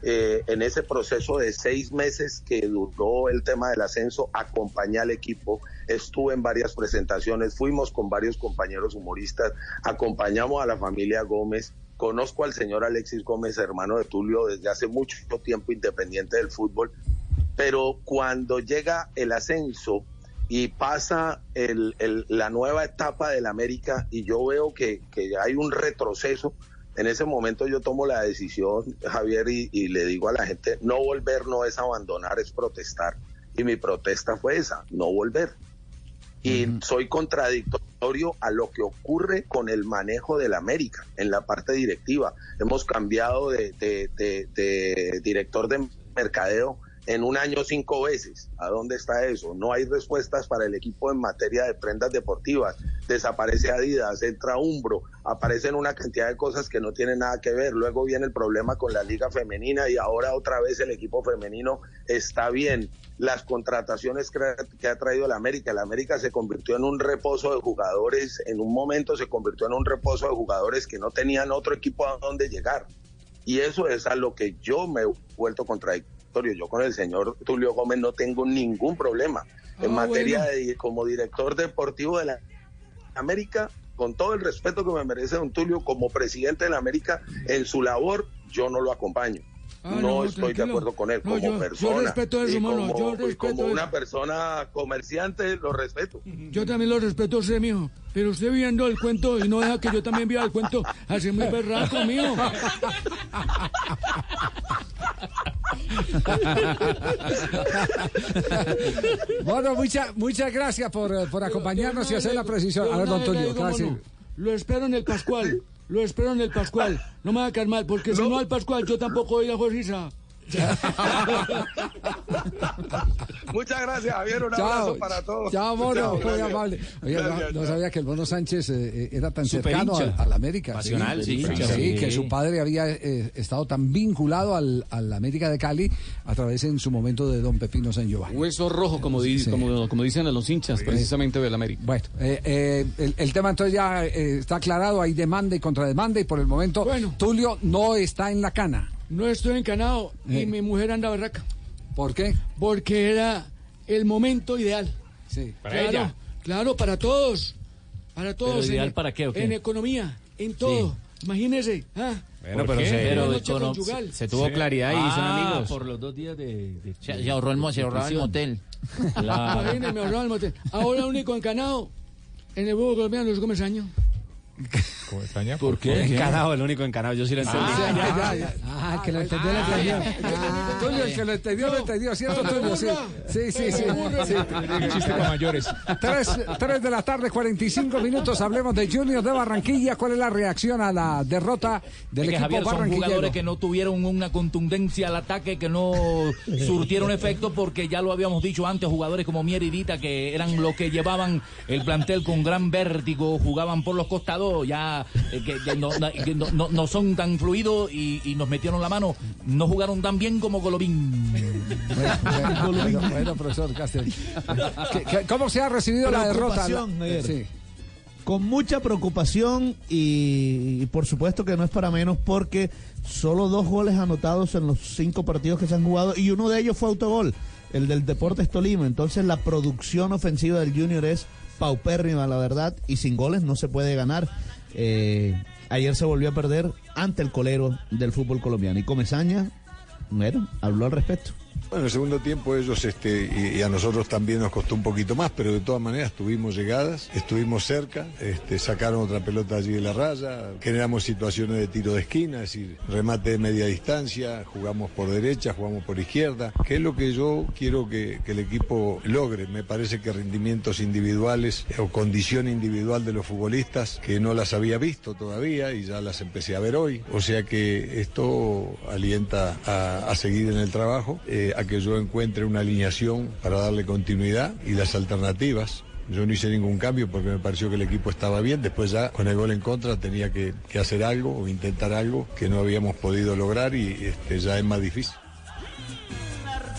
eh, en ese proceso de seis meses que duró el tema del ascenso, acompañé al equipo, estuve en varias presentaciones, fuimos con varios compañeros humoristas, acompañamos a la familia Gómez, conozco al señor Alexis Gómez, hermano de Tulio, desde hace mucho tiempo independiente del fútbol, pero cuando llega el ascenso y pasa el- el- la nueva etapa del América y yo veo que, que hay un retroceso, en ese momento yo tomo la decisión, Javier, y, y le digo a la gente, no volver no es abandonar, es protestar. Y mi protesta fue esa, no volver. Y soy contradictorio a lo que ocurre con el manejo del América en la parte directiva. Hemos cambiado de, de- de- de director de mercadeo en un año cinco veces. ¿A dónde está eso? No hay respuestas para el equipo en materia de prendas deportivas. Desaparece Adidas, entra Umbro, aparecen una cantidad de cosas que no tienen nada que ver. Luego viene el problema con la liga femenina y ahora otra vez el equipo femenino está bien. Las contrataciones que ha, traído la América. La América se convirtió en un reposo de jugadores, en un momento se convirtió en un reposo de jugadores que no tenían otro equipo a donde llegar. Y eso es a lo que yo me he vuelto contradictorio. Yo con el señor Tulio Gómez no tengo ningún problema. En Ah, materia bueno. de como director deportivo de la América, con todo el respeto que me merece don Tulio, como presidente de la América, en su labor, yo no lo acompaño. Ah, no, no, estoy de tranquilo. acuerdo con él No, como yo- yo persona. respeto eso, y mano, como, yo respeto como una persona comerciante, lo respeto. Yo también lo respeto a usted, mijo. Pero usted viendo el cuento y no deja que yo también vea el cuento, así muy berraco, mío. Bueno, muchas muchas gracias por, por acompañarnos y hacer la precisión. A ver, don Nada, Tulio, digo, ¿qué va a decir? mono, Lo espero en el Pascual. Lo espero en el Pascual. No me va a caer mal, porque si no al Pascual, yo tampoco voy a Jorisa. Muchas gracias, Javier. Un Chao, abrazo para todos. chao, mono, Chao, muy gracias. amable. Oye, no- Gracias, no, chao. sabía que el Mono Sánchez eh, eh, era tan Super cercano al, al América. Pasional, sí, sí, hincha, sí. que su padre había eh, estado tan vinculado al, al América de Cali a través en su momento de Don Pepino San Giovanni. Hueso rojo, como, di- Sí. como, como dicen a los hinchas, precisamente del América. Bueno, eh, eh, el, el tema entonces ya eh, está aclarado, hay demanda y contrademanda y por el momento Tulio no está en la cana. No estoy encanado Eh. y mi mujer anda barraca. ¿Por qué? Porque era el momento ideal. Sí. Para claro, ella. Claro, para todos. Para todos. ideal en, para qué, o qué? En economía, en todo. Imagínese. ¿ah? Bueno, ¿Por pero se- pero econo- se- se tuvo claridad y son Ah, amigos. por los dos días de... se, ahorró el, se ahorraba el motel. Imagínese, me ahorraba el motel. Ahora el único encanado en el fútbol colombiano es Gómez Año. Comesaña, ¿Por qué? Encanado, el único encanado, yo sí lo entendí. Ah, ya, ya, ya. Ah, que lo entendió, lo entendió. Tulio, el que lo entendió, lo entendió, ¿cierto, Tulio? Sí, sí, sí. sí. sí. Chiste para mayores. Tres, tres de la tarde, 45 minutos. Hablemos de Junior de Barranquilla. ¿Cuál es la reacción a la derrota del Es que equipo Javier son jugadores que no tuvieron una contundencia al ataque, que no surtieron efecto, porque ya lo habíamos dicho antes, jugadores como Mier y Dita, que eran los que llevaban el plantel con gran vértigo, jugaban por los costados, ya eh, que, que no, no- que no- no- no son tan fluidos y, y nos metieron la mano, no jugaron tan bien como Golovin. Bueno, bueno, bueno, profesor Castel. ¿Qué- qué- ¿Cómo se ha recibido la derrota? Sí. Con mucha preocupación y, y por supuesto que no es para menos porque solo dos goles anotados en los cinco partidos que se han jugado y uno de ellos fue autogol, el del Deportes Tolima. Entonces la producción ofensiva del Junior es paupérrima, la verdad, y sin goles no se puede ganar. Eh, ayer se volvió a perder ante el colero del fútbol colombiano y Comesaña, bueno, habló al respecto. Bueno, el segundo tiempo ellos este, y, a nosotros también nos costó un poquito más, pero de todas maneras tuvimos llegadas, estuvimos cerca, este, sacaron otra pelota allí de la raya, generamos situaciones de tiro de esquina, es decir, remate de media distancia, jugamos por derecha, jugamos por izquierda, que es lo que yo quiero que, el equipo logre. Me parece que rendimientos individuales o condición individual de los futbolistas que no las había visto todavía y ya las empecé a ver hoy. O sea que esto alienta a, a seguir en el trabajo, eh, que yo encuentre una alineación para darle continuidad y las alternativas. Yo no hice ningún cambio porque me pareció que el equipo estaba bien. Después ya con el gol en contra tenía que, que hacer algo o intentar algo que no habíamos podido lograr y este, ya es más difícil.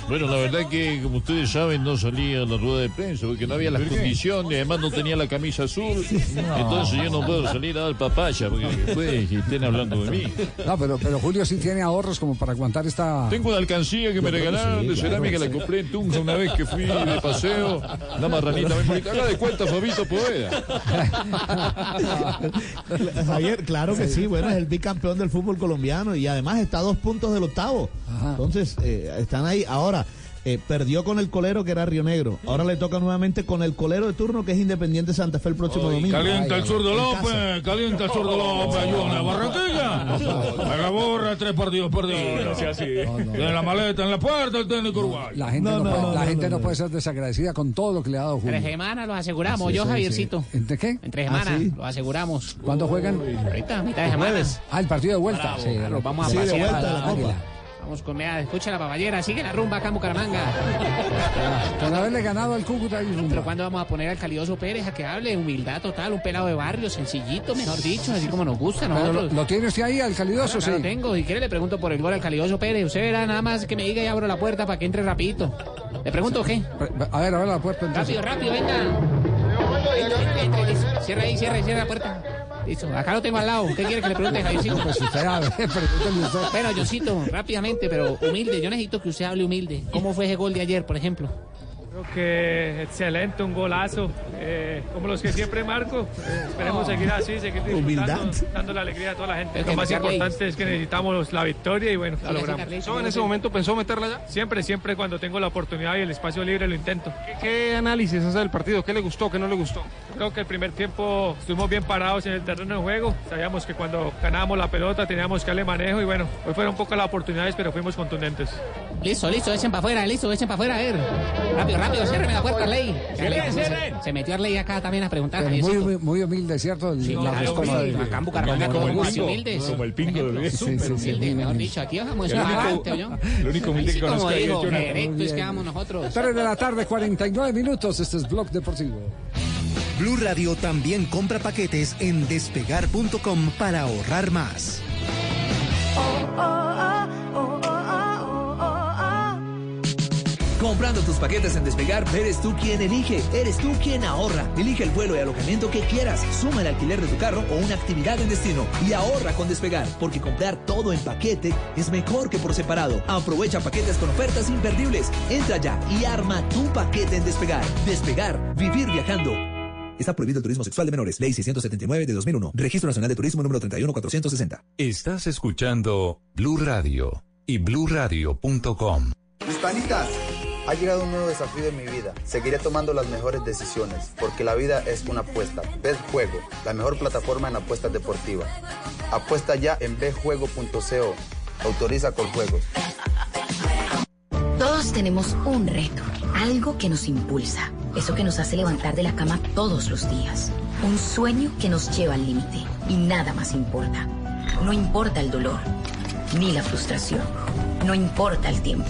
Bueno, la verdad que, como ustedes saben, no salía a la rueda de prensa porque no había las condiciones, además no tenía la camisa azul. Entonces yo no puedo salir a dar papaya porque después estén hablando de mí. No, pero, pero Julio sí tiene ahorros como para aguantar esta. Tengo una alcancía que me Yo regalaron sí, de claro. cerámica, la compré en Tunja una vez que fui de paseo. Una marranita muy bonita. Haga de cuenta, Fabito Poeda. Javier, claro que sí, bueno, es el bicampeón del fútbol colombiano y además está a dos puntos del octavo. Entonces, eh, están ahí. Ahora, eh, perdió con el colero que era Río Negro. Ahora le toca nuevamente con el colero de turno que es Independiente Santa Fe el próximo domingo. Calienta el sur de. López, calienta el sur de López, ayúdame a Barranquilla. Me la borra, tres partidos perdidos. Tiene la maleta en la puerta el técnico uruguayo. La gente, no, puede, la gente no puede ser desagradecida con todo lo que le ha dado Julio. Tres semanas los aseguramos, yo Javiercito. sí. ¿De qué? En tres Ah, semanas sí. los aseguramos. ¿Cuándo juegan? Ahorita, mitad de semana. Ah, el partido de vuelta. Bravo, Sí, claro, vamos a sí, de vuelta a de la Copa. Vamos con vea, escucha la papayera, sigue la rumba acá en Bucaramanga. Por haberle ganado al Cúcuta y rumba. Pero cuando vamos a poner al Calioso Pérez a que hable, humildad total, un pelado de barrio, sencillito, mejor dicho, así como nos gusta a lo, lo tiene usted ahí, al calidoso, Claro, sí. lo tengo. Si quiere le pregunto por el gol al Calioso Pérez. Usted verá nada más que me diga y abro la puerta para que entre rapidito. ¿Le pregunto qué? A ver, abre la puerta entonces. Rápido, rápido, venga. Cierra ahí, cierra, cierra la puerta. Listo, acá lo tengo al lado. ¿Qué quiere que le pregunte, Javiercito? Pues usted abre, pregúntele usted. Bueno, Josito, rápidamente, pero humilde. Yo necesito que usted hable humilde. ¿Cómo fue ese gol de ayer, por ejemplo? Creo que excelente, un golazo, eh, como los que siempre marco. Eh, esperemos seguir así, seguir disfrutando, Humildad. dando la alegría a toda la gente. Lo más importante es que necesitamos la victoria y bueno, la logramos. Carlitos, ¿No en ese momento pensó meterla ya? Siempre, siempre cuando tengo la oportunidad y el espacio libre lo intento. ¿Qué, análisis hace del partido? ¿Qué le gustó, qué no le gustó? Creo que el primer tiempo estuvimos bien parados en el terreno de juego. Sabíamos que cuando ganábamos la pelota teníamos que darle manejo y bueno, hoy fueron pocas las oportunidades, pero fuimos contundentes. Listo, listo, echen para afuera, listo, echen para afuera, a ver. Rápido, rápido, ciérreme la puerta, Ley. Se- metió Arley acá también a preguntar. Muy, muy, muy humilde, ¿cierto? El- Sí, la claro, acá en Bucaramanga Como el pingo, humildes. como el pingo del Sí, sí, sí, Humilde, mejor dicho, aquí bajamos eso único- adelante, ¿oyó? el único humilde que conozco es Jonathan. directo es que vamos nosotros. 3 de la tarde, 49 minutos. Este es Blog Deportivo. Blue Radio también compra paquetes en despegar.com para ahorrar más. Comprando tus paquetes en Despegar, eres tú quien elige, eres tú quien ahorra. Elige el vuelo y alojamiento que quieras, suma el alquiler de tu carro o una actividad en destino y ahorra con Despegar, porque comprar todo en paquete es mejor que por separado. Aprovecha paquetes con ofertas imperdibles. Entra ya y arma tu paquete en Despegar. Despegar, vivir viajando. Está prohibido el turismo sexual de menores. Ley 679 de 2001. Registro Nacional de Turismo número 31460. Estás escuchando Blue Radio y bluradio.com. Hispanitas, Ha llegado un nuevo desafío en mi vida. Seguiré tomando las mejores decisiones, porque la vida es una apuesta. Betjuego, la mejor plataforma en apuestas deportivas. Apuesta ya en betjuego.co. Autoriza con juegos. Todos tenemos un reto, algo que nos impulsa, eso que nos hace levantar de la cama todos los días, un sueño que nos lleva al límite y nada más importa. No importa el dolor, ni la frustración, no importa el tiempo.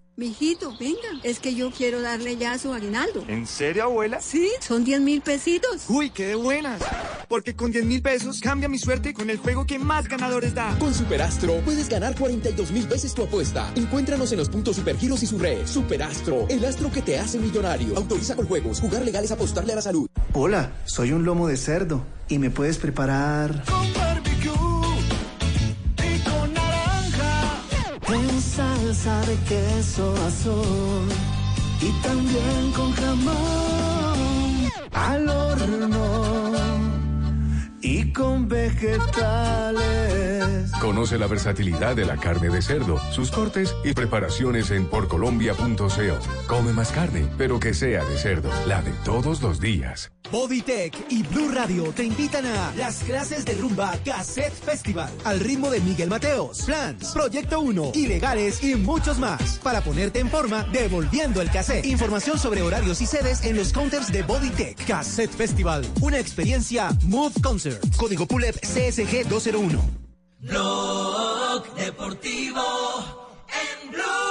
Mijito, venga, es que yo quiero darle ya su aguinaldo. ¿En serio, abuela? Sí, son 10 mil pesitos. Uy, qué de buenas. Porque con 10 mil pesos cambia mi suerte con el juego que más ganadores da. Con Superastro puedes ganar 42 mil veces tu apuesta. Encuéntranos en los puntos Supergiros y su red. Superastro, el astro que te hace millonario. Autoriza con juegos. Jugar legal es apostarle a la salud. Hola, soy un lomo de cerdo y me puedes preparar. Con salsa de queso azul y también con jamón al horno y con vegetales. Conoce la versatilidad de la carne de cerdo, sus cortes y preparaciones en porcolombia.co. Come más carne, pero que sea de cerdo, la de todos los días. Bodytech y Blue Radio te invitan a las clases de rumba Cassette Festival al ritmo de Miguel Mateos, Plans, Proyecto 1, Ilegales y muchos más para ponerte en forma devolviendo el cassette. Información sobre horarios y sedes en los counters de Bodytech. Cassette Festival, una experiencia Move Concert. Código PULEP CSG 201. Blog Deportivo en Blue.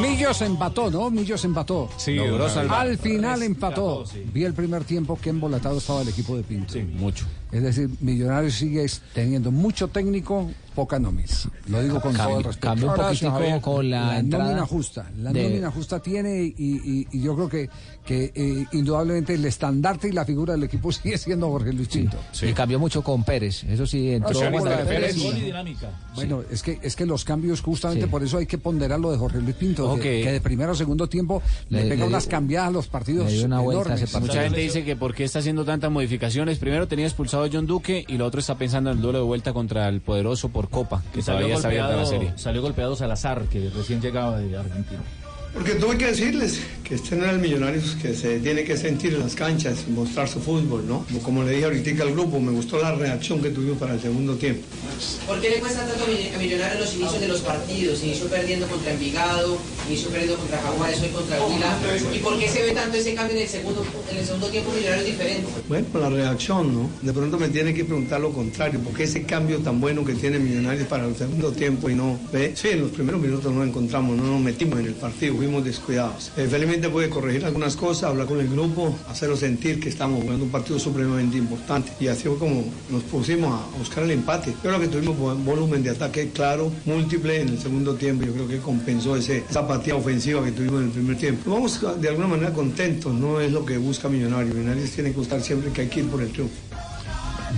Millos empató, ¿no? Millos empató. Sí, logró salvar. Al final empató. Rescató, sí. Vi el primer tiempo que embolatado estaba el equipo de Pinto. Sí, mucho. Es decir, Millonarios sigue teniendo mucho técnico, poca nómina. Lo digo con Cambio- todo el respeto. cambio un Ahora, poquitico Javier, con la entrada nómina justa. La de- nómina justa tiene y, y- y yo creo que, que eh, indudablemente el estandarte y la figura del equipo sigue siendo Jorge Luis Pinto. Y cambió mucho con Pérez. Eso sí, entró Ah, sí, con la la- Pérez, y sí. dinámica. Bueno, es que es que los cambios justamente Sí. por eso hay que ponderar lo de Jorge Luis Pinto, Ojo que, que- de primero a segundo tiempo le, Le- pega le unas cambiadas a los partidos le dio una vuelta enormes. Mucha gente dice que por qué está haciendo tantas modificaciones. Primero tenía expulsado a John Duque y lo otro está pensando en el duelo de vuelta contra el poderoso por Copa, que salió todavía está abierta la golpeado, serie. salió golpeado Salazar, que recién llegaba de Argentina. Porque tuve que decirles que este no era el Millonarios que se tiene que sentir en las canchas mostrar su fútbol, ¿no? Como le dije ahorita al grupo, me gustó la reacción que tuvimos para el segundo tiempo. ¿Por qué le cuesta tanto a Mill- a Millonarios los inicios de los partidos? Inició perdiendo contra Envigado, inició perdiendo contra Jaguares, hoy contra Huila. ¿Y por qué se ve tanto ese cambio en el segundo, en el segundo tiempo Millonarios diferente? Bueno, por la reacción, ¿no? De pronto me tiene que preguntar lo contrario, ¿por qué ese cambio tan bueno que tiene Millonarios para el segundo tiempo y no? ¿Ve? Sí, en los primeros minutos no encontramos, no nos metimos en el partido, fuimos descuidados. Eh, felizmente pude corregir algunas cosas, hablar con el grupo, hacerlo sentir que estamos jugando un partido supremamente importante. Y así fue como nos pusimos a buscar el empate. Yo creo que tuvimos volumen de ataque claro, múltiple en el segundo tiempo. Yo creo que compensó ese, esa apatía ofensiva que tuvimos en el primer tiempo. Vamos de alguna manera contentos, no es lo que busca Millonarios. Millonarios tiene que gustar siempre que hay que ir por el triunfo.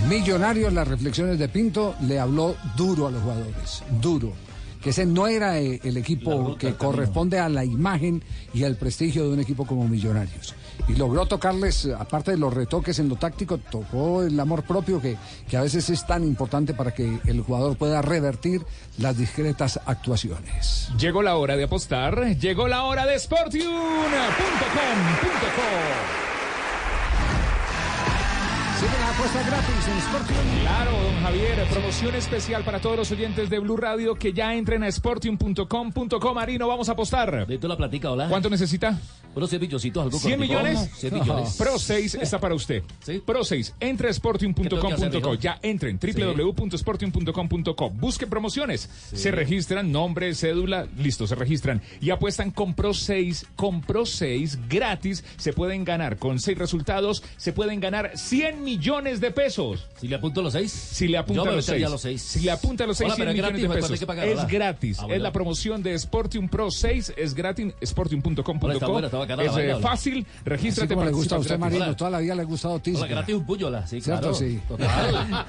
Millonarios, las reflexiones de Pinto, le habló duro a los jugadores, duro. Que ese no era eh, el equipo que corresponde a la imagen y al prestigio de un equipo como Millonarios. Y logró tocarles, aparte de los retoques en lo táctico, tocó el amor propio que, que a veces es tan importante para que el jugador pueda revertir las discretas actuaciones. Llegó la hora de apostar, llegó la hora de Sportium.com.co. Apuesta gratis en Sportium. Claro, don Javier, promoción especial para todos los oyentes de Blue Radio que ya entren a sportium.com.co. Marino, vamos a apostar. De la platica, hola. ¿Cuánto necesita? Unos 100 milloncitos, algo 100 cortico. millones. 100 millones. Pro 6 está para usted. Pro 6. Entre a ¿Qué tengo que hacer, sportium.com.co. Ya entren. www.sportium.com.co. Busque promociones. Se registran, nombre, cédula, listo, se registran. Y apuestan con Pro 6. Con Pro 6 gratis se pueden ganar. Con 6 resultados se pueden ganar 100 millones de pesos. Si le apunto los 6. Si le apunta los metería 6. a los seis. Si le apunta a los 6 Hola, 100 pero es millones gratis, de ¿o cuánto pesos. hay que pagar, es gratis. Ah, es la promoción de Sportium Pro 6. Es gratis. Sportium.com.co. Es eh, fácil, regístrate. como le gusta a usted. Marino, toda la vida le ha gustado Tisca. Hola, gratis un puño, hola, sí, ¿Cierto? claro. Sí. Total.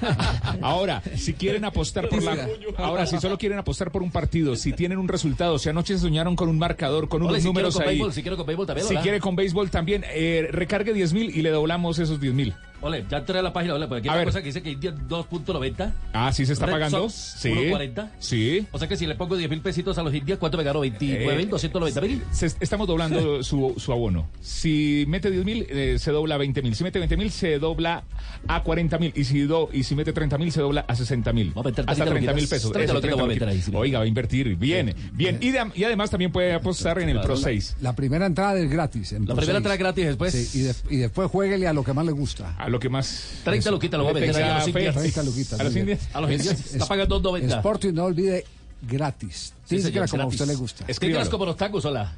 Ahora, si quieren apostar por la. Ahora, si solo quieren apostar por un partido, si tienen un resultado, si anoche se soñaron con un marcador, con unos si números con ahí. béisbol, si quiero con béisbol también, Si quiere con béisbol también, eh, recargue 10 mil y le doblamos esos 10 mil. Ole, ya entré a la página, ole, porque aquí A hay una ver. cosa que dice que India 2.90. Ah, sí se está Red pagando. Sox, Sí. 1.40. Sí. O sea que si le pongo 10 mil pesitos a los indios, ¿cuánto me gano? 29 mil, Eh, 290 mil. Se- estamos doblando su, su abono. Si mete 10 mil, eh, se dobla a 20 mil. Si mete 20 mil, se dobla a 40 mil. Y si, do, y si mete 30 mil, se dobla a 60 mil. Hasta 30 30 mil pesos. 30 Eso, loquitas 30 voy a meter ahí, sí. Oiga, va a invertir. Bien, bien. Y, de- y además también puede apostar en el Pro 6. La primera entrada es gratis. en La Pro primera 6. entrada es gratis, después- Sí, y, de- y después jueguele a lo que más le gusta. A lo que más. 30 loquitas lo voy a ahí a los indios. 30 luquitas. A los indios. A los indios está pagando 2.90. Sporting, no olvide, gratis. Señor, como a usted le gusta. Tigres como los tacos, hola.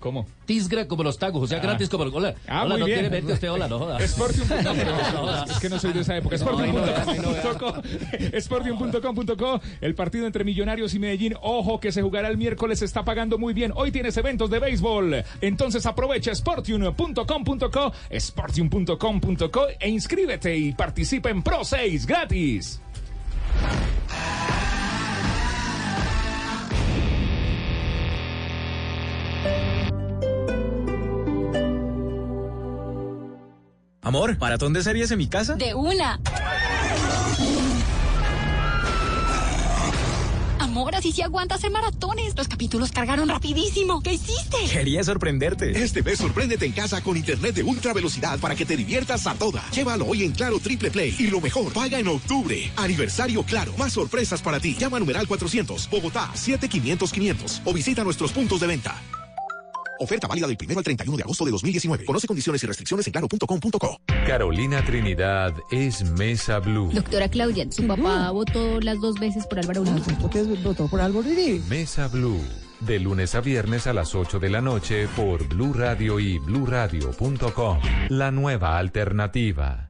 ¿Cómo? Tisgra como los tacos, o sea, Ah. gratis como los... Hola, Ah, hola muy no bien. tiene mente usted, hola, no joda. Sportium. No, pero No, joda. es que no soy de esa época. Sportium.com. Sportium.com.co. El partido entre Millonarios y Medellín. Ojo que se jugará el miércoles. Está pagando muy bien. Hoy tienes eventos de béisbol. Entonces aprovecha Sportium.com.co. Sportium.com.co. E inscríbete y participa en Pro 6 gratis. Amor, ¿maratón de series en mi casa? De una. Amor, así sí aguanta hacer maratones. Los capítulos cargaron rapidísimo. ¿Qué hiciste? Quería sorprenderte. Este mes sorpréndete en casa con internet de ultra velocidad para que te diviertas a toda. Llévalo hoy en Claro Triple Play. Y lo mejor, paga en octubre. Aniversario Claro. Más sorpresas para ti. Llama a numeral 400, Bogotá, 7500 500 o visita nuestros puntos de venta. Oferta válida del 1 al 31 de agosto de 2019. Conoce condiciones y restricciones en claro.com.co. Carolina Trinidad es Mesa Blue. Doctora Claudia, su papá votó las dos veces por Álvaro Uribe. ¿Por qué votó por Álvaro Uribe? Mesa Blue. De lunes a viernes a las 8 de la noche por Blue Radio y bluradio.com. La nueva alternativa.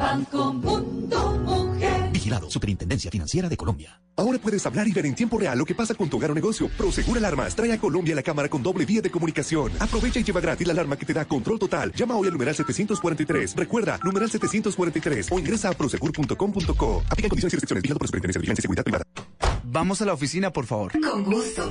Banco Mundo Mujer. Vigilado Superintendencia Financiera de Colombia. Ahora puedes hablar y ver en tiempo real lo que pasa con tu hogar o negocio. Prosegur Alarmas trae a Colombia la cámara con doble vía de comunicación. Aprovecha y lleva gratis la alarma que te da control total. Llama hoy al numeral 743. Recuerda, numeral 743 o ingresa a prosegur.com.co. Aplica condiciones y restricciones. Vigilado por Superintendencia de Vigilancia y Seguridad Privada. Vamos a la oficina, por favor. Con gusto.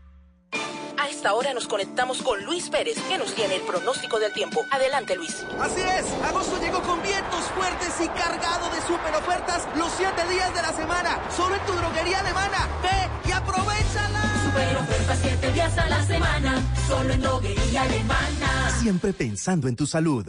Esta hora nos conectamos con Luis Pérez, que nos tiene el pronóstico del tiempo. Adelante, Luis. Así es, agosto llegó con vientos fuertes y cargado de super ofertas los siete días de la semana. Solo en tu droguería alemana. Ve y aprovechala. Super ofertas siete días a la semana, solo en droguería alemana. Siempre pensando en tu salud.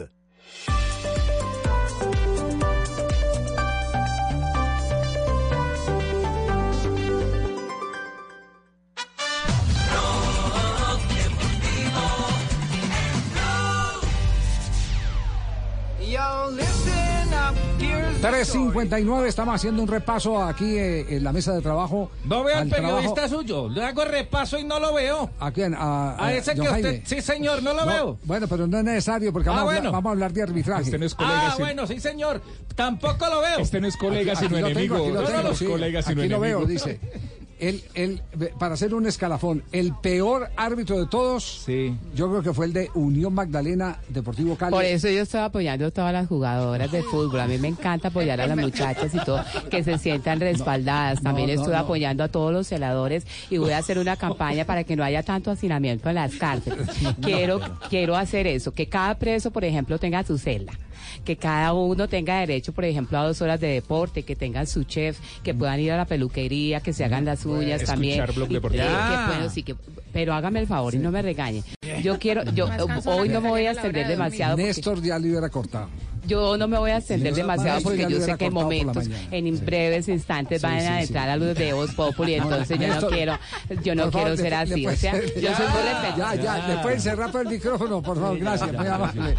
3.59, estamos haciendo un repaso aquí eh, en la mesa de trabajo. No veo al periodista trabajo- suyo. Le hago repaso y no lo veo. ¿A quién? A, A ese John que usted. Jaime. Sí, señor, no lo No, veo. Bueno, pero no es necesario porque Ah, vamos, a hablar, bueno. vamos a hablar de arbitraje. ah, bueno, sí, señor. Tampoco lo veo. Este no es colega, Aquí sino lo tengo, enemigo. aquí lo No, no, tengo, no, sí. colega, sino Aquí lo veo, enemigo. dice. El, el, para hacer un escalafón, el peor árbitro de todos, yo creo que fue el de Unión Magdalena Deportivo Cali. Por eso yo estoy apoyando a todas las jugadoras de fútbol. A mí me encanta apoyar a las muchachas y todo, que se sientan respaldadas. También no, estoy no. apoyando a todos los celadores y voy a hacer una campaña para que no haya tanto hacinamiento en las cárceles. Quiero, quiero hacer eso, que cada preso, por ejemplo, tenga su celda. Que cada uno tenga derecho, por ejemplo, a dos horas de deporte, que tengan su chef, que puedan ir a la peluquería, que se hagan las uñas Escuchar también. Blog y- Deportivo. eh, que, bueno, sí, que, pero hágame el favor y no me regañe. Yo quiero, yo hoy no me voy a extender demasiado. porque- Néstor ya le hubiera cortado. Yo no me voy a extender demasiado porque yo sé que en momentos, en breves instantes van a entrar a los de Voz Populi, entonces yo no quiero, yo no quiero ser así, o sea, yo soy muy. Ya, ya, le pueden cerrar por el micrófono, por favor, gracias, muy amable.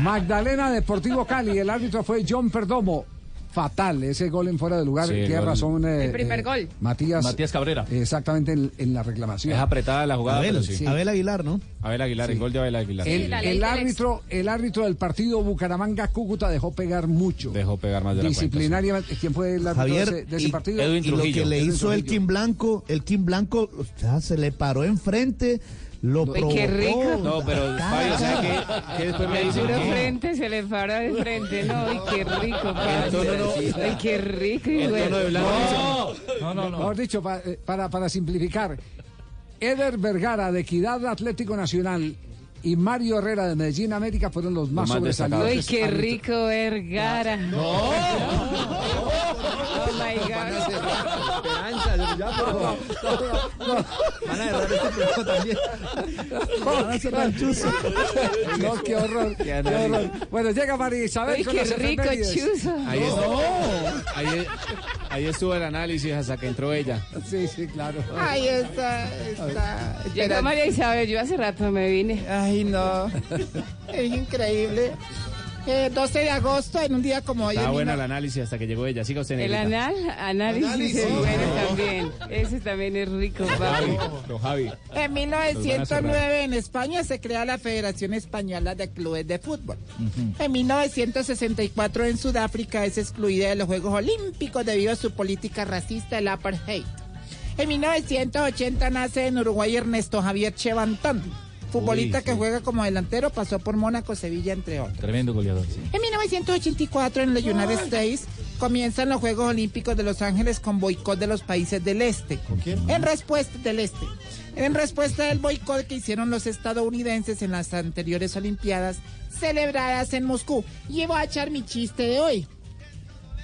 Magdalena Deportivo Cali, el árbitro fue John Perdomo. Fatal, ese gol en fuera de lugar, Sí, tiene razón. eh, El primer eh, gol. Matías. Matías Cabrera. Exactamente en, en la reclamación. Es apretada la jugada, Abel, pero sí. Abel Aguilar, ¿no? Abel Aguilar, el gol de Abel Aguilar. El, árbitro, el árbitro del partido Bucaramanga Cúcuta dejó pegar mucho. Dejó pegar más de la cuenta. Disciplinariamente, ¿quién fue el árbitro Javier, de ese, de ese y- partido? Edwin Y lo que le Edwin hizo el. Kim Blanco, el Kim Blanco o sea, se le paró enfrente, lo Uy, qué rico. No, pero Fabio, ¿sabe qué? Que después me frente se le para de frente, no, ay, qué rico, no- Ay, qué rico. y de bueno. blanco. No, no, no. Mejor dicho, pa- eh, para, para simplificar, Eder Vergara de Equidad Atlético Nacional y Mario Herrera de Medellín América fueron los más, más sobresalientes. Uy, qué rico, Vergara. No. Oh my God. Van a este programa también. Van a cerrar chuzo. No, qué horror, qué horror. Bueno, llega María Isabel Uy, con qué rico, chuzo. Ahí, está- ahí, ahí estuvo el análisis hasta que entró ella. Sí, sí, claro. Ahí está, está. Llegó María Isabel, yo hace rato me vine. Ay, no. Es increíble. Eh, 12 de agosto, en un día como hoy. En bueno el análisis hasta que llegó ella. Siga usted, El Negrita. anal, análisis, Análisis. es bueno también. Ese también es rico, papi. Don Javi. En 1909 en España se crea la Federación Española de Clubes de Fútbol. En 1964 en Sudáfrica es excluida de los Juegos Olímpicos debido a su política racista, el apartheid. En 1980 nace en Uruguay Ernesto Javier Chevantón, futbolista Uy, que juega como delantero, pasó por Mónaco, Sevilla, entre otros. Tremendo goleador, sí. En 1984 en los United States comienzan los Juegos Olímpicos de Los Ángeles con boicot de los países del este. ¿Con quién? En respuesta del este. En respuesta del boicot que hicieron los estadounidenses en las anteriores Olimpiadas celebradas en Moscú. Y voy a echar mi chiste de hoy.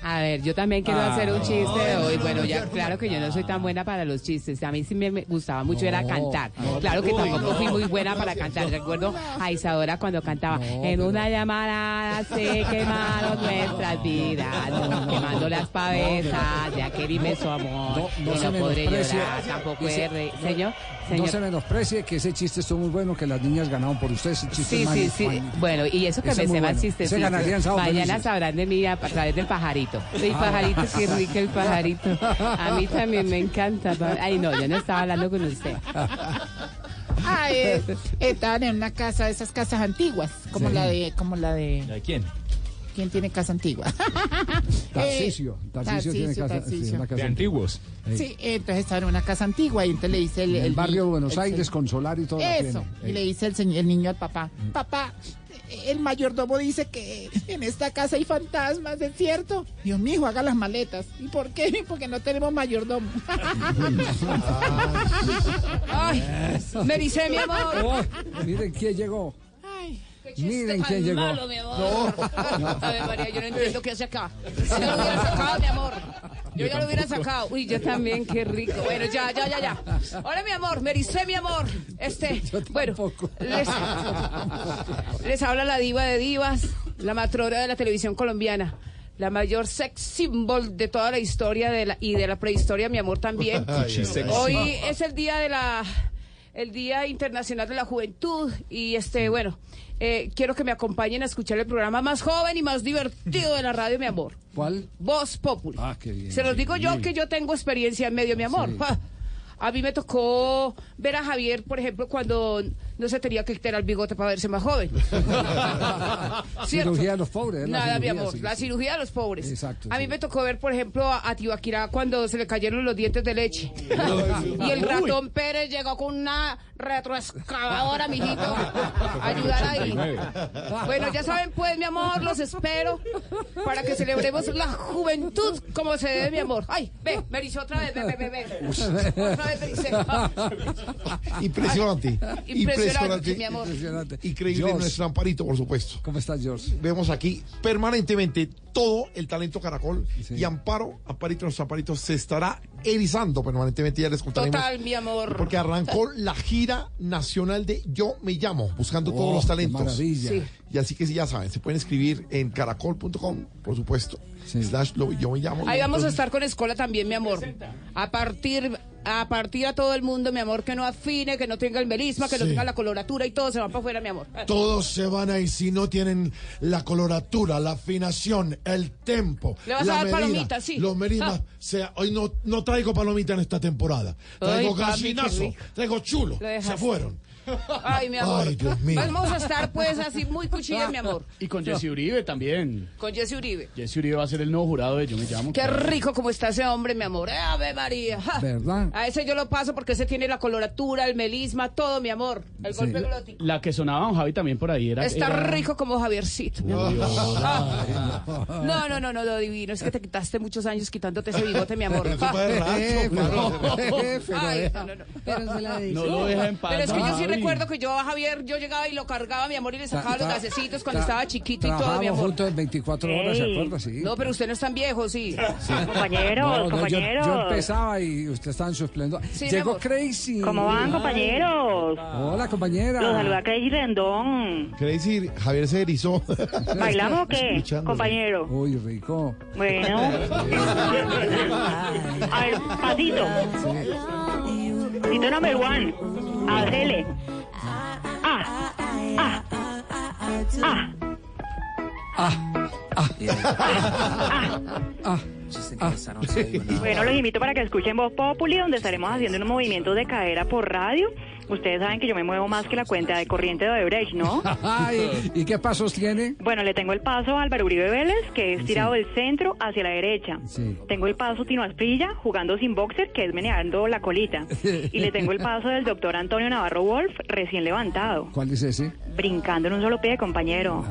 A ver, yo también quiero Ah. hacer un chiste de hoy. Bueno, ya claro que yo no soy tan buena para los chistes. A mí sí me gustaba mucho era cantar. Claro que tampoco fui muy buena para cantar. Recuerdo a Isadora cuando cantaba en una llamada se quemaron nuestras vidas, quemando las pavesas, ya que dime su amor, No, no se podré llorar, tampoco re- no- Señor, No señor. se menosprecie que ese chiste estuvo muy bueno, que las niñas ganaron por ustedes. Ese chiste Sí, es sí, sí. Bueno, y eso que Ese me más bueno. chistes. Se ganarían Mañana sabrán de mí a través del pajarito. El Ah. pajarito, qué rico el pajarito. A mí también me encanta. Ay, no, yo no estaba hablando con usted. Ah, eh, estaban en una casa, de esas casas antiguas, como Sí. la de, como la de, ¿De quién? ¿quién tiene casa antigua? Tarcisio. Eh, Tarcisio tiene Tarcisio, casa, sí, una casa De antiguos. Sí, entonces estaban en una casa antigua y entonces le dice el, barrio de Buenos el- Aires, con Solar y todo. la Eso. tiene. Y le dice el, señor- el niño al papá, papá, el mayordomo dice que en esta casa hay fantasmas, ¿es cierto? Dios mío, haga las maletas. ¿Y por qué? Porque no tenemos mayordomo. Ay, me dice mi amor. Oh, miren quién llegó. Miren quién llegó. Malo, mi amor. A ver, María, yo no entiendo qué hace acá. Yo ya lo hubiera sacado, mi amor. Yo ya lo hubiera sacado. Uy, yo también, qué rico. Bueno, ya, ya, ya, ya. Hola, mi amor, me mi amor. Este, bueno, les, les habla la diva de divas, la matrona de la televisión colombiana. La mayor sex symbol de toda la historia de la, y de la prehistoria, mi amor, también. Ay, Hoy es el día de la el Día Internacional de la Juventud y este bueno eh, quiero que me acompañen a escuchar el programa más joven y más divertido de la radio mi amor ¿Cuál? Voz Populi Ah, qué bien. se los digo yo que yo tengo experiencia en medio mi amor Ja. a mí me tocó ver a Javier por ejemplo cuando no se tenía que quitar el bigote para verse más joven ¿Cierto? Cirugía de los pobres. es la Nada, mi amor, sí, la cirugía de los pobres. Exacto, A mí sí. me tocó ver, por ejemplo, a, a Tibaquirá cuando se le cayeron los dientes de leche. y el ratón Pérez llegó con una retroexcavadora, mijito, a ayudar ahí. Bueno, ya saben, pues, mi amor, los espero para que celebremos la juventud como se debe, mi amor. Ay, ve, me erizó otra vez, ve, ve, ve, ve. Otra vez me ericé. Impresionante. Impresionante. Restaurante mi amor. increíble George. nuestro Amparito, por supuesto. ¿Cómo estás, George? Vemos aquí permanentemente todo el talento Caracol y Amparo, Amparito, nuestro Amparito, se estará erizando permanentemente, ya les contaremos. Total, mi amor. Porque arrancó la gira nacional de Yo Me Llamo, buscando Oh, todos los qué talentos. maravilla. Sí. Y así que sí, ya saben, se pueden escribir en caracol.com, por supuesto. Slash lo- Yo Me Llamo. Ahí vamos a estar con Escola también, mi amor. A partir, a partir a todo el mundo, mi amor, que no afine, que no tenga el melisma, que no tenga la coloratura y todo se va para afuera, mi amor. Todos se van ahí si no tienen la coloratura, la afinación, el tempo. Le vas a dar palomitas, sí. Los melismas. Ah. sea, hoy no, no traigo palomita en esta temporada. Traigo Ay, gallinazo, traigo chulo. Se fueron. Ay, mi amor. Ay, Dios mío. Vamos a estar, pues, así muy cuchillas, mi amor. Y con Jesse Uribe también. Con Jesse Uribe. Jesse Uribe va a ser el nuevo jurado de Yo Me Llamo. Qué rico como está ese hombre, mi amor. ¡Eh, Ave María! Ja. ¿Verdad? A ese yo lo paso porque ese tiene la coloratura, el melisma, todo, mi amor. El Sí. golpe glótico. La que sonaba don Javi también por ahí era. Está era- rico como Javiercito. mi amor. No, no, no, no, lo divino. Es que te quitaste muchos años quitándote ese bigote, mi amor. Rato, Eh, pero- Eh, pero Ay, no, no, no. Pero se la. No lo deja en paz, Pero es que yo sí. Recuerdo que yo a Javier, yo llegaba y lo cargaba, mi amor, y le sacaba los Ta- gasecitos cuando ta- estaba chiquito y todo, mi amor. juntos en 24 horas, ¿se acuerda? Sí. No, pero usted no es tan viejo, sí. No, no, yo- Yo, empezaba y usted estaba en su esplendor. Llegó. Crazy. ¿Cómo van, Ay. compañeros? Hola, compañera. Los saluda Crazy Rendón. Crazy, Javier se erizó. ¿Bailamos o qué, compañero? Uy, rico. Bueno. A ver, pasito. Pasito number one. Hacele. Ah. Ah. Ah. Ah. Bueno, los invito para que escuchen Voz Populi, donde estaremos haciendo unos movimientos de cadera por radio. Ustedes saben que yo me muevo más que la cuenta de corriente de Odebrecht, ¿no? ¿Y qué pasos tiene? Bueno, le tengo el paso a Álvaro Uribe Vélez, que es tirado del centro hacia la derecha. Sí. Tengo el paso Tino Asprilla, jugando sin boxer, que es meneando la colita. Y le tengo el paso del doctor Antonio Navarro Wolf, recién levantado. ¿Cuál dice ese? Brincando en un solo pie, compañero.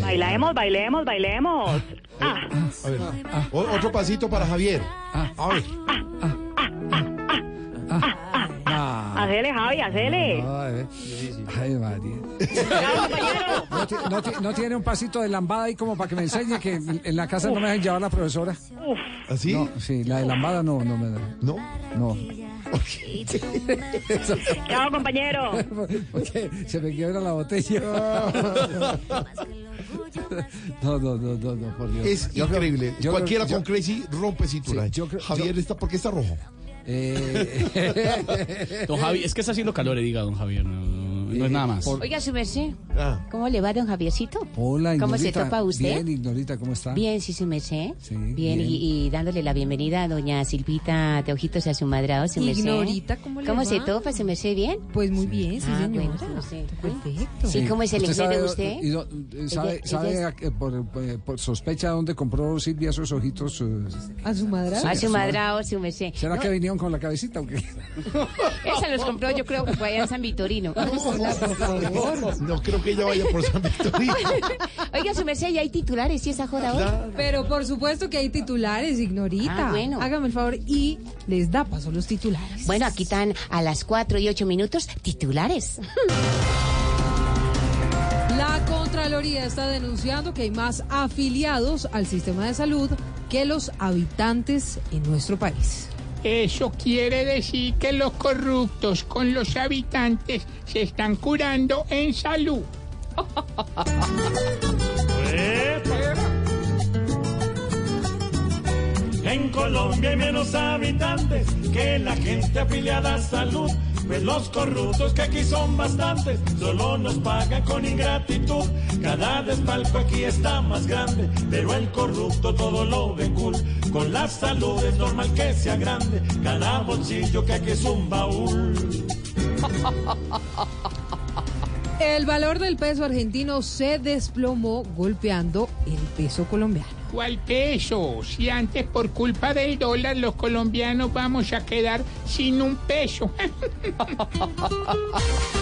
Bailemos, bailemos, bailemos. Ah, A ver, o- otro pasito para Javier. A ver. Hacele, Javi, hacele. Ay, ay, María. ¿No, ti- no ti- no tiene un pasito de lambada ahí como para que me enseñe que en, en la casa no me dejan llevar la profesora? ¿Así? No, sí, la de lambada no, no me da. ¿No? No. Chao, compañero. Porque se me quiebra la botella. No, no, no, no, no, por Dios. Es Yo creo- increíble. yo Cualquiera con Crazy rompe cintura. Sí, yo creo- Javier está, ¿por qué está rojo? Eh, Don Javi, es que está haciendo calor, diga don Javier. No- no es nada más. Oiga, su merced. Ah. ¿Cómo le va, don Javiercito? Hola, ¿Cómo se Ignorita. topa usted? Bien, Ignorita, ¿cómo está? Bien, sí, su merced. Sí, bien, bien. Y, y dándole la bienvenida a doña Silvita de Ojitos a su madrado, su merced. Ignorita, ¿cómo le ¿Cómo se topa, su merced? ¿Bien? Pues muy bien, sí, Ah, señora. bueno. Perfecto. Sí, ¿cómo es el ¿Usted inglés de sabe- usted? y eh, ¿Sabe, Ella- sabe ella a qué- por, eh, por sospecha dónde compró Silvia esos ojitos? eh? ¿A su madre? Sí, a su madrado, su merced. ¿Será No, que vinieron con la cabecita o qué? Esa los compró, yo creo que fue allá en San No creo que ella vaya por San Victorino. Oiga, su merced, ¿ya hay titulares y esa joda hoy? Pero por supuesto que hay titulares, Ignorita. Ah, bueno. Hágame el favor y les da paso los titulares. Bueno, aquí están a las 4 y 8 minutos titulares. La Contraloría está denunciando que hay más afiliados al sistema de salud que los habitantes en nuestro país. Eso quiere decir que los corruptos con los habitantes se están curando en salud. En Colombia hay menos habitantes que la gente afiliada a salud. Pues los corruptos que aquí son bastantes, solo nos pagan con ingratitud. Cada despalco aquí está más grande, pero el corrupto todo lo ve cool. Con la salud es normal que sea grande, cada bolsillo que aquí es un baúl. El valor del peso argentino se desplomó golpeando el peso colombiano. ¿Cuál peso? Si antes por culpa del dólar los colombianos vamos a quedar sin un peso.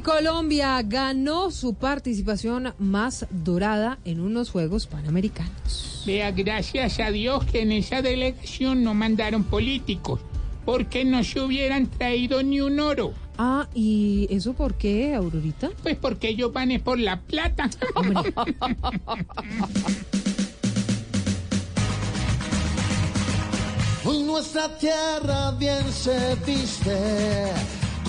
Y Colombia ganó su participación más dorada en unos Juegos Panamericanos. Vea, gracias a Dios que en esa delegación no mandaron políticos, porque no se hubieran traído ni un oro. Ah, ¿y eso por qué, Aurorita? Pues porque ellos van es por la plata. Hoy nuestra tierra bien se viste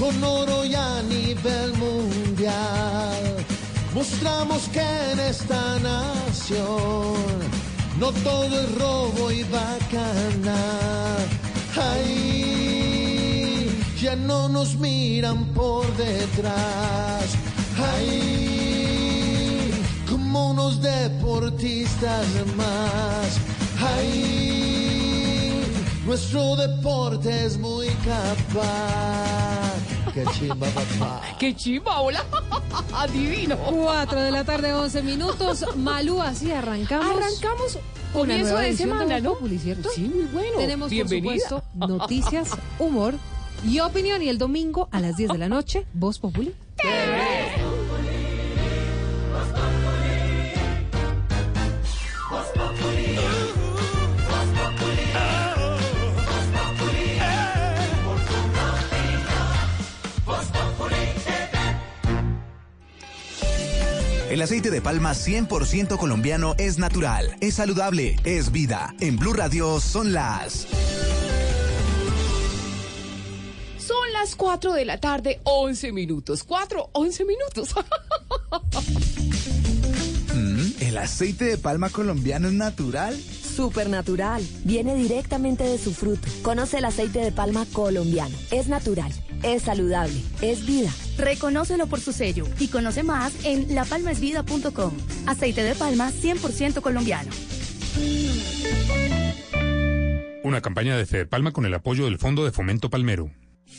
con oro y a nivel mundial. Mostramos que en esta nación no todo es robo y bacanar. Ay, ya no nos miran por detrás. Ay, como unos deportistas más. Ay, nuestro deporte es muy capaz. Qué chimba, papá. ¡Qué chimba, hola! ¡Divino! 4 de la tarde, 11 minutos. Malú, así arrancamos. Arrancamos comienzo de de semana, Voz ¿no? Populi, ¿cierto? Sí, muy bueno. Tenemos, Bienvenida. por supuesto, noticias, humor y opinión. Y el domingo a las 10 de la noche, Voz Populi. El aceite de palma 100% colombiano es natural, es saludable, es vida. En Blue Radio son las... Son las 4 de la tarde, 11 minutos. 4, 11 minutos. Mm, ¿El aceite de palma colombiano es natural? Supernatural. Viene directamente de su fruto. Conoce el aceite de palma colombiano. Es natural, es saludable, es vida. Reconócelo por su sello y conoce más en lapalmaesvida.com. Aceite de palma 100% colombiano. Una campaña de Fede Palma con el apoyo del Fondo de Fomento Palmero.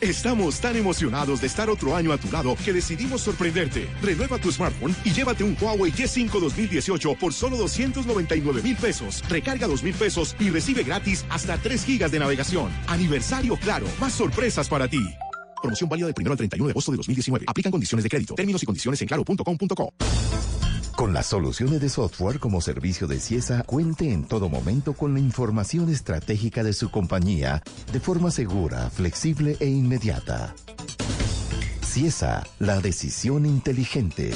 Estamos tan emocionados de estar otro año a tu lado que decidimos sorprenderte. Renueva tu smartphone y llévate un Huawei Y5 2018 por solo 299 mil pesos. Recarga 2 mil pesos y recibe gratis hasta 3 gigas de navegación. Aniversario Claro. Más sorpresas para ti. Promoción válida del 1 al 31 de agosto de 2019. Aplican condiciones de crédito. Términos y condiciones en claro.com.co. Con las soluciones de software como servicio de CIESA, cuente en todo momento con la información estratégica de su compañía de forma segura, flexible e inmediata. CIESA, la decisión inteligente.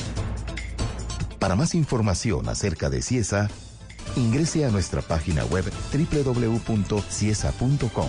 Para más información acerca de CIESA, ingrese a nuestra página web www.ciesa.com.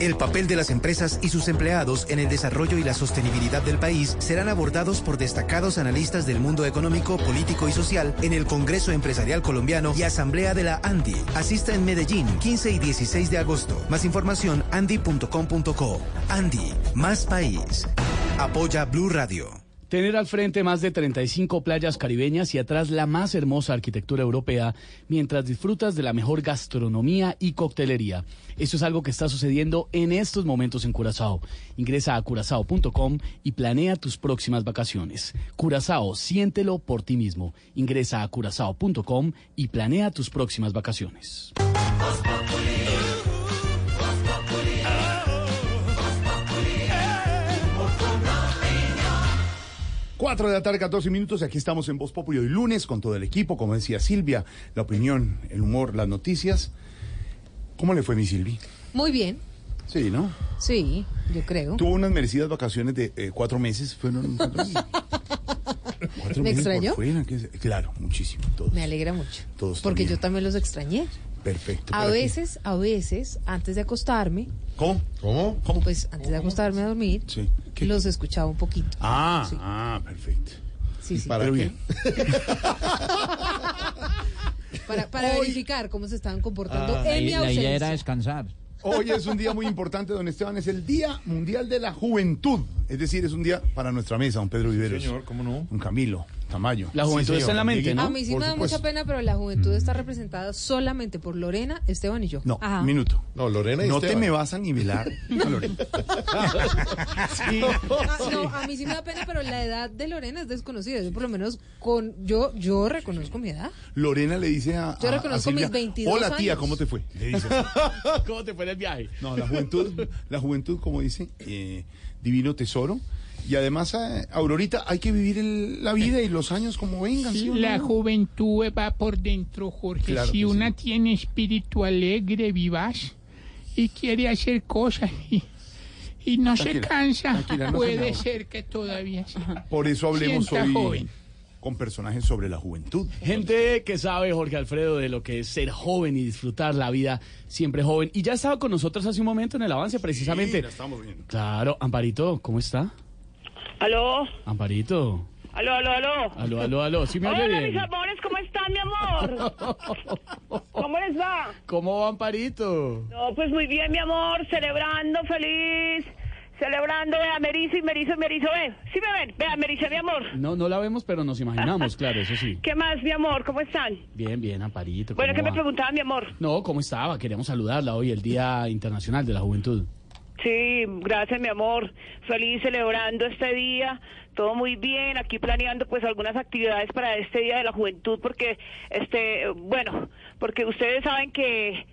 El papel de las empresas y sus empleados en el desarrollo y la sostenibilidad del país serán abordados por destacados analistas del mundo económico, político y social en el Congreso Empresarial Colombiano y Asamblea de la ANDI. Asista en Medellín, 15 y 16 de agosto. Más información, andi.com.co. ANDI, más país. Apoya Blue Radio. Tener al frente más de 35 playas caribeñas y atrás la más hermosa arquitectura europea, mientras disfrutas de la mejor gastronomía y coctelería. Eso es algo que está sucediendo en estos momentos en Curazao. Ingresa a curazao.com y planea tus próximas vacaciones. Curazao, siéntelo por ti mismo. Ingresa a curazao.com y planea tus próximas vacaciones. 4 de la tarde, 14 minutos. Aquí estamos en Voz Populi hoy lunes con todo el equipo, como decía Silvia, la opinión, el humor, las noticias. ¿Cómo le fue mi Silvi? Muy bien. Sí, ¿no? Sí, yo creo. Tuvo unas merecidas vacaciones de eh, cuatro meses. Fueron cuatro, cuatro ¿Me meses por extrañó? fuera, que- Claro, muchísimo. Todos, Me alegra mucho. todos Porque también. yo también los extrañé. Perfecto. A veces, a veces, antes de acostarme, ¿Cómo? ¿Cómo? pues antes de acostarme a dormir, Sí. los escuchaba un poquito. Ah, Sí. ah, perfecto. Sí, sí. ¿Para Pero qué? bien. Para, para Hoy- verificar cómo se estaban comportando Ah, en mi ausencia. descansar. Hoy es un día muy importante, don Esteban, es el Día Mundial de la Juventud. Es decir, es un día para nuestra mesa, don Pedro Viveros. señor, ¿cómo no? Don Camilo, Tamayo. La juventud Sí, está en la mente, ¿no? A mí sí por me da mucha pena, pero la juventud está representada solamente por Lorena, Esteban y yo. No, Ajá. minuto. No, Lorena y No te me vas a nivelar, Lorena. Sí. Ah, no, a mí sí me da pena, pero la edad de Lorena es desconocida. Yo por lo menos con yo yo reconozco mi edad. Lorena le dice a. Yo a- a reconozco Silvia, mis 22 Hola tía, años". ¿cómo te fue? Le dice. ¿Cómo te fue en el viaje? No, la juventud, la juventud, como dice, eh, divino tesoro. Y además, eh, Aurorita, hay que vivir el- la vida y los años como vengan. ¿sí o no? La juventud va por dentro, Jorge. Claro si una sí. tiene espíritu alegre, vivaz y quiere hacer cosas y, y no se cansa, tranquila, no se puede ser que todavía sí. Por eso hablemos hoy joven. con personajes sobre la juventud. Gente que sabe, Jorge Alfredo, de lo que es ser joven y disfrutar la vida siempre joven. Y ya estaba con nosotros hace un momento en el avance, precisamente. Sí, la estamos viendo. Claro, Amparito, ¿cómo está? ¿Aló? Amparito. ¿Aló, aló, aló? Aló, aló, aló. ¿Sí me oye Hola, bien? mis amores, ¿cómo están, mi amor? ¿Cómo les va? ¿Cómo va, Amparito? No, pues muy bien, mi amor, celebrando, feliz, celebrando, vea, me erizo y me erizo y me erizo, ve, sí me ven, vea, me erizo, mi amor. No, no la vemos, pero nos imaginamos, claro, eso sí. ¿Qué más, mi amor? ¿Cómo están? Bien, bien, Amparito. Bueno, ¿cómo ¿qué me va? preguntaban, mi amor? No, ¿cómo estaba? Queríamos saludarla hoy, el Día Internacional de la Juventud. Sí, gracias, mi amor. Feliz celebrando este día. Todo muy bien. Aquí planeando pues algunas actividades para este Día de la Juventud porque, este, bueno, porque ustedes saben que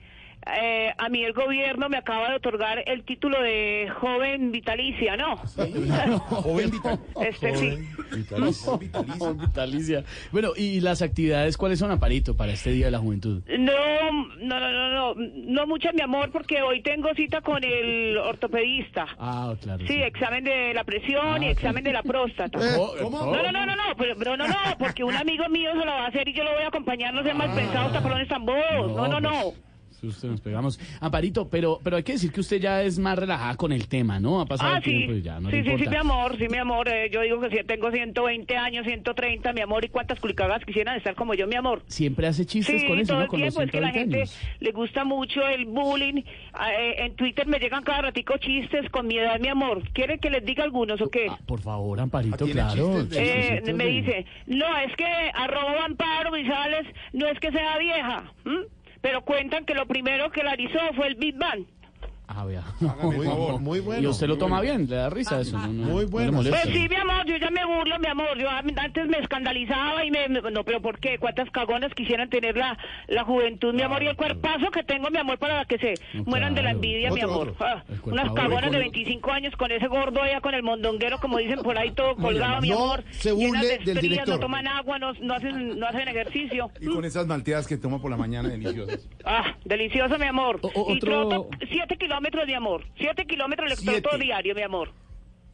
eh, a mí el gobierno me acaba de otorgar el título de joven vitalicia, ¿no? Joven. Este sí. Vitalicia. Vitalicia. Bueno, ¿y las actividades cuáles son, Amparito, para este Día de la Juventud? No, no, no, no, no, no mucho, mi amor, porque hoy tengo cita con el ortopedista. Ah, claro. Sí, examen de la presión y Ah, examen sí. de la próstata. ¿Cómo? No, no, no, no, no, pero, pero no, no, porque un amigo mío se lo va a hacer y yo lo voy a acompañar, no sean mal pensados, tapalones tan bobos. No, no, no. pues, Susto nos pegamos. Amparito, pero, pero hay que decir que usted ya es más relajada con el tema, ¿no? Ha pasado Ah, el sí, tiempo y ya no sí, le sí, sí, mi amor, sí, mi amor. eh, yo digo que sí, tengo 120 años, 130, mi amor, y cuántas culicagas quisieran estar como yo, mi amor. Siempre hace chistes Sí, con eso, todo ¿no? el Con los tiempo, es que la 120 gente años. le gusta mucho el bullying. Ah, eh, en Twitter me llegan cada ratico chistes con mi edad, mi amor. ¿Quieren que les diga algunos o qué? Por favor, Amparito, ¿tiene claro. chistes Eh, chistes me dice, no, es que arroba Amparo Grisales no es que sea vieja, ¿m? Pero cuentan que lo primero que la hizo fue el Big Bang. Ah, vea. Muy, muy bueno. ¿Y usted lo toma bien? ¿Le da risa eso? No, no, Muy bueno. Pues sí, mi amor, yo ya me burlo, mi amor. Yo antes me escandalizaba y me... me- No, pero ¿por qué? ¿Cuántas cagonas quisieran tener la, la juventud, mi amor? Y el cuerpazo que tengo, mi amor, para que se mueran de la envidia, mi amor. Ah, unas cagonas de 25 años con ese gordo allá, con el mondonguero, como dicen por ahí, todo colgado, mi no amor. se burle de del director. No toman agua, no, no, hacen, no hacen ejercicio. Y con esas malteadas que toma por la mañana deliciosas. Ah, delicioso, mi amor. O- o- Y otro- troto 7 kilómetros, mi amor. 7 kilómetros le Siete. troto diario, mi amor.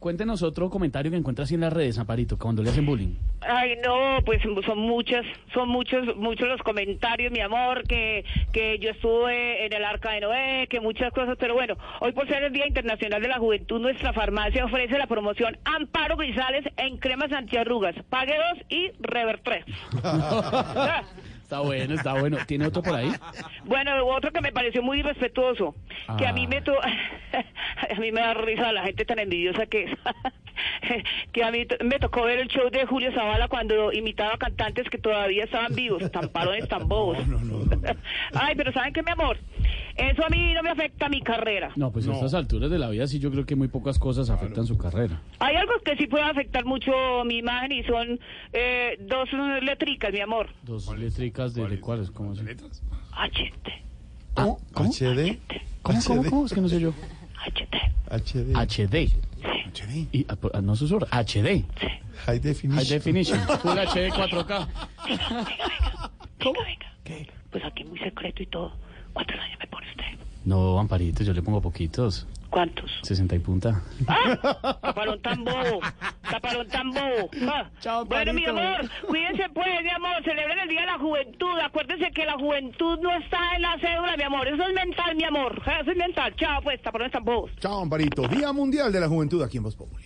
Cuéntenos otro comentario que encuentra así en las redes, Amparito, cuando le hacen bullying. Ay, no, pues son muchas, son muchos, muchos los comentarios, mi amor, que, que yo estuve en el Arca de Noé, que muchas cosas, pero bueno, hoy por ser el Día Internacional de la Juventud, nuestra farmacia ofrece la promoción Amparo Grisales en cremas antiarrugas. Pague dos y rever tres. Ah, Está bueno, está bueno. ¿Tiene otro por ahí? Bueno, otro que me pareció muy irrespetuoso, que a mí Ah. me to a mí me da risa la gente tan envidiosa que es. que a mí me tocó ver el show de Julio Zavala cuando imitaba cantantes que todavía estaban vivos, tan parones, tan bobos. Ay, pero ¿saben qué, mi amor? Eso a mí no me afecta mi carrera. No, pues a estas alturas de la vida sí yo creo que muy pocas cosas afectan su carrera. Hay algo que sí puede afectar mucho mi imagen y son eh, dos letricas, mi amor. Dos eléctricas de, de cuáles, ¿cómo se HT, ¿Cómo? ¿Cómo? HD. ¿Cómo, cómo, cómo? Es que no sé yo. HD. HD. HD. Y, ah, pues, ah, no susurra. HD. High definition. High definition. Full HD 4K. ¿Cómo? Pues aquí muy secreto y todo. ¿Cuántos años me pone usted? No, Amparito, yo le pongo poquitos. ¿Cuántos? 60 y punta. ¡Ah! Taparón tan bobo, taparón tan bobo. Ah. bueno, mi amor, cuídense pues, mi amor, celebren el Día de la Juventud. Acuérdense que la juventud no está en la cédula, mi amor. Eso es mental, mi amor. Eso es mental. Chao, pues, taparones tan bobos. Chao, Amparito. Día Mundial de la Juventud aquí en Voz Populi.